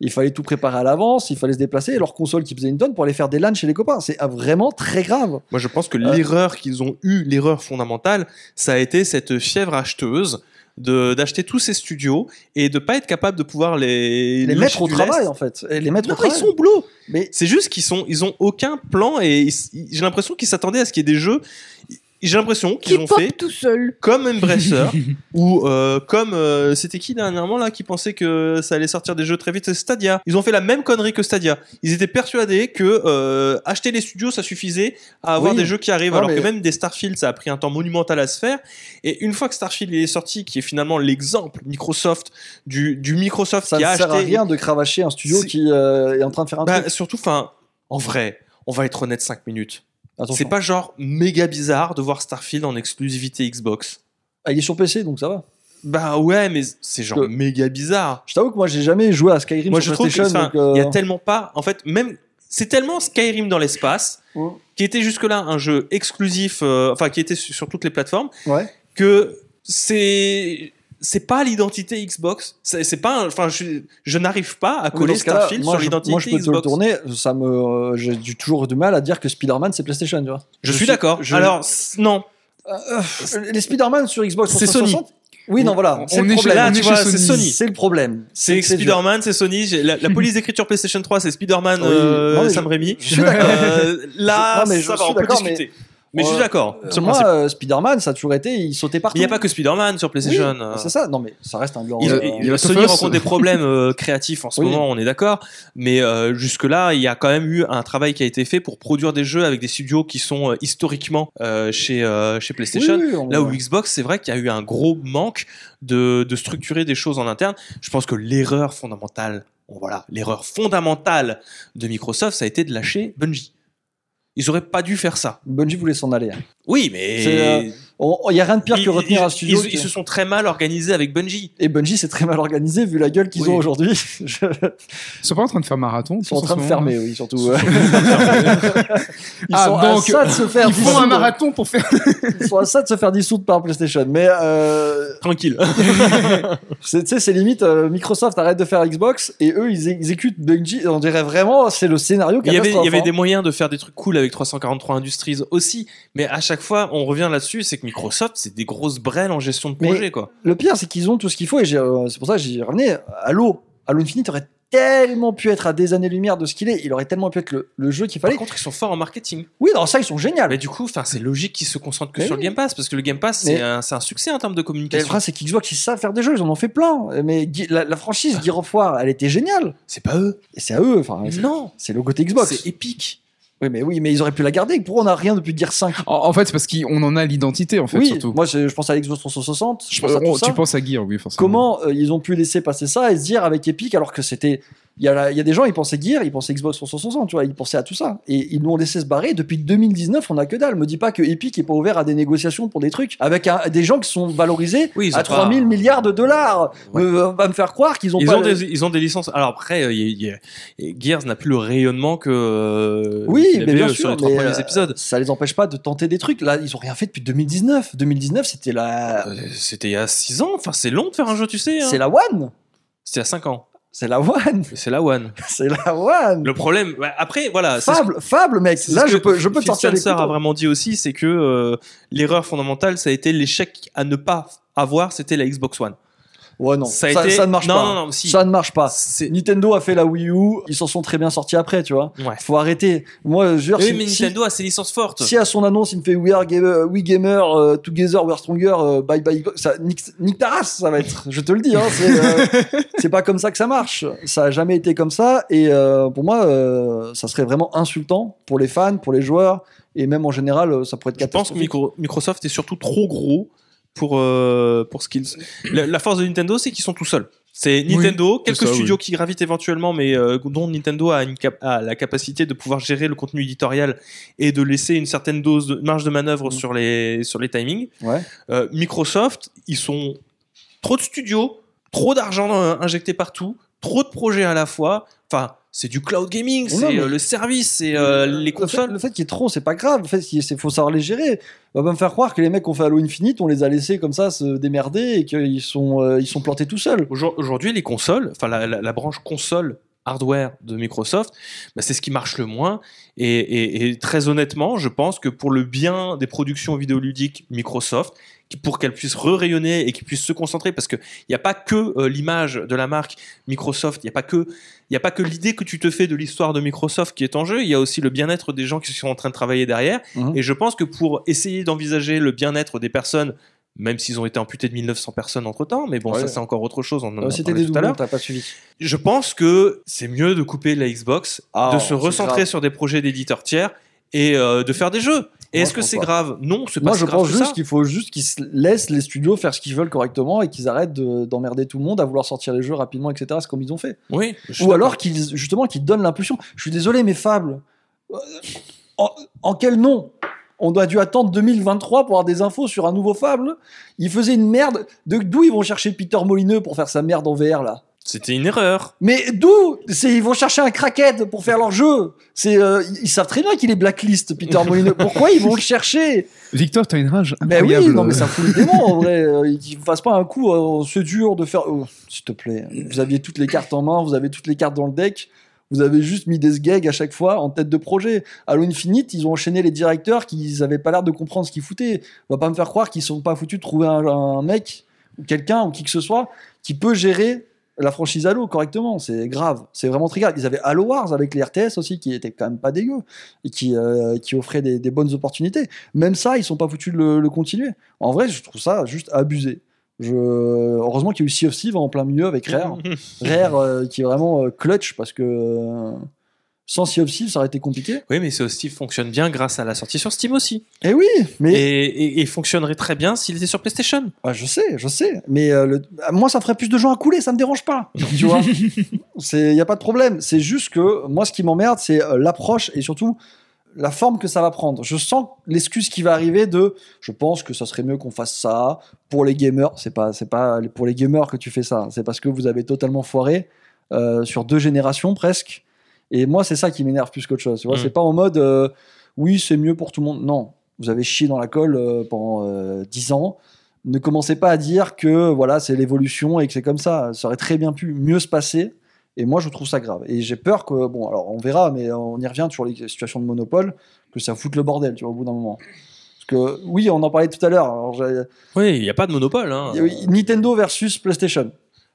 Il fallait tout préparer à l'avance, il fallait se déplacer et leur console qui pesait une tonne pour aller faire des LAN chez les copains. C'est ah, vraiment très grave. Moi, je pense que Euh. l'erreur qu'ils ont eue, l'erreur fondamentale, ça a été cette fièvre acheteuse d'acheter tous ces studios et de pas être capable de pouvoir les Les mettre au travail lest. en fait. Et les mettre Non, au travail. ils sont au boulot. Mais C'est juste qu'ils sont, ils ont aucun plan et j'ai l'impression qu'ils s'attendaient à ce qu'il y ait des jeux. J'ai l'impression Qui qu'ils ont fait tout seul. comme Embracer ou euh, comme euh, c'était qui dernièrement là qui pensait que ça allait sortir des jeux très vite C'est Stadia. Ils ont fait la même connerie que Stadia. Ils étaient persuadés que euh, acheter les studios ça suffisait à avoir Oui. des jeux qui arrivent Non, alors mais- que même des Starfield ça a pris un temps monumental à se faire et une fois que Starfield il est sorti qui est finalement l'exemple Microsoft du, du Microsoft ça qui ne a sert à rien de cravacher un studio qui euh, est en train de faire un bah, truc. surtout enfin en vrai on va être honnête 5 minutes. C'est pas genre méga bizarre de voir Starfield en exclusivité Xbox Ah, il est sur PC donc ça va. bah ouais mais c'est genre Que- méga bizarre Je t'avoue que moi j'ai jamais joué à Skyrim Moi, je sur trouve qu'il PlayStation. donc, y euh, a tellement pas. En fait, même. C'est tellement Skyrim dans l'espace, Ouais. qui était jusque-là un jeu exclusif, euh, enfin, qui était sur, sur toutes les plateformes, Ouais. que c'est. C'est pas l'identité Xbox. C'est c'est pas. un- Enfin, je, je n'arrive pas à coller Starfield moi, sur je- l'identité Moi, je peux te le Xbox. tourner. Ça me, euh, j'ai du- toujours du mal à dire que Spider-Man c'est PlayStation, tu vois. Je, suis d'accord. je- Alors, non. Euh, les Spider-Man sur Xbox C'est 360. Oui, non, voilà. On C'est le est chez- problème. Là, on tu vois, c'est Sony. Sony. C'est le problème. C'est. Spider-Man, c'est Sony. J'ai- La, la police d'écriture PlayStation 3, c'est Spider-Man Oui. euh, Non, mais Sam je- Raimi. je suis d'accord. Euh, là, Non, mais ça va, on peut mais- discuter. Mais je suis d'accord. Euh, sur moi, euh, Spider-Man, ça a toujours été, il sautait partout. Il n'y a pas que Spider-Man sur PlayStation. euh. C'est ça, non mais ça reste un grand. Il, euh, il- Sony Us. rencontre des problèmes euh, créatifs en ce Oui. moment, on est d'accord. Mais euh, jusque-là, il y a quand même eu un travail qui a été fait pour produire des jeux avec des studios qui sont euh, historiquement euh, chez, euh, chez PlayStation. oui, oui, on- Là où Xbox, c'est vrai qu'il y a eu un gros manque de, de structurer des choses en interne. Je pense que l'erreur fondamentale, bon, voilà, l'erreur fondamentale de Microsoft, ça a été de lâcher Bungie. Ils auraient pas dû faire ça. Bungie voulait s'en aller. hein. Oui, mais Il y a rien de pire ils, que retenir ils- un studio. ils- qui- ils se sont très mal organisés avec Bungie. Et Bungie, c'est très mal organisé vu la gueule qu'ils Oui. ont aujourd'hui. Je- Ils sont pas en train de faire marathon Ils sont en train de fermer, oui, surtout. Ils Ah, sont donc, à ça de se faire Ils font un dissoudre. marathon pour faire. Ils sont à ça de se faire dissoudre par PlayStation. Mais euh, Tranquille. c'est, tu sais, c'est limite euh, Microsoft arrête de faire Xbox et eux ils exécutent Bungie. On dirait vraiment c'est le scénario Il y avait, il y avait hein. des moyens de faire des trucs cool avec 343 Industries aussi, mais à chaque fois, on revient là-dessus, c'est Microsoft, c'est des grosses brêles en gestion de Mais- projet, quoi. Le pire, c'est qu'ils ont tout ce qu'il faut, et j'ai- euh, c'est pour ça que j'y revenais. Halo, Halo Infinite aurait tellement pu être à des années-lumière de ce qu'il est. Il aurait tellement pu être le, le jeu qu'il Par fallait. contre, ils sont forts en marketing. Oui, dans ça, ils sont géniaux. Mais du coup, c'est logique qu'ils se concentrent que Mais sur oui. le Game Pass, parce que le Game Pass, c'est un, un succès en termes de communication. problème, c'est qu'Xbox, ils savent faire des jeux, ils en ont fait plein. Mais la, la franchise Gear of War, elle était géniale. C'est pas eux. Et c'est à eux, enfin, Non, c'est le côté Xbox. c'est épique. Oui, mais oui, mais ils auraient pu la garder. Pourquoi on n'a rien depuis Gear 5 En, en fait, c'est parce qu'on en a l'identité, en fait, Oui, surtout. moi, je, je pense à Xbox 360. Je Je- pense à tout on- ça. tu penses à Gear, oui, forcément. Comment euh, ils ont pu laisser passer ça et se dire avec Epic alors que c'était. Il y, a la- il y a des gens, ils pensaient Gear, ils pensaient Xbox 360, tu vois, ils pensaient à tout ça. Et ils nous ont laissé se barrer. Depuis 2019, on a que dalle. Me dis pas que Epic est pas ouvert à des négociations pour des trucs avec un- des gens qui sont valorisés Oui, à 3000 pas- milliards de dollars. Ouais. Me- va me faire croire qu'ils ont Ils pas. ont, des, ils ont des licences. Alors après, euh, il y a- il y a- Gears n'a plus le rayonnement que euh, Oui, mais bien euh, sûr. sur les trois mais, premiers euh, épisodes. Ça les empêche pas de tenter des trucs. Là, ils ont rien fait depuis 2019. 2019, c'était la. Euh, C'était il y a 6 ans. Enfin, c'est long de faire un jeu, tu sais. hein. C'est la One. C'était a 5 ans. C'est la One. C'est la One. C'est la One. Le problème, ouais, après, voilà. c'est ce- Fable, Fable, mec. Là, je peux, je peux sortir Spencer a vraiment dit aussi, c'est que euh, l'erreur fondamentale, ça a été l'échec à ne pas avoir, c'était la Xbox One. Ouais, non. Ça Ça, a été- ça ne marche non, pas. non, non, si. Ça ne marche pas. Nintendo a fait la Wii U, ils s'en sont très bien sortis après, tu vois. ouais. Faut arrêter. Moi, je veux dire, Oui, si, mais si- Nintendo a ses licences fortes. si à son annonce il me fait We are gamer, we gamer euh, together, we are stronger, euh, bye bye, ça nique, nique ta race, ça va être. Je te le dis, hein, c'est, euh, c'est pas comme ça que ça marche. Ça a jamais été comme ça, et euh, pour moi, euh, ça serait vraiment insultant pour les fans, pour les joueurs, et même en général, euh, ça pourrait être Je pense que catastrophique. Micro- Microsoft est surtout trop gros pour, euh, pour qu'ils. La, la force de Nintendo, c'est qu'ils sont tout seuls. C'est Nintendo, quelques ça, studios qui gravitent éventuellement, mais euh, dont Nintendo a, une cap- a la capacité de pouvoir gérer le contenu éditorial et de laisser une certaine dose de marge de manœuvre Mm. sur les sur les timings. Ouais. Euh, Microsoft, ils sont trop de studios, trop d'argent injecté partout, trop de projets à la fois. Enfin, c'est du cloud gaming, c'est mais- euh, le service, c'est euh, les Le fait, consoles. le fait qu'il y ait trop, c'est pas grave. Le fait, il faut savoir les gérer. On va pas me faire croire que les mecs ont fait Halo Infinite, on les a laissés comme ça se démerder et qu'ils sont, euh, ils sont plantés tout seuls. Aujourd- Aujourd'hui, les consoles, enfin la, la- la branche console hardware de Microsoft, bah, c'est ce qui marche le moins. Et, et- et très honnêtement, je pense que pour le bien des productions vidéoludiques Microsoft, pour qu'elles puissent re-rayonner et qu'ils puissent se concentrer, parce qu'il n'y a pas que euh, l'image de la marque Microsoft, il n'y a pas que, il y a pas que l'idée que tu te fais de l'histoire de Microsoft qui est en jeu, il y a aussi le bien-être des gens qui sont en train de travailler derrière. Mhm. Et je pense que pour essayer d'envisager le bien-être des personnes, même s'ils ont été amputés de 1900 personnes entre temps, mais bon, Ouais. ça c'est encore autre chose, on en a C'était des doublons, t'as pas suivi. Je pense que c'est mieux de couper la Xbox, Ah, de se recentrer grave. sur des projets d'éditeurs tiers et euh, de faire des jeux. Et est-ce que c'est grave? Non, c'est pas Moi, si je grave pense que juste qu'il faut juste qu'ils se laissent les studios faire ce qu'ils veulent correctement et qu'ils arrêtent de- d'emmerder tout le monde à vouloir sortir les jeux rapidement, etc. C'est comme ils ont fait. Oui. Ou alors qu'ils justement qu'ils donnent l'impulsion. Je suis désolé, mais Fable, euh, en, en quel nom? On doit dû attendre 2023 pour avoir des infos sur un nouveau Fable? Ils faisaient une merde. De d'où ils vont chercher Peter Molineux pour faire sa merde en VR là? C'était une erreur. Mais d'où? C'est ils vont chercher un crackhead pour faire leur jeu. C'est euh, ils savent très bien qu'il est blacklist Peter Molineux. Pourquoi ils vont le chercher? Victor, t'as une rage Mais oui, non mais ça fout le démon en vrai. Euh, ne fassent pas un coup, euh, c'est dur de faire. Oh, S'il te plaît, vous aviez toutes les cartes en main, vous avez toutes les cartes dans le deck. Vous avez juste mis des sgags à chaque fois en tête de projet. Halo Infinite, ils ont enchaîné les directeurs qui n'avaient pas l'air de comprendre ce qu'ils foutaient. On va pas me faire croire qu'ils sont pas foutus de trouver un, un mec ou quelqu'un ou qui que ce soit qui peut gérer la franchise Halo correctement. C'est grave. C'est vraiment très grave. Ils avaient Halo Wars avec les RTS aussi, qui étaient quand même pas dégueux et qui, euh, qui offraient des, des bonnes opportunités. Même ça, ils sont pas foutus de le, le continuer. En vrai, je trouve ça juste abusé. Je... Heureusement qu'il y a eu Sea of Thieves en plein milieu avec Rare. Rare euh, qui est vraiment euh, clutch parce que euh, sans Sea of Thieves, ça aurait été compliqué. Oui, mais ce Steve fonctionne bien grâce à la sortie sur Steam aussi. Et oui, mais Et, et, et fonctionnerait très bien s'il était sur PlayStation. Ah, je sais, je sais. Mais euh, le- moi, ça ferait plus de gens à couler, ça me dérange pas. Tu vois? Il n'y a pas de problème. C'est juste que moi, ce qui m'emmerde, c'est euh, l'approche et surtout la forme que ça va prendre. Je sens l'excuse qui va arriver de je pense que ça serait mieux qu'on fasse ça pour les gamers. C'est pas, c'est pas pour les gamers que tu fais ça. C'est parce que vous avez totalement foiré euh, sur deux générations presque. Et moi, c'est ça qui m'énerve plus qu'autre chose. Tu vois, Mm. c'est pas en mode euh, oui, c'est mieux pour tout le monde. Non, vous avez chié dans la colle euh, pendant euh, 10 ans. Ne commencez pas à dire que voilà, c'est l'évolution et que c'est comme ça. Ça aurait très bien pu mieux se passer. Et moi, je trouve ça grave. Et j'ai peur que, bon, alors on verra, mais on y revient sur les situations de monopole, que ça foute le bordel, tu vois, au bout d'un moment. Parce que, oui, on en parlait tout à l'heure. Oui, il n'y a pas de monopole. Hein. Nintendo versus PlayStation.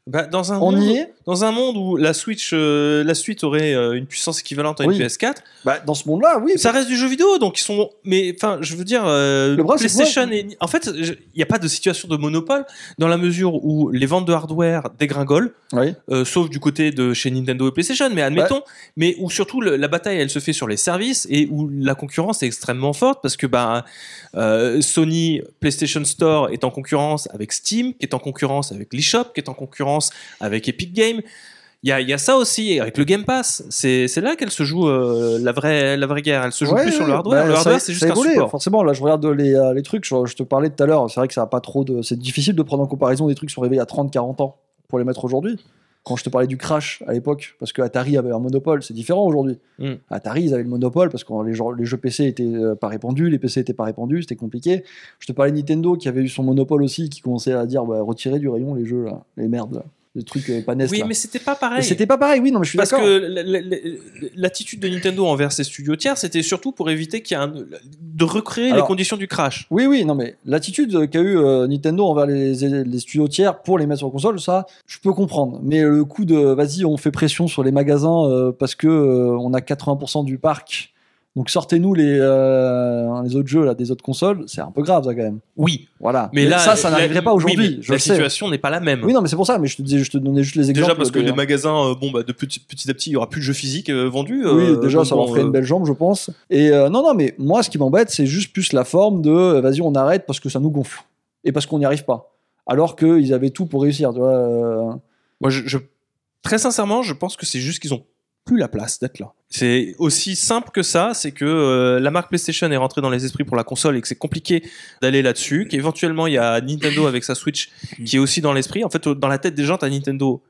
Bah, dans, un On monde, y est dans un monde où la Switch, euh, la suite aurait euh, une puissance équivalente à une Oui. PS4, bah, Dans ce monde-là, oui. ça reste du jeu vidéo, donc ils sont. Mais enfin, je veux dire, euh, Le PlayStation et en fait, il n'y a pas de situation de monopole dans la mesure où les ventes de hardware dégringolent, Oui. sauf du côté de chez Nintendo et PlayStation, mais admettons, mais où surtout le- la bataille elle se fait sur les services et où la concurrence est extrêmement forte parce que bah, Sony PlayStation Store est en concurrence avec Steam, qui est en concurrence avec l'eShop, qui est en concurrence avec Epic Games. Il y a, il y a ça aussi avec le Game Pass. C'est là qu'elle se joue euh, la vraie la vraie guerre. Elle se joue Ouais, plus sur le hardware. bah, le hardware c'est juste un support. Forcément, là, je regarde les, euh, les trucs. Je, je te parlais tout à l'heure. C'est vrai que ça a pas trop de. C'est difficile de prendre en comparaison des trucs qui sont y a 30-40 ans pour les mettre aujourd'hui. Quand je te parlais du crash à l'époque, parce que Atari avait un monopole, c'est différent aujourd'hui. Mm. Atari, ils avaient le monopole parce que les, jeux PC étaient euh, pas répandus, les PC étaient pas répandus, c'était compliqué. Je te parlais de Nintendo qui avait eu son monopole aussi, qui commençait à dire bah, retirez du rayon les jeux, là, les merdes, là, euh, Oui, là. mais c'était pas pareil. C'était pas pareil, oui, non, mais je suis Parce d'accord. que la- la- l'attitude de Nintendo envers ses studios tiers, c'était surtout pour éviter qu'il y ait un- de recréer les conditions du crash. Oui, oui, non, mais l'attitude qu'a eu euh, Nintendo envers les, les studios tiers pour les mettre sur console, ça, je peux comprendre. Mais le coup de, vas-y, on fait pression sur les magasins euh, parce que on a 80% du parc, donc sortez-nous les, euh, les autres jeux là, des autres consoles, c'est un peu grave, ça, quand même. Oui, Voilà. mais, là, ça, ça n'arriverait pas aujourd'hui, la sais. situation n'est pas la même. Oui, non, mais c'est pour ça, mais je te disais, je te donnais juste les exemples. Déjà parce que les magasins, euh, bon, bah, de petit, petit à petit, il y aura plus de jeux physiques euh, vendus. Oui, déjà, ça leur ferait une belle jambe, je pense. Et non, non, mais moi, ce qui m'embête, c'est juste plus la forme de vas-y, on arrête parce que ça nous gonfle. Et parce qu'on n'y arrive pas. Alors qu'ils avaient tout pour réussir, tu vois. Moi, je, je- très sincèrement, je pense que c'est juste qu'ils ont plus la place d'être là. C'est aussi simple que ça, c'est que euh, la marque PlayStation est rentrée dans les esprits pour la console et que c'est compliqué d'aller là-dessus, qu'éventuellement il y a Nintendo avec sa Switch qui est aussi dans l'esprit. En fait, dans la tête des gens, t'as Nintendo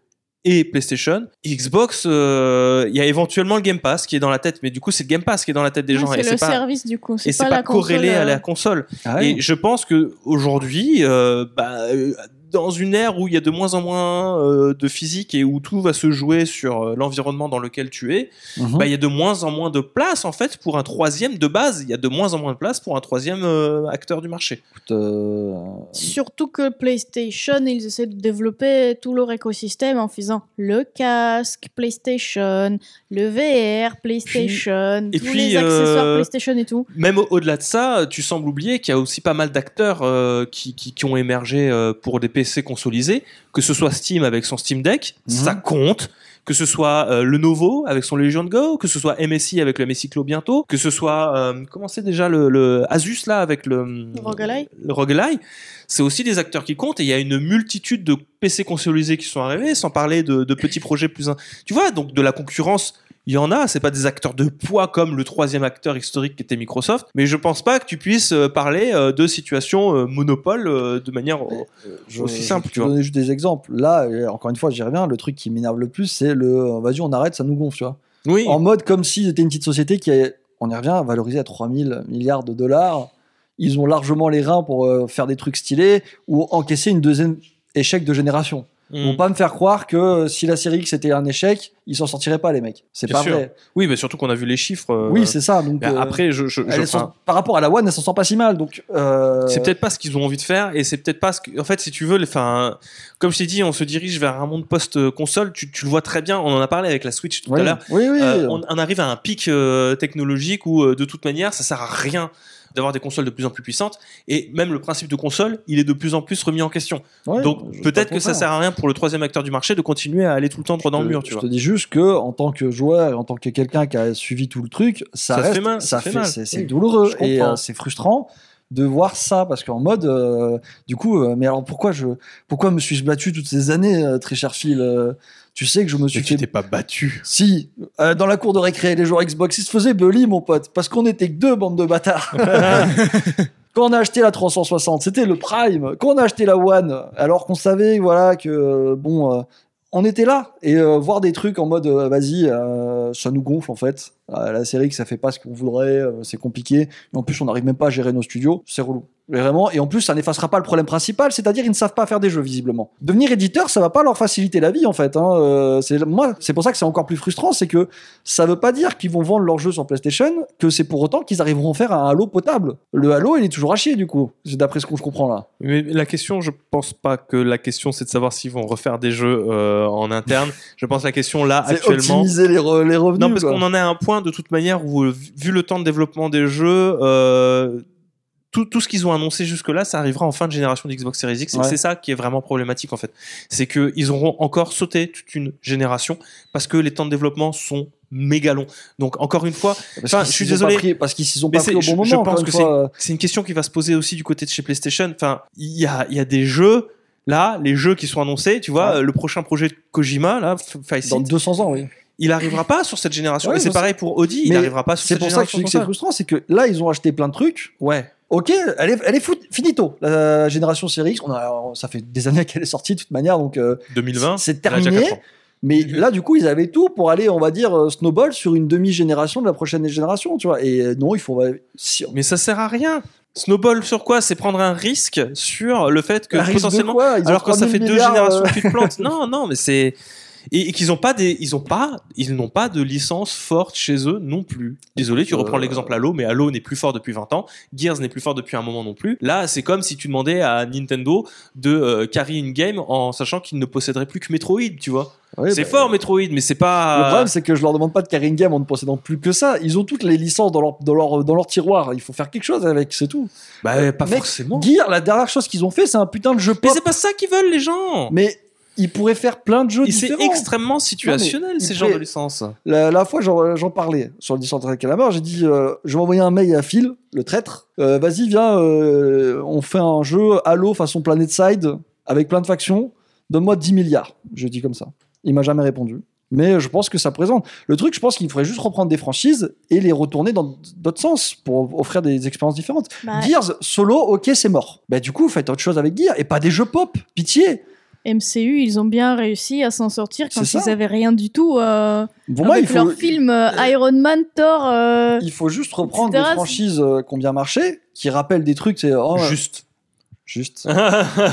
et PlayStation. Xbox, euh, il y a éventuellement le Game Pass qui est dans la tête, mais du coup c'est le Game Pass qui est dans la tête des Ouais, gens et c'est le pas service du coup. et C'est pas, pas, la corrélé console, à la euh, console. Ah. Et je pense que aujourd'hui, euh, bah, euh, dans une ère où il y a de moins en moins euh, de physique et où tout va se jouer sur euh, l'environnement dans lequel tu es, Mhm. bah, il y a de moins en moins de place en fait pour un troisième de base. Il y a de moins en moins de place pour un troisième euh, acteur du marché. Écoute, euh, Surtout que PlayStation, ils essaient de développer tout leur écosystème en faisant le casque PlayStation, le VR PlayStation, tous puis, les accessoires PlayStation et tout. Même au- au-delà de ça, tu sembles oublier qu'il y a aussi pas mal d'acteurs euh, qui, qui, qui ont émergé euh, pour des PC consolisés, que ce soit Steam avec son Steam Deck, Mhm. ça compte. Que ce soit euh, Lenovo avec son Legion Go, que ce soit MSI avec le MSI Clo bientôt, que ce soit euh, comment c'est déjà le, le Asus là avec le Roguelike. le c'est aussi des acteurs qui comptent et il y a une multitude de PC consolisés qui sont arrivés, sans parler de, de petits projets plus. in- Tu vois, donc de la concurrence, il y en a. C'est pas des acteurs de poids comme le troisième acteur historique qui était Microsoft, mais je pense pas que tu puisses euh, parler euh, de situation euh, monopole de manière. je, aussi je simple, vais tu vois. donner juste des exemples. Là, encore une fois, j'y reviens. Le truc qui m'énerve le plus, c'est le vas-y, on arrête, ça nous gonfle, tu vois. Oui. En mode comme si c'était une petite société qui est, on y revient, valorisée à 3000 milliards de dollars. Ils ont largement les reins pour faire des trucs stylés ou encaisser une deuxième échec de génération. Ils vont pas me faire croire que euh, si la série X était un échec, ils s'en sortiraient pas les mecs. C'est pas sûr. vrai. Oui, mais surtout qu'on a vu les chiffres. euh, Oui, c'est ça. Donc euh, Après, je, je, par rapport à la One, elle s'en sort pas si mal. Donc euh, c'est peut-être pas ce qu'ils ont envie de faire et c'est peut-être pas ce que. En fait, si tu veux, enfin, comme je t'ai dit, on se dirige vers un monde post-console. Tu, tu le vois très bien. On en a parlé avec la Switch tout oui, à l'heure. oui, oui. On, on arrive à un pic technologique où, de toute manière, ça sert à rien d'avoir des consoles de plus en plus puissantes. Et même le principe de console il est de plus en plus remis en question. Ouais, donc peut-être que ça sert à rien pour le troisième acteur du marché de continuer à aller tout le temps droit dans le mur tu je vois. te dis juste que en tant que joueur et en tant que quelqu'un qui a suivi tout le truc, ça, Ça te reste, fait mal, ça ça fait fait, mal. c'est, Oui, douloureux. et euh, c'est frustrant de voir ça parce qu'en mode, euh, du coup, euh, mais alors pourquoi je, pourquoi me suis-je battu toutes ces années, euh, très cher Phil euh, Tu sais que je me suis mais tu fait t'es pas battu Si, euh, dans la cour de récré, les joueurs Xbox, ils se faisaient bully, mon pote, parce qu'on était que deux bandes de bâtards. Quand on a acheté la 360, c'était le Prime. Quand on a acheté la One, alors qu'on savait, voilà, que euh, bon, euh, on était là et euh, voir des trucs en mode, vas-y, ça nous gonfle en fait. Euh, la série que ça fait pas ce qu'on voudrait, euh, c'est compliqué. Et en plus, on n'arrive même pas à gérer nos studios, c'est relou. Mais Vraiment, et en plus, ça n'effacera pas le problème principal, c'est-à-dire ils ne savent pas faire des jeux visiblement. Devenir éditeur, ça va pas leur faciliter la vie en fait. Hein. Euh, c'est moi, c'est pour ça que c'est encore plus frustrant, c'est que ça veut pas dire qu'ils vont vendre leurs jeux sur PlayStation, que c'est pour autant qu'ils arriveront à faire un Halo potable. Le Halo, il est toujours à chier du coup, c'est d'après ce que je comprends là. mais la question je pense pas que la question c'est de savoir s'ils vont refaire des jeux euh, en interne je pense que la question là C'est actuellement optimiser les, re- les revenus. Non, parce qu'on en est à un point de toute manière où, euh, vu le temps de développement des jeux, euh, tout, tout ce qu'ils ont annoncé jusque-là, ça arrivera en fin de génération d'Xbox Series X. Ouais. c'est ça qui est vraiment problématique en fait. C'est qu'ils auront encore sauté toute une génération parce que les temps de développement sont méga longs. Donc encore une fois, je suis désolé. pris- parce qu'ils s'y sont pas pris au bon je- je moment. pense que fois. c'est une question qui va se poser aussi du côté de chez PlayStation. Enfin, il y a, il y a des jeux. Là, les jeux qui sont annoncés, tu vois, Ouais. euh, le prochain projet de Kojima, là, F- Dans 200 ans, oui. Il arrivera pas sur cette génération. Ouais, et c'est pareil pour Audi, il arrivera pas sur C'est cette pour ça que je génération. dis que c'est frustrant, c'est que là, ils ont acheté plein de trucs. Ouais. Ok, elle est, elle est fout- finito. La génération Series X, on a, ça fait des années qu'elle est sortie de toute manière, donc euh, 2020. c'est elle a déjà terminé. Mais là, du coup, ils avaient tout pour aller, on va dire, euh, snowball sur une demi-génération de la prochaine génération, tu vois. Et euh, non, il faut. Mais ça sert à rien. Snowball sur quoi? C'est prendre un risque sur le fait que Un risque de potentiellement. quoi? Alors que ça 3000 fait deux générations euh, que tu te plantes. non, non, mais c'est. Et, et qu'ils ont pas des, ils ont pas, ils n'ont pas de licence forte chez eux non plus. Désolé, tu reprends Euh. l'exemple Halo, mais Halo n'est plus fort depuis 20 ans. Gears n'est plus fort depuis un moment non plus. Là, c'est comme si tu demandais à Nintendo de euh, carry une game en sachant qu'il ne posséderait plus que Metroid, tu vois. c'est bah, fort Metroid, mais c'est pas. Le problème, c'est que je leur demande pas de carrying game en ne possédant plus que ça. Ils ont toutes les licences dans leur, dans leur, dans leur tiroir. Il faut faire quelque chose avec, c'est tout. bah, pas Mec, forcément. Gear, la dernière chose qu'ils ont fait, c'est un putain de jeu Mais pop. c'est pas ça qu'ils veulent les gens. Mais ils pourraient faire plein de jeux Et c'est différents. extrêmement situationnel il ces pourrait- genres de licences. La, la fois, j'en parlais sur le avec Calamar. J'ai dit, euh, je vais envoyer un mail à Phil, le traître. Euh, Vas-y, viens, euh, on fait un jeu Halo façon Planet Side avec plein de factions. Donne-moi 10 milliards. Je dis comme ça. Il m'a jamais répondu. Mais je pense que ça présente. Le truc, je pense qu'il faudrait juste reprendre des franchises et les retourner dans d'autres sens pour offrir des expériences différentes. Bah, Gears, solo, ok, c'est mort. Bah, du coup, faites autre chose avec Gears et pas des jeux pop. Pitié. MCU, ils ont bien réussi à s'en sortir quand ils avaient rien du tout. euh, Pour moi, il avec faut, leur film euh, Iron Man, Thor. euh, il faut juste reprendre etc. des franchises euh, qui ont bien marché, qui rappellent des trucs. C'est oh, Juste. Juste.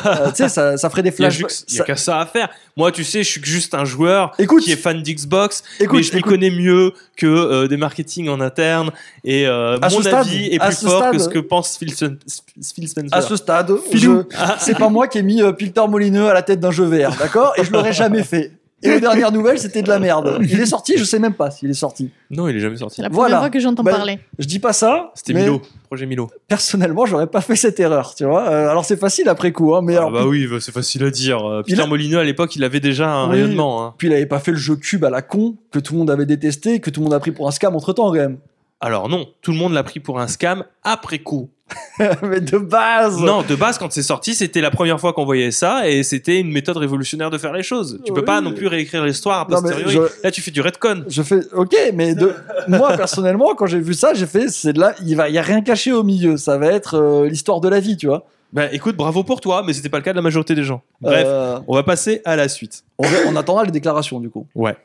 Euh, tu sais, ça, ça ferait des flashbacks. il y a ça- qu'à ça à faire. Moi, tu sais, je suis juste un joueur Écoute, qui est fan d'Xbox, écoute, mais je écoute, connais mieux que euh, des marketing en interne. Et euh, mon stade, avis est plus fort stade- que ce que pense Phil, Phil Spencer. à ce stade, je- c'est pas moi qui ai mis Peter Molineux à la tête d'un jeu VR, d'accord? Et je l'aurais jamais fait. Et les dernières nouvelles, c'était de la merde. Il est sorti, je sais même pas s'il est sorti. Non, il est jamais sorti. C'est la Voilà. première fois que j'entends Bah, parler. Je dis pas ça, C'était mais Milo, projet Milo. personnellement, j'aurais pas fait cette erreur, tu vois. Euh, alors c'est facile après coup, hein, mais Ah alors, bah oui, bah, c'est facile à dire. Euh, Peter a- Molineux, à l'époque, il avait déjà un Oui. rayonnement. hein. puis il avait pas fait le jeu cube à la con que tout le monde avait détesté, que tout le monde a pris pour un scam entre temps quand même. Alors non, tout le monde l'a pris pour un scam après coup. mais de base. Non, de base, quand c'est sorti, c'était la première fois qu'on voyait ça et c'était une méthode révolutionnaire de faire les choses. Tu peux pas non plus réécrire l'histoire posteriori. je- Là, tu fais du retcon. Je fais ok, mais de moi personnellement, quand j'ai vu ça, j'ai fait c'est là, il va, y a rien caché au milieu. Ça va être euh, l'histoire de la vie, tu vois. Bah écoute, bravo pour toi, mais c'était pas le cas de la majorité des gens. Bref, Euh, on va passer à la suite. on, va- on attendra les déclarations du coup. Ouais.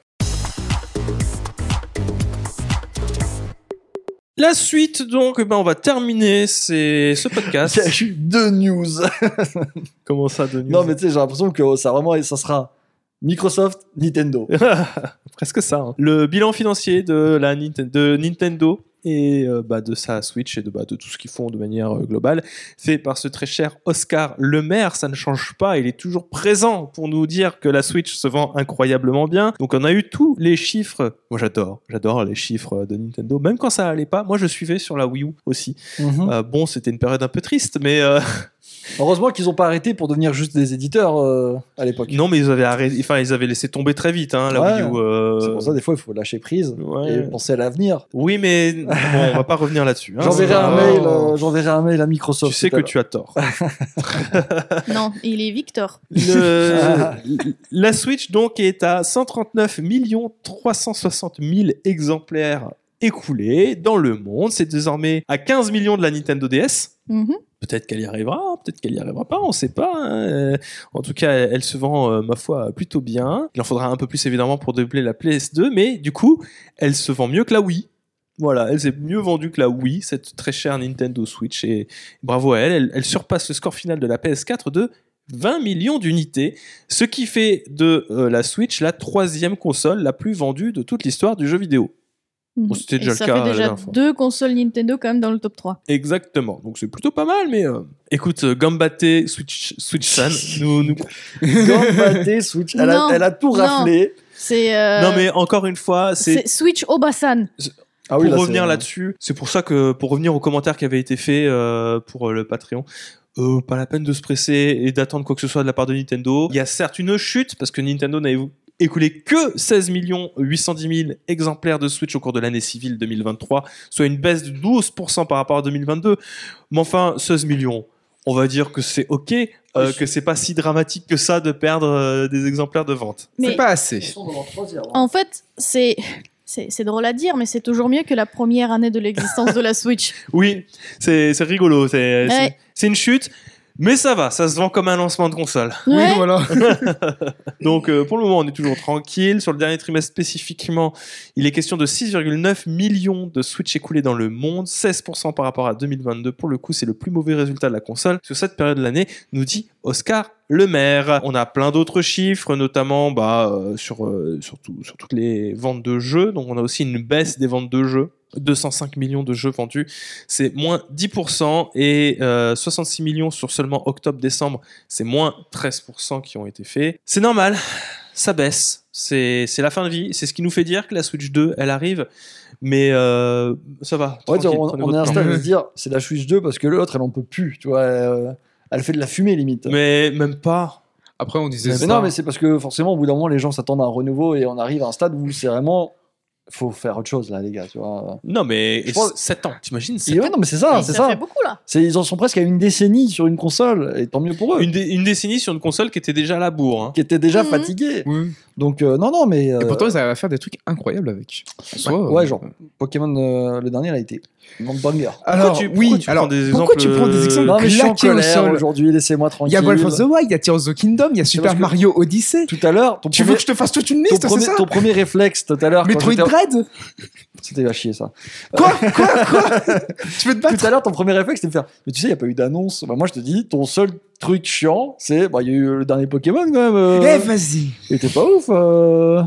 La suite, donc, eh ben, on va terminer ces- ce podcast. Il y a eu deux news. Comment ça, de news? Non, mais tu sais, j'ai l'impression que ça vraiment, ça sera Microsoft, Nintendo. Presque ça. hein. Le bilan financier de, la Ninten- de Nintendo et euh, bah, de sa Switch et de, bah, de tout ce qu'ils font de manière euh, globale, fait par ce très cher Oscar Lemaire. Ça ne change pas, il est toujours présent pour nous dire que la Switch se vend incroyablement bien. Donc on a eu tous les chiffres. Moi j'adore, j'adore les chiffres de Nintendo. Même quand ça allait pas, moi je suivais sur la Wii U aussi. Mhm. Euh, bon, c'était une période un peu triste, mais euh, Heureusement qu'ils n'ont pas arrêté pour devenir juste des éditeurs euh, à l'époque. non, mais ils avaient arrêté, enfin ils avaient laissé tomber très vite hein, la Ouais. Wii U. euh, C'est pour ça, des fois, il faut lâcher prise ouais. et penser à l'avenir. Oui, mais bon, on va pas revenir là-dessus. hein. J'enverrai un, mail, euh, j'enverrai un mail à Microsoft. Tu sais que tu as tort. Non, il est Victor. Le- la Switch donc est à 139 360 000 exemplaires écoulés dans le monde. C'est désormais à 15 millions de la Nintendo DS. Mhm. Peut-être qu'elle y arrivera, peut-être qu'elle y arrivera pas, on sait pas. hein. Euh, En tout cas, elle se vend, euh, ma foi, plutôt bien. Il en faudra un peu plus évidemment pour doubler la PS2, mais du coup, elle se vend mieux que la Wii. Voilà, elle s'est mieux vendue que la Wii, cette très chère Nintendo Switch, et bravo à elle. Elle, elle surpasse le score final de la PS4 de 20 millions d'unités, ce qui fait de euh, la Switch la troisième console la plus vendue de toute l'histoire du jeu vidéo. Bon, c'était déjà le ça cas fait la déjà deux consoles Nintendo quand même dans le top 3. Exactement. Donc c'est plutôt pas mal, mais euh, écoute, euh, Gambate Switch Switch-san nous, nous- Gambate Switch. Elle a, elle a tout raflé. C'est euh, Non mais encore une fois, c'est c'est Switch Obasan. Ah pour là, revenir c'est- là-dessus. C'est pour ça que pour revenir aux commentaires qui avaient été faits euh, pour euh, le Patreon. euh, pas la peine de se presser et d'attendre quoi que ce soit de la part de Nintendo. Il y a certes une chute parce que Nintendo n'avait écoulé que 16 810 000 exemplaires de Switch au cours de l'année civile 2023, soit une baisse de 12% par rapport à 2022. Mais enfin, 16 millions, on va dire que c'est ok, euh, que c'est pas si dramatique que ça de perdre euh, des exemplaires de vente. C'est Mais pas assez. Hein. en fait, c'est c'est c'est drôle à dire, mais c'est toujours mieux que la première année de l'existence de la Switch. Oui, c'est c'est rigolo, c'est c'est- Ouais. c'est une chute. Mais ça va, ça se vend comme un lancement de console. Oui, voilà. Donc euh, pour le moment, on est toujours tranquille. Sur le dernier trimestre spécifiquement, il est question de 6,9 millions de Switch écoulés dans le monde, 16% par rapport à 2022. Pour le coup, c'est le plus mauvais résultat de la console sur cette période de l'année, nous dit Oscar Le Maire. On a plein d'autres chiffres, notamment bah, euh, sur, euh, sur, tout- sur toutes les ventes de jeux. Donc on a aussi une baisse des ventes de jeux. 205 millions de jeux vendus, c'est moins 10% et euh, 66 millions sur seulement octobre-décembre, c'est moins 13% qui ont été faits. C'est normal, ça baisse, c'est la fin de vie, c'est ce qui nous fait dire que la Switch 2, elle arrive, mais euh, ça va. Ouais, on, est à un stade de se dire c'est la Switch 2 parce que l'autre elle en peut plus, tu vois. Elle, elle fait de la fumée limite. Mais, Mais même pas. Après, on disait ça. non, mais c'est parce que forcément au bout d'un moment les gens s'attendent à un renouveau et on arrive à un stade où c'est vraiment faut faire autre chose là les gars, tu vois. Non, mais Je pense- 7 ans, t'imagines Et 7 ouais, non mais c'est ça, c'est ça ça. fait beaucoup là. C'est ils en sont presque à une décennie sur une console et tant mieux pour eux. une, dé- une décennie sur une console qui était déjà à la bourre. hein. Qui étaient déjà Mhm. fatigués. Oui. Donc euh, non non mais Et euh, pourtant, ils arrivent à faire des trucs incroyables avec. Ouais euh, genre Pokémon euh, le dernier il a été banger. Alors, tu- oui, pourquoi tu alors, prends des pourquoi exemples, tu prends des euh, exemples Non mais je suis en claqués au sol aujourd'hui, laissez-moi Il tranquille. y a Breath of the Wild, il y a Tears of the Kingdom, il y a Super Mario Odyssey. Tout à l'heure, ton Tu veux que je te fasse toute une liste, c'est ça ton premier réflexe tout à l'heure Metroid Dread C'était à chier ça. Quoi Quoi Quoi Tu veux te battre Tout à l'heure, ton premier réflexe, c'était de faire. Mais tu sais, il n'y a pas eu d'annonce. Bah, moi, je te dis, ton seul truc chiant, c'est. Bah, il y a eu le dernier Pokémon quand même. euh, Eh, vas-y Il était pas ouf. euh.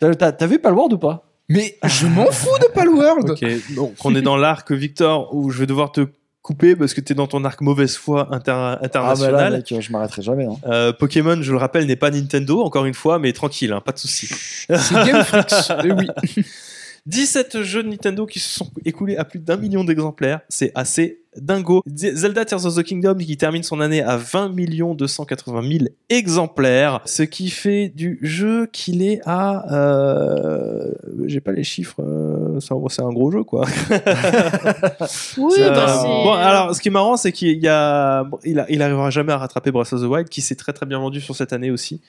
T'as vu Palworld ou pas? Mais je m'en fous de Palworld Ok, donc on est dans l'arc Victor où je vais devoir te couper parce que t'es dans ton arc mauvaise foi inter- Ah, bah international. là, mec, je m'arrêterai jamais. hein. Euh, Pokémon, je le rappelle, n'est pas Nintendo, encore une fois, mais tranquille, hein, pas de souci. C'est Game Freak Eh oui 17 jeux de Nintendo qui se sont écoulés à plus d'un million d'exemplaires, c'est assez dingo. Zelda Tears of the Kingdom qui termine son année à 20 280 000 exemplaires, ce qui fait du jeu qu'il est à... euh, J'ai pas les chiffres, euh, c'est un- gros jeu quoi. Oui, Euh, bah, bon, alors, ce qui est marrant, c'est qu'il y a, bon, il, a- il arrivera jamais à rattraper Breath of the Wild, qui s'est très très bien vendu sur cette année aussi.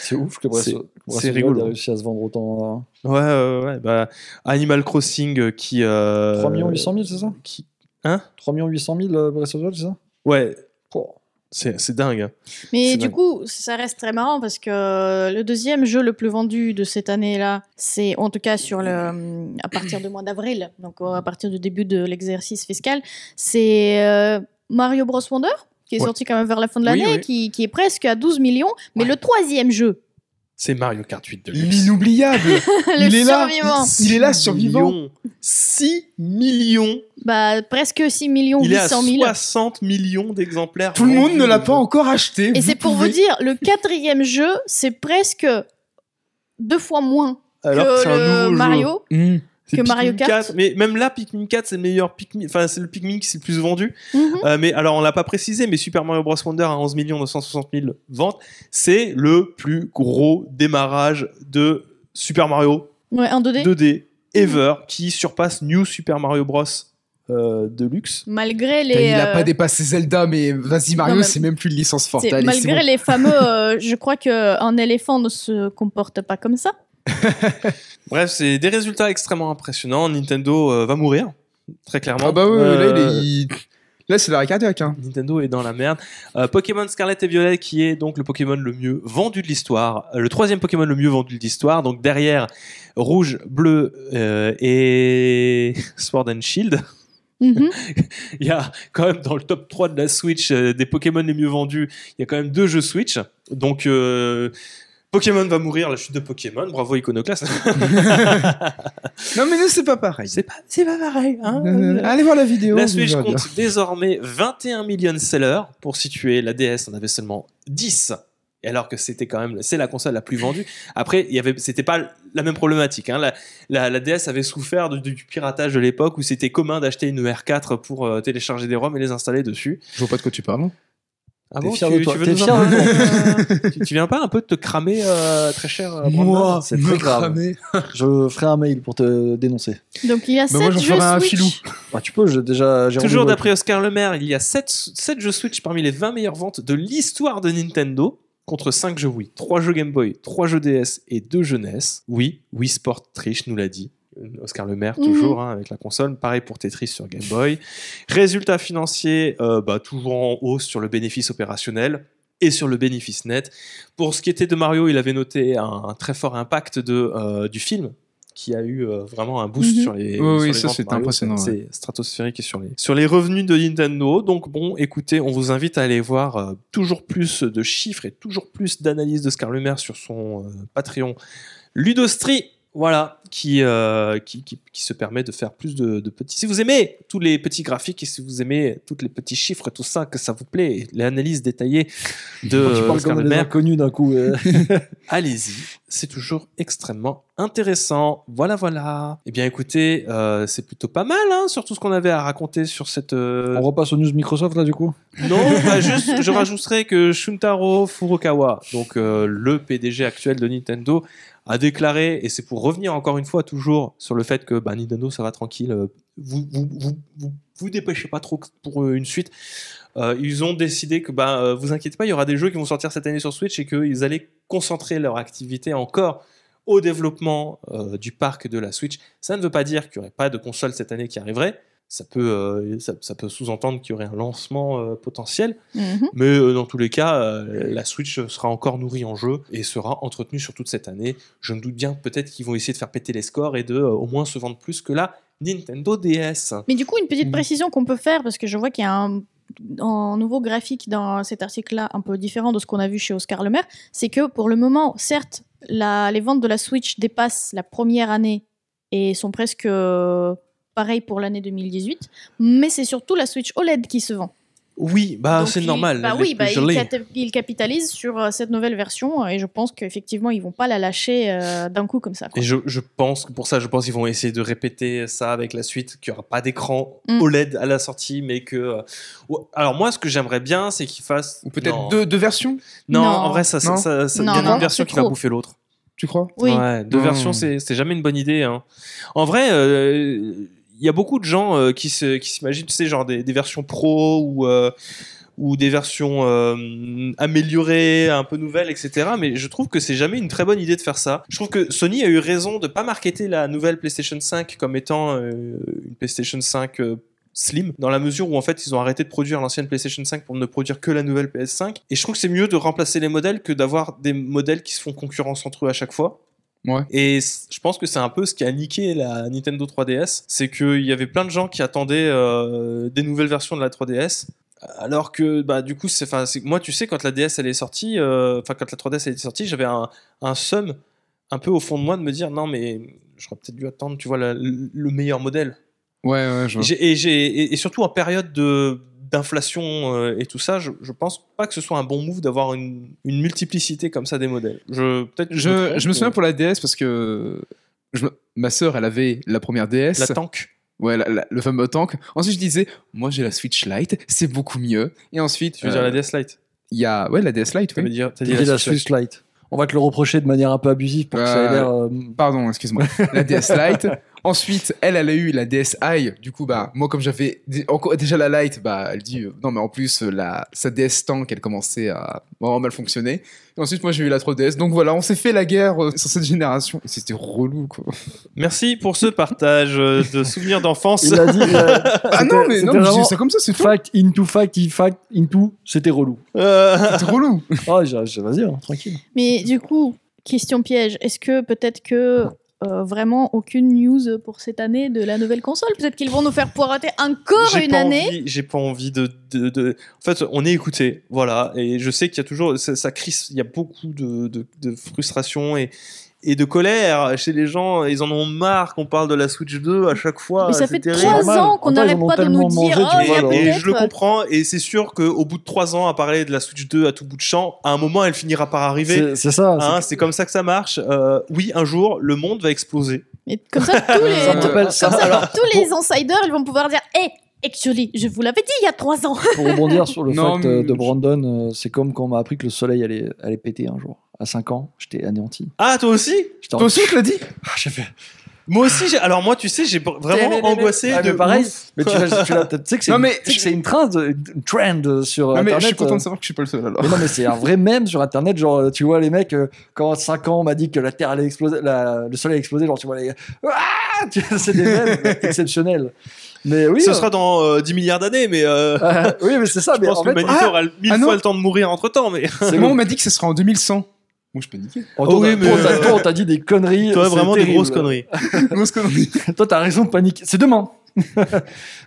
C'est ouf que Breath of- Breath c'est of the Wild ait réussi à se vendre autant. Ouais, ouais, ouais. Bah, Animal Crossing euh, qui. Euh, 3 800 000, c'est ça? qui... Hein 3 800 000 euh, Breath of the Wild, c'est ça? Ouais. Oh. C'est c'est dingue. hein. Mais C'est du dingue. coup, ça reste très marrant parce que euh, le deuxième jeu le plus vendu de cette année-là, c'est en tout cas sur le, hum, à partir du mois d'avril, donc euh, à partir du début de l'exercice fiscal, c'est euh, Mario Bros Wonder qui est Ouais. sorti quand même vers la fin de l'année, oui. qui, qui est presque à 12 millions. Mais le troisième jeu, C'est Mario Kart 8 de luxe. L'inoubliable. le Il est là. survivant, Il est là, survivant. Millions. 6 millions. bah, presque 6 millions Il est à 800 000. 60 millions d'exemplaires. Tout le monde ne l'a pas encore acheté. Et c'est pour pouvez- vous dire, le quatrième jeu, c'est presque deux fois moins Alors que c'est un le jeu. Mario. Hmm. Que Mario Pikmin Kart. 4, mais même là, Pikmin 4, c'est le meilleur Pikmin. Enfin, c'est le Pikmin qui c'est le plus vendu. Mhm. Euh, mais alors, on l'a pas précisé, mais Super Mario Bros. Wonder à 11 960 000 ventes, c'est le plus gros démarrage de Super Mario Ouais, un 2D. 2D ever, qui surpasse New Super Mario Bros. euh, Deluxe. Malgré les. Il a euh, pas dépassé Zelda, mais vas-y Mario, mais- c'est même plus une licence forte. Allez, malgré bon. les fameux, euh, je crois qu'un éléphant ne se comporte pas comme ça. Bref, c'est des résultats extrêmement impressionnants. Nintendo euh, va mourir, très clairement. Ah bah oui, là, il est- Euh, il- là c'est l'arrêt cardiaque. Hein. Nintendo est dans la merde. Euh, Pokémon Scarlet et Violet, qui est donc le Pokémon le mieux vendu de l'histoire, le troisième Pokémon le mieux vendu de l'histoire. Donc derrière Rouge, Bleu euh, et Sword and Shield, Mhm. il y a quand même dans le top 3 de la Switch euh, des Pokémon les mieux vendus, il y a quand même deux jeux Switch. Donc euh, Pokémon va mourir, la chute de Pokémon. Bravo Iconoclast. Non mais nous c'est pas pareil. c'est pas, c'est pas pareil. Hein Euh, Allez voir la vidéo. La Switch compte désormais 21 millions de sellers. Pour situer, la DS en avait seulement 10. Et alors que c'était quand même, c'est la console la plus vendue. Après, il y avait, c'était pas la même problématique. Hein. La, la- la DS avait souffert de- du piratage de l'époque où c'était commun d'acheter une R4 pour euh, télécharger des ROM et les installer dessus. Je vois pas de quoi tu parles. Ah T'es bon, fier tu, de toi. T'es fier de toi. tu, tu viens pas un peu de te cramer euh, très cher euh, Brandon c'est très grave. cramer. Je ferai un mail pour te dénoncer. Donc il y a Bah, moi, 7 j'en jeux ferai un Switch. filou. Bah, tu peux, j'ai déjà. Toujours d'après Oscar Lemaire, il y a 7, jeux Switch parmi les 20 meilleures ventes de l'histoire de Nintendo, contre 5 jeux Wii, 3 jeux Game Boy, 3 jeux DS et 2 jeux NES. Oui, Wii Sport triche, nous l'a dit. Euh, Oscar Lemaire, Mhm. toujours, hein, avec la console. Pareil pour Tetris sur Game Boy. Résultats financiers, euh, bah, toujours en hausse sur le bénéfice opérationnel et sur le bénéfice net. Pour ce qui était de Mario, il avait noté un, un très fort impact de, euh, du film qui a eu euh, vraiment un boost Mhm. sur les, Oui, sur oui, les ça, Mario. impressionnant, C'est c'est stratosphérique et sur les, sur les revenus de Nintendo. Donc bon, écoutez, on vous invite à aller voir euh, toujours plus de chiffres et toujours plus d'analyses de Scarlemer sur son euh, Patreon Ludostri. Voilà, qui, euh, qui, qui, qui se permet de faire plus de, de petits. Si vous aimez tous les petits graphiques et si vous aimez tous les petits chiffres et tout ça, que ça vous plaît, l'analyse détaillée de tu euh, parles comme des Scarlemer, inconnus d'un coup. euh. allez-y, c'est toujours extrêmement intéressant. Voilà, voilà. Eh bien, écoutez, euh, c'est plutôt pas mal, hein, sur tout ce qu'on avait à raconter sur cette. euh, On repasse aux news Microsoft là du coup Non, bah, juste, je rajouterais que Shuntaro Furukawa, donc euh, le PDG actuel de Nintendo, a déclaré, et c'est pour revenir encore une fois toujours sur le fait que bah, Nintendo, ça va tranquille, euh, vous vous, dépêchez pas trop pour euh, une suite. Euh, ils ont décidé que, bah, vous inquiétez pas, il y aura des jeux qui vont sortir cette année sur Switch et qu'ils allaient concentrer leur activité encore au développement du parc de la Switch. Ça ne veut pas dire qu'il n'y aurait pas de console cette année qui arriverait. Ça peut, euh, ça, ça peut sous-entendre qu'il y aurait un lancement euh, potentiel. Mhm. Mais euh, dans tous les cas, euh, la Switch sera encore nourrie en jeu et sera entretenue sur toute cette année. Je me doute bien peut-être qu'ils vont essayer de faire péter les scores et de euh, au moins se vendre plus que la Nintendo DS. Mais du coup, une petite Mhm. précision qu'on peut faire, parce que je vois qu'il y a un, un nouveau graphique dans cet article-là, un peu différent de ce qu'on a vu chez Oscar Lemaire, c'est que pour le moment, certes, la- les ventes de la Switch dépassent la première année et sont presque euh, pareilles pour l'année 2018, mais c'est surtout la Switch OLED qui se vend. Oui, bah c'est il- normal. Bah oui, bah, ils, cat- ils capitalisent sur euh, cette nouvelle version et je pense qu'effectivement, ils vont pas la lâcher euh, d'un coup comme ça. quoi. Et je, je pense que pour ça, je pense qu'ils vont essayer de répéter ça avec la suite, qu'il n'y aura pas d'écran Mm. OLED à la sortie, mais que. euh, Alors moi, ce que j'aimerais bien, c'est qu'ils fassent. Ou peut-être deux, deux versions, Non, Non. en vrai, ça, ça, ça, ça- Non, il y en a non, une version qui va bouffer l'autre. tu crois? Oui. Ouais, deux versions, c'est c'est jamais une bonne idée. hein. En vrai, euh, il y a beaucoup de gens euh, qui s'imaginent, tu sais, genre des, versions pro ou, euh, des versions euh, améliorées, un peu nouvelles, etc. Mais je trouve que c'est jamais une très bonne idée de faire ça. Je trouve que Sony a eu raison de pas marketer la nouvelle PlayStation 5 comme étant une PlayStation 5 euh, slim, dans la mesure où en fait ils ont arrêté de produire l'ancienne PlayStation 5 pour ne produire que la nouvelle PS5. Et je trouve que c'est mieux de remplacer les modèles que d'avoir des modèles qui se font concurrence entre eux à chaque fois. Ouais. Et je pense que c'est un peu ce qui a niqué la Nintendo 3DS, c'est qu'il y avait plein de gens qui attendaient euh, des nouvelles versions de la 3DS. Alors que bah du coup c'est enfin moi tu sais quand la DS elle est sortie euh, enfin quand la 3DS elle était sortie j'avais un un seum un peu au fond de moi de me dire non mais j'aurais peut-être dû attendre tu vois la- le, le meilleur modèle Ouais, ouais, je vois. j'ai- et, j'ai, et, et surtout en période de, d'inflation euh, et tout ça, je, je pense pas que ce soit un bon move d'avoir une, une multiplicité comme ça des modèles. Je, peut-être me Je, trompe, je me souviens mais pour la DS parce que je ma sœur, elle avait la première DS. La tank. Ouais, la- la- le fameux tank. Ensuite, je disais, moi j'ai la Switch Lite, c'est beaucoup mieux. Et ensuite, Tu veux dire euh, la DS Lite il y a ouais la DS Lite. Oui. dit, t'as Il dit dit la Switch Lite. Switch Lite. On va te le reprocher de manière un peu abusive pour que ça ait Euh, l'air. euh, Pardon, excuse-moi. La DS Lite. Ensuite, elle, elle a eu la DSi. Du coup, bah, moi, comme j'avais déjà la Lite, bah, elle dit, euh, non, mais en plus, euh, la, sa DS Tank, elle commençait à vraiment mal fonctionner. Et ensuite, moi, j'ai eu la 3DS. Donc voilà, on s'est fait la guerre euh, sur cette génération. C'était relou, quoi. Merci pour ce partage euh, de souvenirs d'enfance. Il a dit. euh, Ah non, mais non, mais je dis vraiment ça comme ça, c'est tout. Fact into fact, in fact into, c'était relou. Euh, C'était relou. Ah, j'ai- vas-y, hein, tranquille. Mais du coup, question piège, est-ce que peut-être que euh, vraiment aucune news pour cette année de la nouvelle console Peut-être qu'ils vont nous faire poireauter encore j'ai une pas année envie- J'ai pas envie de, de, de- En fait, on est écouté, voilà. Et je sais qu'il y a toujours. Ça, ça crisse. Il y a beaucoup de, de, de frustration et, et de colère chez les gens. Ils en ont marre qu'on parle de la Switch 2 à chaque fois. Mais ça fait terrible. trois ans qu'on n'arrête pas de nous dire mangé, oh, vois, Et je le comprends, et c'est sûr qu'au bout de trois ans à parler de la Switch 2 à tout bout de champ, à un moment elle finira par arriver. C'est ça. c'est- Hein, c'est comme ça que ça marche. Euh, oui, un jour, le monde va exploser. Mais comme ça, tous les, Ça me rappelle- comme ça- ça, alors, tous les insiders, ils vont pouvoir dire Hé, actually, je vous l'avais dit il y a trois ans. Pour rebondir sur le Non, fact euh, mais- de Brandon, euh, c'est comme quand on m'a appris que le soleil allait, allait péter un jour. À 5 ans, j'étais anéanti. Ah, toi aussi? J'étais en- Toi aussi, dit? Ah, j'ai fait. Moi aussi, j'ai... alors moi, tu sais, j'ai vraiment angoissé Ah, de mais pareil. ouf. Mais tu sais que c'est Non, une, mais tu sais que je- c'est une trend, une trend sur Non, mais Internet. je suis content euh, de savoir que je suis pas le seul alors. Mais non, mais c'est un vrai mème sur Internet. Genre, tu vois, les mecs, euh, quand à 5 ans, on m'a dit que la Terre allait exploser, la- le soleil allait exploser, genre, tu vois, les gars, Ah c'est des mèmes exceptionnels. Mais oui. Ce euh, sera dans euh, 10 milliards d'années, mais euh, euh, oui, mais c'est ça. je Mais pense en que fait, Magneto aura mille ah fois le temps de mourir entre temps. Mais c'est Moi, on bon. m'a dit que ce sera en 2100. Moi, je paniquais. Oh, Oh toi, oui, mais, toi, euh, on t'a dit des conneries. toi, vraiment des grosses conneries. A dit. Toi, t'as raison de paniquer. C'est demain.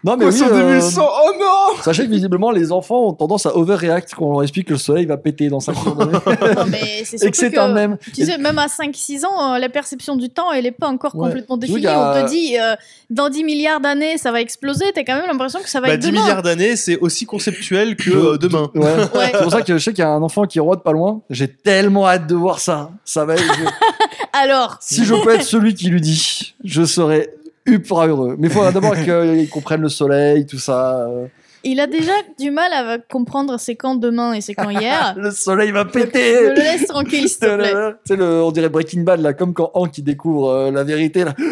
Non, mais Quoi, oui. euh, 2100 Oh non Sachez que visiblement, les enfants ont tendance à overreact quand on leur explique que le soleil va péter dans 5 jours. Non, mais c'est Et que surtout c'est que, un même. tu sais, même à 5-6 ans, euh, la perception du temps, elle n'est pas encore Ouais. complètement définie. a- On te dit, euh, dans 10 milliards d'années, ça va exploser. T'as quand même l'impression que ça va Bah, être 10 demain. milliards d'années, c'est aussi conceptuel que euh, demain. Ouais. Ouais. C'est pour ça que je sais qu'il y a un enfant qui rôde pas loin. J'ai tellement hâte de voir ça. Ça va être. Alors, si je peux être celui qui lui dit, je serai ultra heureux. Mais il faudra d'abord qu'ils comprennent le soleil, tout ça. euh. il a déjà du mal à comprendre c'est quand demain et c'est quand hier. Le soleil va péter. le laisse tranquille, s'il te plaît. Tu sais, le- on dirait Breaking Bad, là, comme quand Hank il découvre euh, la vérité. Là.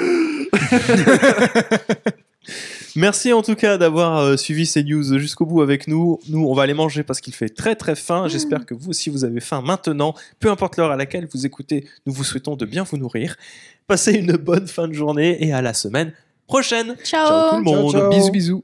Merci en tout cas d'avoir euh, suivi ces news jusqu'au bout avec nous. Nous, on va aller manger parce qu'il fait très très faim. J'espère que vous aussi vous avez faim maintenant. Peu importe l'heure à laquelle vous écoutez, nous vous souhaitons de bien vous nourrir. Passez une bonne fin de journée et à la semaine prochaine. Ciao. Ciao tout le monde. ciao. Bisous, bisous.